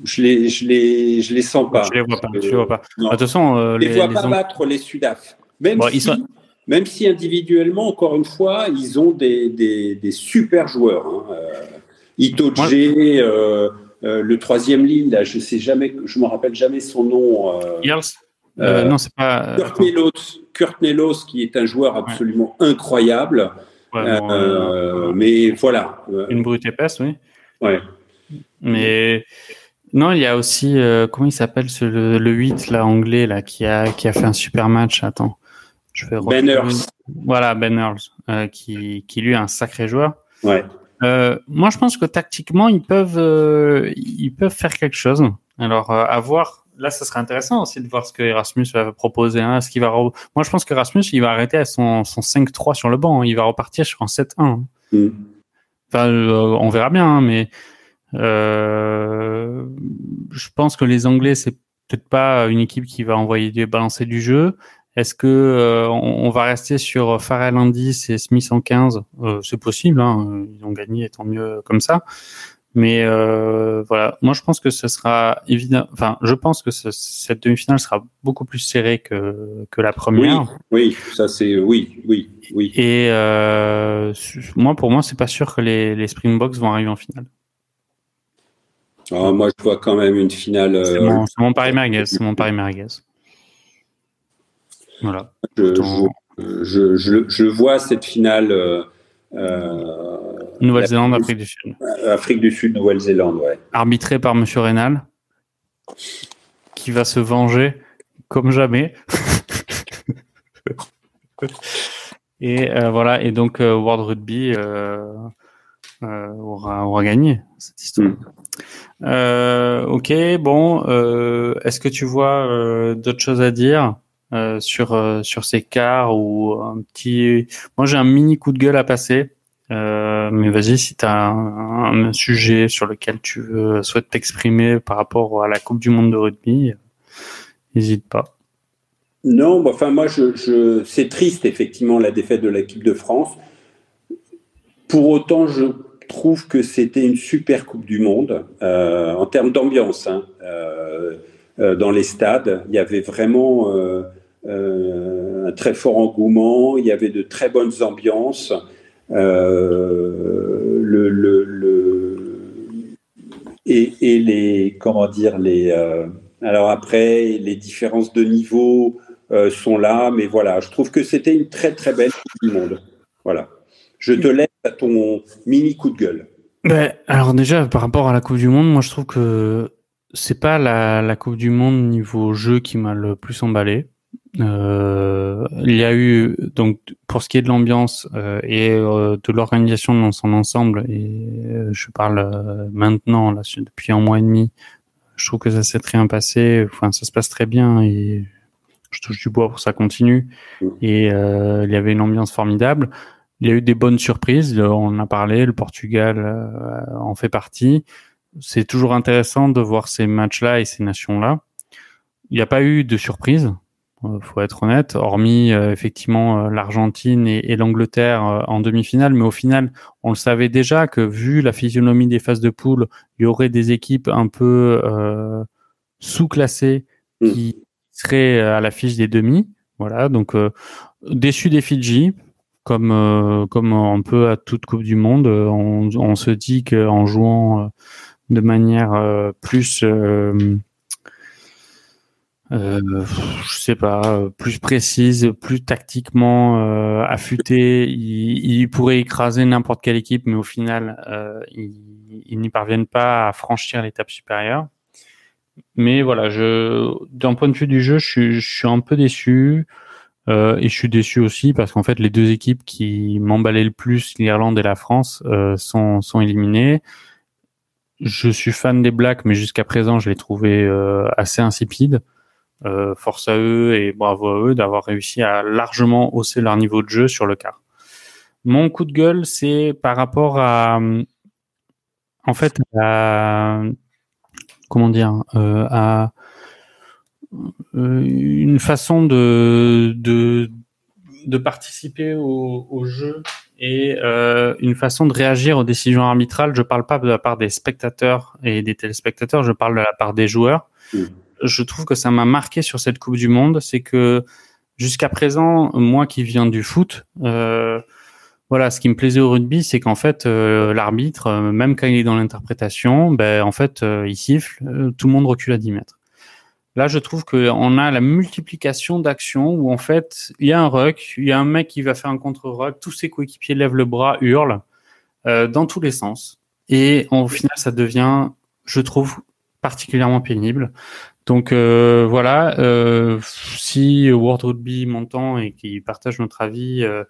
Speaker 6: je les, je les, je les sens pas.
Speaker 5: Je les vois pas. je les vois pas. De toute façon, euh,
Speaker 6: les, les vois pas battre les Sudaf. Même, si, même si individuellement, encore une fois, ils ont des, des, des super joueurs. Hein. Euh, Itoje, euh, euh, le troisième ligne, là, je sais jamais, je me rappelle jamais son nom.
Speaker 5: Non, c'est pas.
Speaker 6: Kurt Nelos, Kurt Nelos, qui est un joueur absolument incroyable. mais voilà.
Speaker 5: Une brute épaisse, oui.
Speaker 6: Ouais.
Speaker 5: Mais non, il y a aussi comment il s'appelle le, le 8 là anglais là qui a qui a fait un super match. Attends,
Speaker 6: je Ben Earls.
Speaker 5: Voilà Ben Earls qui qui lui est un sacré joueur.
Speaker 6: Ouais.
Speaker 5: Euh, moi, je pense que tactiquement, ils peuvent, euh, ils peuvent faire quelque chose. Alors, euh, à voir. Là, ça serait intéressant aussi de voir ce que Erasmus va proposer. Hein. Ce qu'il va. Moi, je pense qu'Erasmus, il va arrêter à son, son 5-3 sur le banc. Hein. Il va repartir sur un 7-1. Mm. Enfin, on verra bien, hein, mais je pense que les Anglais, c'est peut-être pas une équipe qui va envoyer balancer du jeu. Est-ce que euh, on, va rester sur Farrell en 10 et Smith en 15 euh, C'est possible, hein, ils ont gagné, tant mieux comme ça. Mais euh, voilà, moi je pense que ce sera évident. Enfin, je pense que cette demi-finale sera beaucoup plus serrée que que la première.
Speaker 6: Oui, oui ça c'est oui, oui, oui.
Speaker 5: Et moi, pour moi, c'est pas sûr que les, les Springboks vont arriver en finale.
Speaker 6: Ah, moi, je vois quand même une finale.
Speaker 5: C'est mon, mon, pari merguez. C'est mon pari merguez. Voilà.
Speaker 6: Je, je, je, vois cette finale. Euh, euh
Speaker 5: Nouvelle-Zélande, Afrique du Sud.
Speaker 6: Afrique du Sud, Nouvelle-Zélande, ouais.
Speaker 5: Arbitré par M. Rénal, qui va se venger comme jamais. [laughs] et euh, voilà, et donc euh, World Rugby aura, aura, gagné cette histoire. Mm. ok, bon, est-ce que tu vois d'autres choses à dire? Euh, sur euh, sur ces quarts ou un petit. Moi, j'ai un mini coup de gueule à passer. Euh, mais vas-y, si tu as un, sujet sur lequel tu souhaites t'exprimer par rapport à la Coupe du Monde de rugby, n'hésite pas.
Speaker 6: Non, bah, enfin moi, je, je... c'est triste effectivement la défaite de l'équipe de France. Pour autant, je trouve que c'était une super Coupe du Monde en termes d'ambiance. Hein. Dans les stades, il y avait vraiment un très fort engouement, il y avait de très bonnes ambiances. Euh, le, le, et, et, les comment dire les euh, alors après les différences de niveau sont là mais voilà je trouve que c'était une très très belle Coupe du Monde. Voilà. Je te laisse à ton mini coup de gueule.
Speaker 5: Ben, alors déjà par rapport à la Coupe du Monde moi je trouve que c'est pas la, la Coupe du Monde niveau jeu qui m'a le plus emballé euh, il y a eu donc pour ce qui est de l'ambiance euh, et euh, de l'organisation dans son ensemble, et je parle maintenant là depuis un mois et demi, je trouve que ça s'est très bien passé. Enfin, ça se passe très bien et je touche du bois pour que ça continue. Et il y avait une ambiance formidable. Il y a eu des bonnes surprises. On en a parlé. Le Portugal en fait partie. C'est toujours intéressant de voir ces matchs-là et ces nations-là. Il n'y a pas eu de surprise. Euh, faut être honnête, hormis euh, effectivement euh, l'Argentine et, l'Angleterre en demi-finale, mais au final, on le savait déjà que vu la physionomie des phases de poule, il y aurait des équipes un peu sous-classées mm. qui seraient à l'affiche des demi. Voilà, donc déçu des Fidji, comme comme un peu à toute Coupe du Monde, on, on se dit qu'en jouant de manière plus euh, je sais pas, plus précise, plus tactiquement euh, affûtée. Ils, pourraient écraser n'importe quelle équipe, mais au final, euh, ils, n'y parviennent pas à franchir l'étape supérieure. Mais voilà, je, d'un point de vue du jeu, je suis, je suis un peu déçu. Euh, et je suis déçu aussi parce qu'en fait, les deux équipes qui m'emballaient le plus, l'Irlande et la France, euh, sont, sont éliminées. Je suis fan des Blacks, mais jusqu'à présent, je les trouvais euh, assez insipides. Euh, force à eux et bravo à eux d'avoir réussi à largement hausser leur niveau de jeu sur le quart. Mon coup de gueule, c'est par rapport à, en fait, à, comment dire, euh, à euh, une façon de, de participer au, jeu et euh, une façon de réagir aux décisions arbitrales. Je parle pas de la part des spectateurs et des téléspectateurs, je parle de la part des joueurs.
Speaker 6: Mmh.
Speaker 5: Je trouve que ça m'a marqué sur cette Coupe du Monde, c'est que jusqu'à présent, moi qui viens du foot, euh, voilà, ce qui me plaisait au rugby, c'est qu'en fait, euh, l'arbitre, euh, même quand il est dans l'interprétation, ben en fait, il siffle, tout le monde recule à 10 mètres. Là, je trouve qu'on a la multiplication d'actions où en fait, il y a un ruck, il y a un mec qui va faire un contre-ruck, tous ses coéquipiers lèvent le bras, hurlent dans tous les sens. Et au final, ça devient, je trouve, particulièrement pénible. Donc euh, voilà, euh, si World Rugby m'entend et qu'il partage notre avis, euh,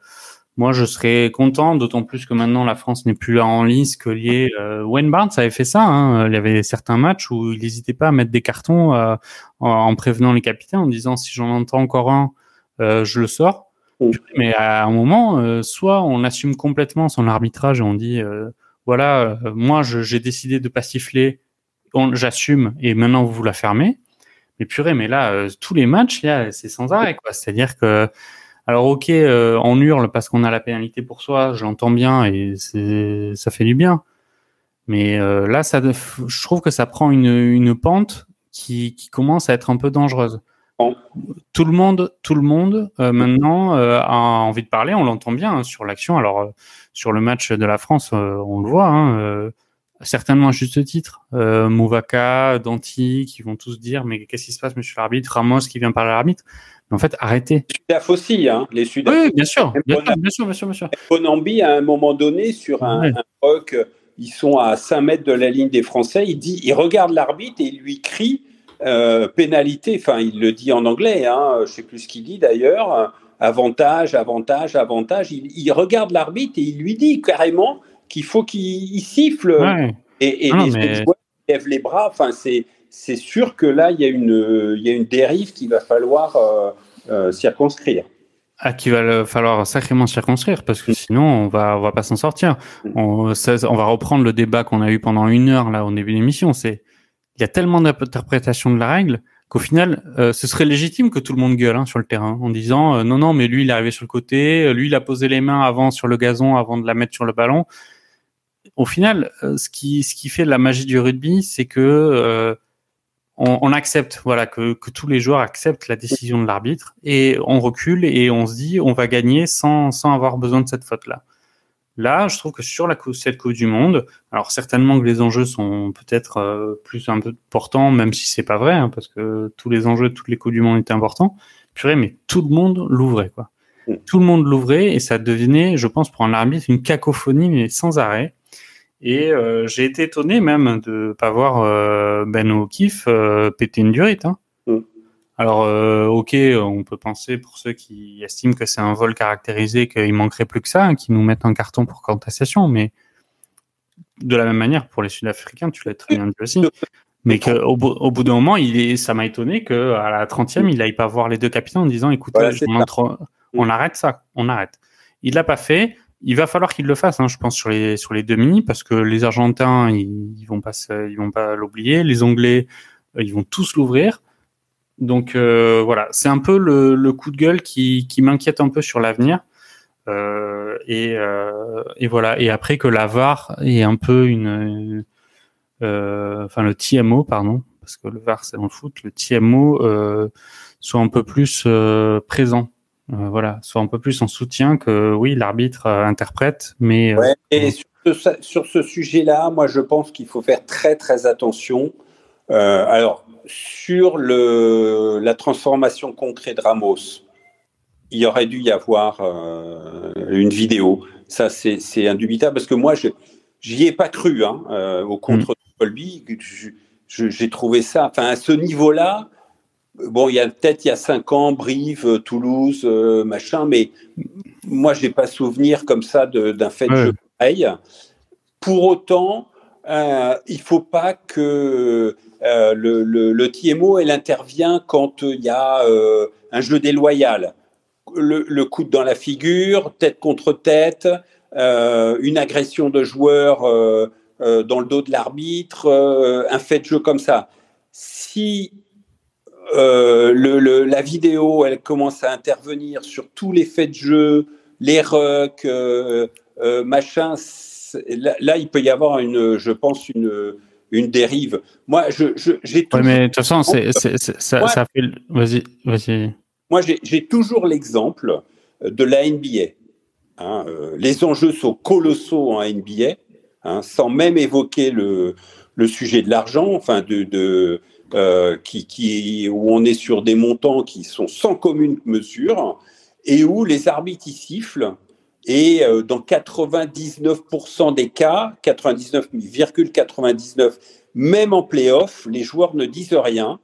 Speaker 5: moi je serais content, d'autant plus que maintenant la France n'est plus là en lice que lié. Wayne Barnes avait fait ça, hein. il y avait certains matchs où il n'hésitait pas à mettre des cartons en, en prévenant les capitaines, en disant si j'en entends encore un, je le sors. Mais à un moment, soit on assume complètement son arbitrage et on dit voilà, moi j'ai décidé de pas siffler, j'assume et maintenant vous la fermez. Mais purée, mais là, euh, tous les matchs, c'est sans arrêt, quoi. C'est-à-dire que, alors ok, euh, on hurle parce qu'on a la pénalité pour soi, je l'entends bien et ça fait du bien. Mais euh, là, ça, je trouve que ça prend une, une pente qui, qui commence à être un peu dangereuse.
Speaker 6: Bon.
Speaker 5: Tout le monde, tout le monde maintenant a envie de parler. On l'entend bien hein, sur l'action. Alors sur le match de la France, on le voit. Hein, certainement à juste titre. Euh, Mouvaka, Danti, qui vont tous dire mais qu'est-ce qui se passe, monsieur l'arbitre? Ramos qui vient parler à l'arbitre. Mais en fait, arrêtez.
Speaker 6: Sudaf aussi, hein, les Sudaf.
Speaker 5: Oui, bien sûr, bien sûr, bien sûr, bien sûr, bien sûr.
Speaker 6: Bonambi, à un moment donné, sur un,
Speaker 5: Ouais.
Speaker 6: un rock, ils sont à 5 mètres de la ligne des Français. Il, dit, il regarde l'arbitre et il lui crie euh, pénalité. Enfin, il le dit en anglais, hein, je ne sais plus ce qu'il dit d'ailleurs. Avantage, avantage, avantage. Il, il regarde l'arbitre et il lui dit carrément qu'il faut qu'il il siffle.
Speaker 5: Ouais.
Speaker 6: Et, et
Speaker 5: non,
Speaker 6: les
Speaker 5: mais-
Speaker 6: lèvent les bras. Enfin, c'est c'est sûr que là, il y a une, il y a une dérive qu'il va falloir euh, euh, circonscrire.
Speaker 5: Ah, qu'il va le- falloir sacrément circonscrire parce que sinon on va on va pas s'en sortir. On, ça- on va reprendre le débat qu'on a eu pendant une heure là au début de l'émission. C'est il y a tellement d'interprétations de la règle qu'au final euh, ce serait légitime que tout le monde gueule hein, sur le terrain en disant euh, non non mais lui il est arrivé sur le côté, lui il a posé les mains avant sur le gazon avant de la mettre sur le ballon. Au final, euh, ce qui ce qui fait la magie du rugby, c'est que euh, on, on accepte, voilà, que, que tous les joueurs acceptent la décision de l'arbitre et on recule et on se dit on va gagner sans, sans avoir besoin de cette faute-là. Là, je trouve que sur la cette Coupe du Monde, alors certainement que les enjeux sont peut-être euh, plus un peu portants, même si c'est pas vrai, hein, parce que tous les enjeux toutes les Coupes du Monde étaient importants. Purée, mais tout le monde l'ouvrait, quoi.
Speaker 6: Mm.
Speaker 5: Tout le monde l'ouvrait et ça devenait, je pense, pour un arbitre, une cacophonie, mais sans arrêt. Et euh, j'ai été étonné même de pas voir euh, Ben O'Keefe euh, péter une durite. Hein.
Speaker 6: Mm.
Speaker 5: Alors, ok, on peut penser pour ceux qui estiment que c'est un vol caractérisé qu'il manquerait plus que ça, hein, qu'ils nous mettent un carton pour contestation, mais de la même manière pour les Sud-Africains, tu l'as très bien dit aussi. Mais qu'au au bout d'un moment, il est, ça m'a étonné que à la 30e, il aille pas voir les deux capitaines en disant,
Speaker 6: Voilà, c'est
Speaker 5: on, entre- on arrête ça, on arrête. Il l'a pas fait. Il va falloir qu'il le fasse, hein, je pense, sur les sur les demi, parce que les Argentins, ils, vont pas, ils vont pas l'oublier. Les Anglais, euh, ils vont tous l'ouvrir. Donc euh, voilà, c'est un peu le, le coup de gueule qui, qui m'inquiète un peu sur l'avenir. Euh, et, et voilà. Et après que la VAR est un peu une, enfin le TMO, pardon, parce que le VAR c'est dans foot, le TMO soit un peu plus présent. Euh, voilà, soit un peu plus en soutien que oui, l'arbitre euh, interprète, mais euh,
Speaker 6: Ouais, et sur ce, sur ce sujet-là, moi, je pense qu'il faut faire très, très attention. Alors, sur le, la transformation concrète de Ramos, il y aurait dû y avoir euh, une vidéo. Ça, c'est indubitable parce que moi, je j'y ai pas cru hein, euh, au contre de Colby. J'ai trouvé ça, enfin, à ce niveau-là, bon, il y a peut-être il y a cinq ans, Brive, euh, Toulouse, euh, machin, mais moi, j'ai pas souvenir comme ça d'un fait de
Speaker 5: Ouais.
Speaker 6: jeu pareil. Pour autant, euh, il faut pas que euh, le, le, le TMO elle intervient quand il y a un jeu déloyal. Le, le coup dans la figure, tête contre tête, une agression de joueur dans le dos de l'arbitre, un fait de jeu comme ça. Si euh, le, la vidéo, elle commence à intervenir sur tous les faits de jeu, les rucks, euh, euh, machin. Là, il peut y avoir une, je pense, une, une dérive. Moi, je, j'ai
Speaker 5: toujours... mais de toute façon, ça, ça, fait. Vas-y, vas-y.
Speaker 6: Moi, j'ai, toujours l'exemple de la NBA. Hein, les enjeux sont colossaux en NBA, hein, sans même évoquer le, le sujet de l'argent, enfin de, de euh, qui, où on est sur des montants qui sont sans commune mesure et où les arbitres y sifflent. Et euh, dans 99% des cas, 99,99, même en playoff, les joueurs ne disent rien.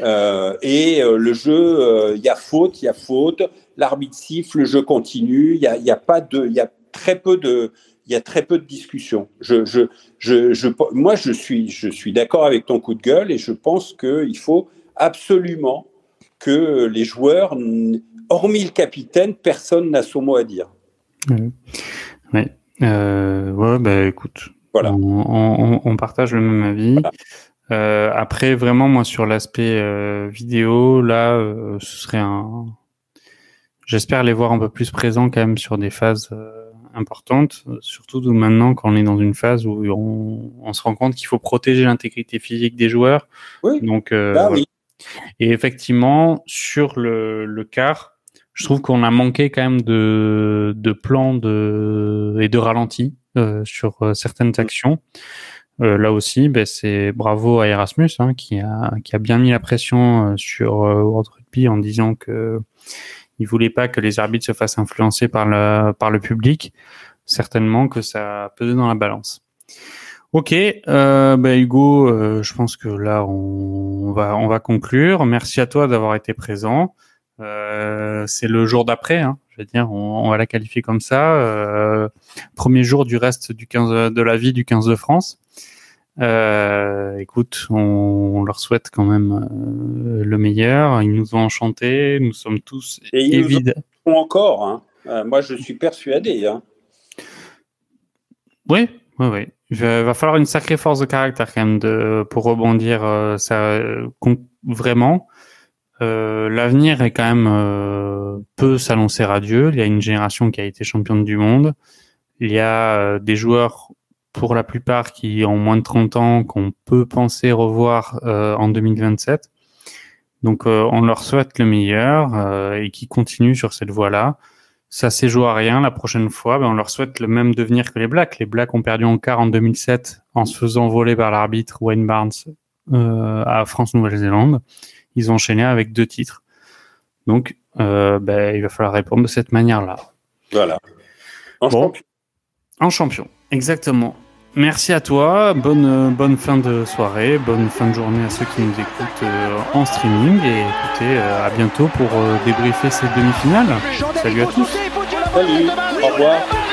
Speaker 6: Euh, et le jeu, il y a faute, il y a faute. L'arbitre siffle, le jeu continue. Il y a, pas de, il y a très peu de, il y a très peu de discussions. Je, je, je, je, moi, je suis, je suis d'accord avec ton coup de gueule et je pense qu'il faut absolument que les joueurs, hormis le capitaine, personne n'a son mot à dire.
Speaker 5: Oui. Ouais. Euh, ouais, bah écoute, voilà. on, on, partage le même avis. Euh, après, vraiment, moi, sur l'aspect euh, vidéo, là, ce serait un. J'espère les voir un peu plus présents quand même sur des phases importante, surtout maintenant quand on est dans une phase où on, se rend compte qu'il faut protéger l'intégrité physique des joueurs. Donc, euh, bah Et effectivement, sur le, le quart, je trouve qu'on a manqué quand même de, de plans de, et de ralentis euh, sur euh, certaines mm. actions. là aussi, ben, c'est bravo à Erasmus hein, qui, a, qui a bien mis la pression sur World Rugby en disant que il voulait pas que les arbitres se fassent influencer par le, par le public. Certainement que ça pesait dans la balance. Ok, euh, bah Hugo, euh, je pense que là on, va on va conclure. Merci à toi d'avoir été présent. Euh, c'est le jour d'après, hein, je veux dire, on, va la qualifier comme ça. Euh, premier jour du reste du 15 de la vie du 15 de France. Euh, écoute, on, leur souhaite quand même euh, le meilleur. Ils nous ont enchantés. Nous sommes tous évidents.
Speaker 6: encore. Hein. Euh, moi, je suis persuadé. Hein.
Speaker 5: Oui, oui, oui. Il va falloir une sacrée force de caractère quand même de, pour rebondir ça, vraiment. L'avenir est quand même peut s'annoncer radieux. Il y a une génération qui a été championne du monde. Il y a des joueurs pour la plupart qui ont moins de 30 ans qu'on peut penser revoir euh, en 2027. Donc euh, on leur souhaite le meilleur euh, et qui continuent sur cette voie-là. Ça s'est joué à rien la prochaine fois, ben, on leur souhaite le même devenir que les Blacks. Les Blacks ont perdu en quart en 2007 en se faisant voler par l'arbitre Wayne Barnes à France-Nouvelle-Zélande. Ils ont enchaîné avec deux titres. Donc ben, il va falloir répondre de cette manière-là.
Speaker 6: Voilà.
Speaker 5: En champion. En champion, exactement. Merci à toi, bonne, euh, bonne fin de soirée, bonne fin de journée à ceux qui nous écoutent euh, en streaming et écoutez, euh, à bientôt pour débriefer ces demi-finales. Salut à tous.
Speaker 6: Salut, au revoir.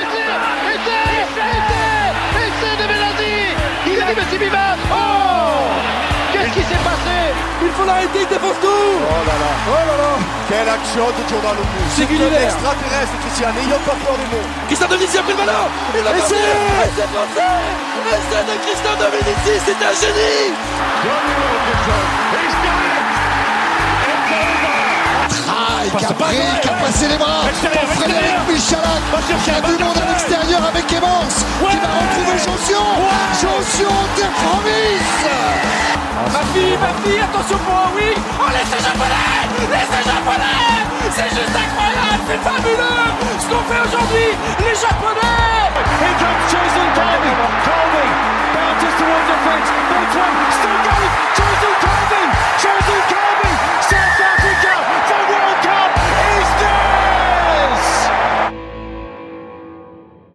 Speaker 2: Il faut l'arrêter, il défonce tout.
Speaker 3: Oh là là. Oh là là. Quelle action de Jordan Lopez.
Speaker 2: C'est un
Speaker 3: extraterrestre, Christian, n'ayons pas peur des mots.
Speaker 2: Christian Dominici a pris le ballon. Il a passé. c'est passé. Essai de Christian Dominici, c'est un génie
Speaker 4: passe qui a passé les bras pour Frédéric Michalak. Il y a du monde à l'extérieur avec Evans qui va retrouver Jonsion. Jonsion terre promise.
Speaker 2: Ah, ma fille, ma fille, attention pour oui. Oh, laissez japonais Laissez japonais C'est juste incroyable, c'est fabuleux ce qu'on fait aujourd'hui, les japonais
Speaker 1: Here comes Jason Calvin. Calvin bounces towards the fence. Breaks one. Still going. Jason Calvin. Jason Calvin.